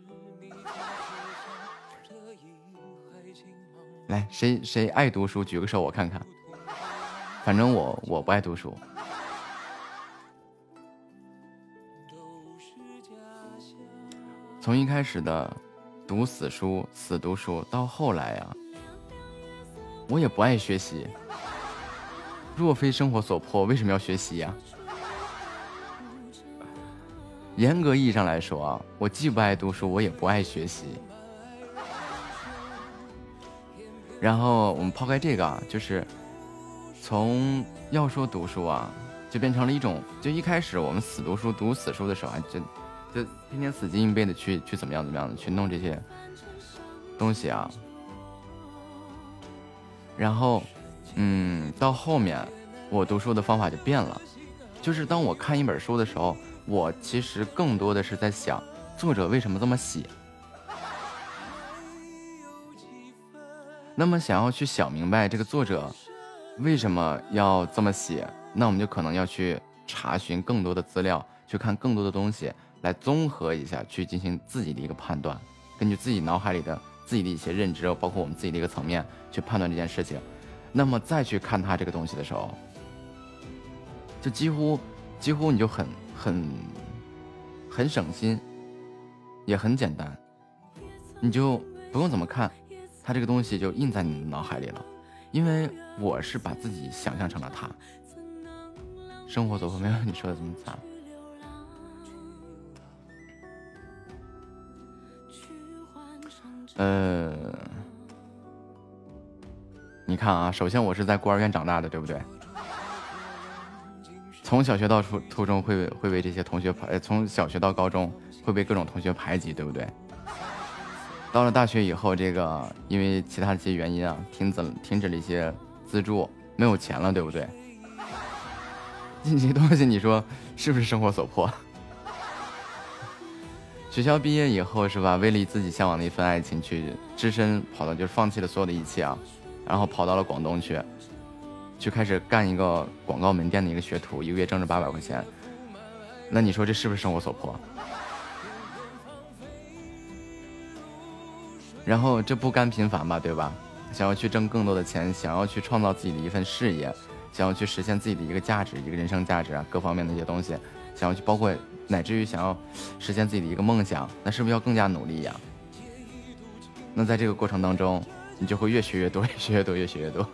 来，谁谁爱读书，举个手我看看。反正我我不爱读书。从一开始的读死书、死读书，到后来呀、我也不爱学习。若非生活所迫，为什么要学习呀、严格意义上来说啊，我既不爱读书，我也不爱学习。然后我们抛开这个啊，就是从要说读书啊，就变成了一种，就一开始我们死读书、读死书的时候啊，就就天天死记硬背的去去怎么样怎么样的去弄这些东西啊。然后，嗯，到后面我读书的方法就变了，就是当我看一本书的时候，我其实更多的是在想作者为什么这么写。那么想要去想明白这个作者为什么要这么写，那我们就可能要去查询更多的资料，去看更多的东西，来综合一下，去进行自己的一个判断，根据自己脑海里的自己的一些认知，包括我们自己的一个层面去判断这件事情。那么再去看他这个东西的时候，就几乎几乎你就很很很省心，也很简单，你就不用怎么看。他这个东西就印在你的脑海里了，因为我是把自己想象成了他。生活所迫没有你说的这么惨。呃，你看啊，首先我是在孤儿院长大的，对不对？从小学到初初中会会被这些同学排，从小学到高中会被各种同学排挤，对不对？到了大学以后，这个因为其他的一些原因啊，停止停止了一些资助，没有钱了，对不对？这 些东西你说是不是生活所迫？学校毕业以后是吧？为了自己向往的一份爱情，去只身跑到就是放弃了所有的一切啊，然后跑到了广东去，去开始干一个广告门店的一个学徒，一个月挣着八百块钱。那你说这是不是生活所迫？然后这不甘平凡吧，对吧？想要去挣更多的钱，想要去创造自己的一份事业，想要去实现自己的一个价值、一个人生价值啊，各方面的一些东西，想要去包括乃至于想要实现自己的一个梦想，那是不是要更加努力呀？那在这个过程当中，你就会越学越多，越学越多，越学越多。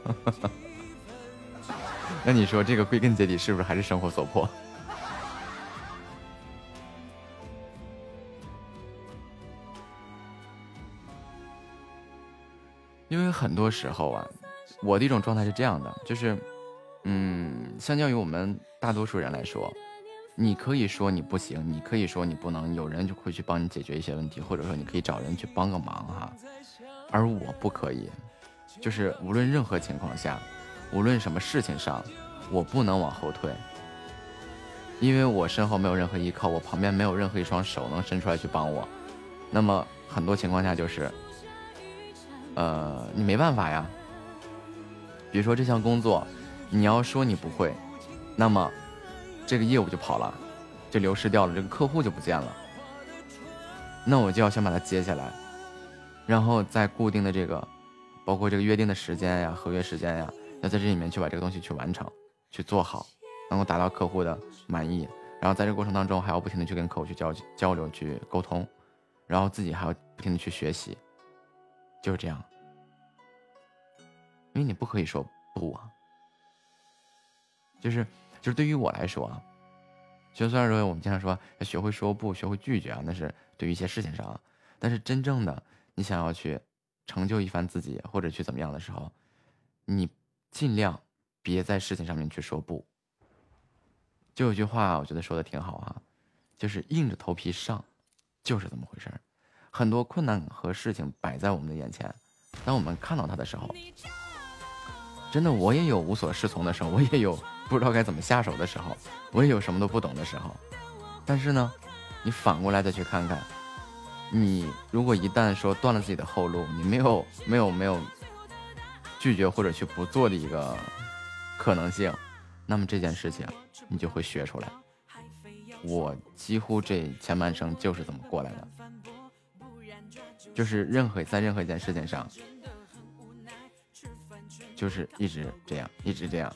那你说这个归根结底是不是还是生活所迫？因为很多时候啊，我的一种状态是这样的，就是，嗯，相较于我们大多数人来说，你可以说你不行，你可以说你不能，有人就会去帮你解决一些问题，或者说你可以找人去帮个忙哈，而我不可以，就是无论任何情况下，无论什么事情上，我不能往后退，因为我身后没有任何依靠，我旁边没有任何一双手能伸出来去帮我，那么很多情况下就是，呃，你没办法呀。比如说这项工作，你要说你不会，那么这个业务就跑了，就流失掉了，这个客户就不见了。那我就要先把它接下来，然后在固定的这个，包括这个约定的时间呀、合约时间呀，要在这里面去把这个东西去完成、去做好，能够达到客户的满意。然后在这过程当中，还要不停的去跟客户去交交流、去沟通，然后自己还要不停的去学习，就是这样。因为你不可以说不啊，就是就是对于我来说啊，就虽然说我们经常说要学会说不，学会拒绝啊，那是对于一些事情上啊，但是真正的你想要去成就一番自己或者去怎么样的时候，你尽量别在事情上面去说不。就有句话我觉得说的挺好啊，就是硬着头皮上，就是这么回事儿。很多困难和事情摆在我们的眼前，当我们看到它的时候，真的我也有无所适从的时候，我也有不知道该怎么下手的时候，我也有什么都不懂的时候。但是呢，你反过来再去看看，你如果一旦说断了自己的后路，你没有没有没有拒绝或者去不做的一个可能性，那么这件事情你就会学出来。我几乎这前半生就是这么过来的，就是任何在任何一件事情上，就是一直这样，一直这样。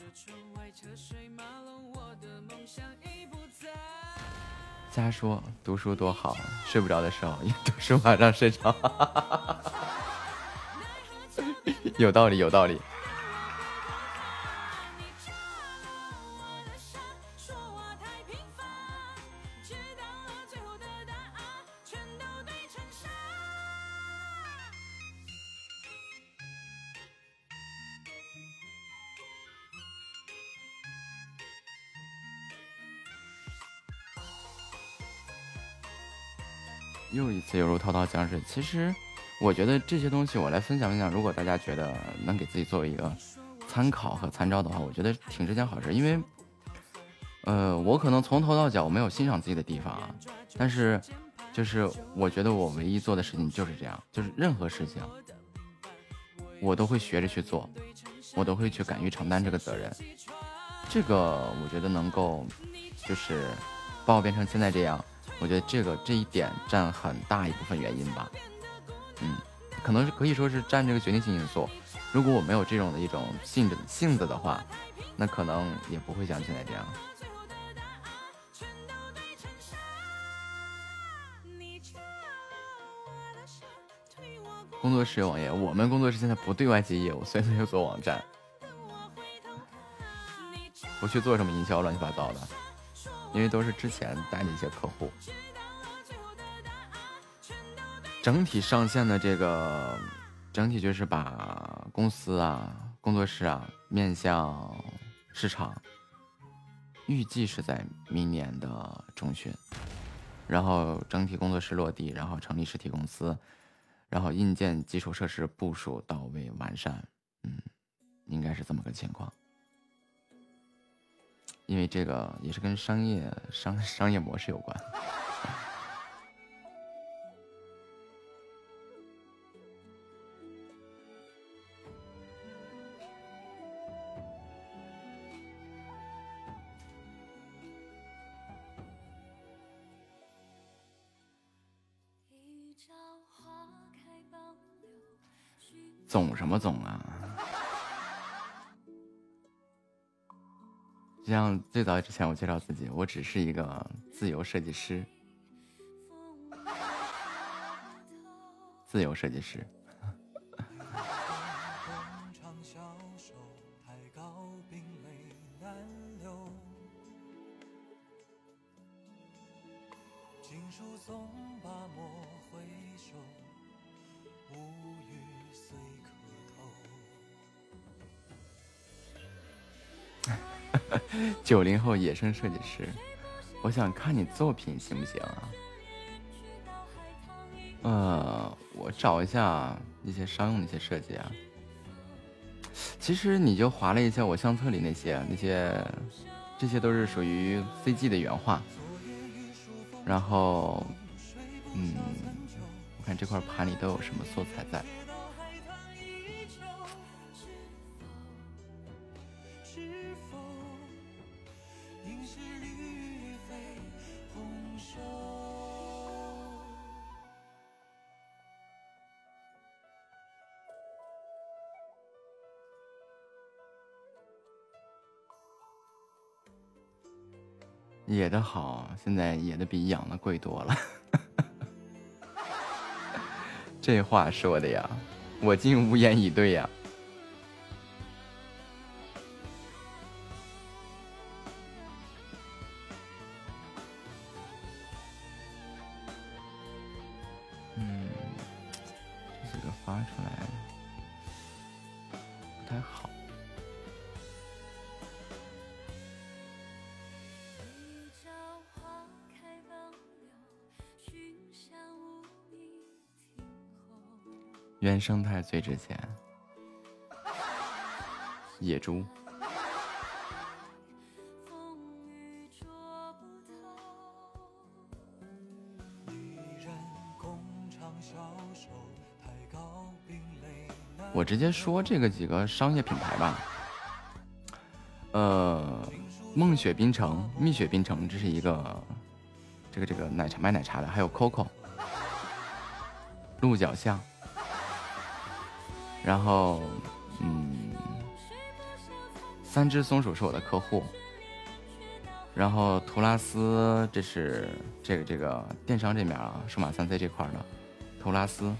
瞎说读书多好，睡不着的时候一读书马上睡着，有道理，有道理。又一次犹如滔滔江水。其实，我觉得这些东西我来分享分享，如果大家觉得能给自己作为一个参考和参照的话，我觉得挺是件好事。因为，呃，我可能从头到脚我没有欣赏自己的地方啊，但是，就是我觉得我唯一做的事情就是这样，就是任何事情，我都会学着去做，我都会去敢于承担这个责任。这个我觉得能够，就是把我变成现在这样。我觉得这个这一点占很大一部分原因吧，嗯，可能是可以说是占这个决定性因素。如果我没有这种的一种性子性子的话，那可能也不会像现在这样。工作室有网页，我们工作室现在不对外接业务，所以没有做网站，不去做什么营销乱七八糟的。因为都是之前带的一些客户，整体上线的这个整体就是把公司啊、工作室啊面向市场，预计是在明年的中旬，然后整体工作室落地，然后成立实体公司，然后硬件基础设施部署到位完善，嗯，应该是这么个情况。因为这个也是跟商业商 商业模式有关。总什么总啊？就像最早之前我介绍自己，我只是一个自由设计师，自由设计师。九零后野生设计师，我想看你作品行不行啊？呃，我找一下一些商用的一些设计啊。其实你就划了一下我相册里那些那些，这些都是属于 CG 的原画。然后，嗯，我看这块盘里都有什么素材在。野的好，现在野的比养的贵多了。这话说的呀，我竟无言以对呀。生态最值钱，野猪。我直接说这个几个商业品牌吧。呃，梦雪冰城、蜜雪冰城，这是一个这个这个奶茶卖奶茶的，还有 COCO、鹿角巷，然后嗯，三只松鼠是我的客户，然后图拉斯这是这个这个电商这面啊，数码三 C 这块的，图拉斯、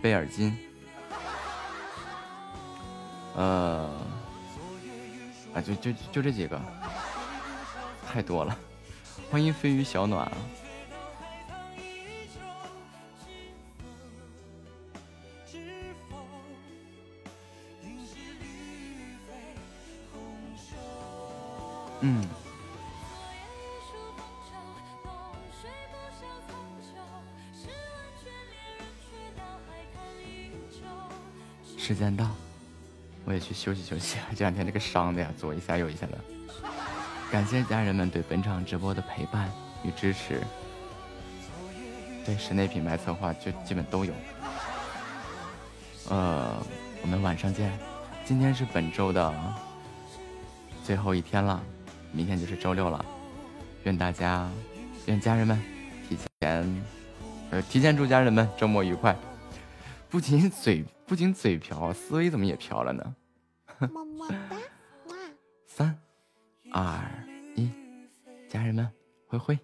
贝尔金。呃，啊，就就就这几个，太多了。欢迎飞鱼小暖啊！休息。这两天这个伤的呀，左一下右一下的。感谢家人们对本场直播的陪伴与支持。对室内品牌策划就基本都有。呃，我们晚上见。今天是本周的最后一天了，明天就是周六了。愿大家，愿家人们提前，呃，提前祝家人们周末愉快。不仅嘴不仅嘴瓢，思维怎么也瓢了呢？二、一，家人们，挥挥。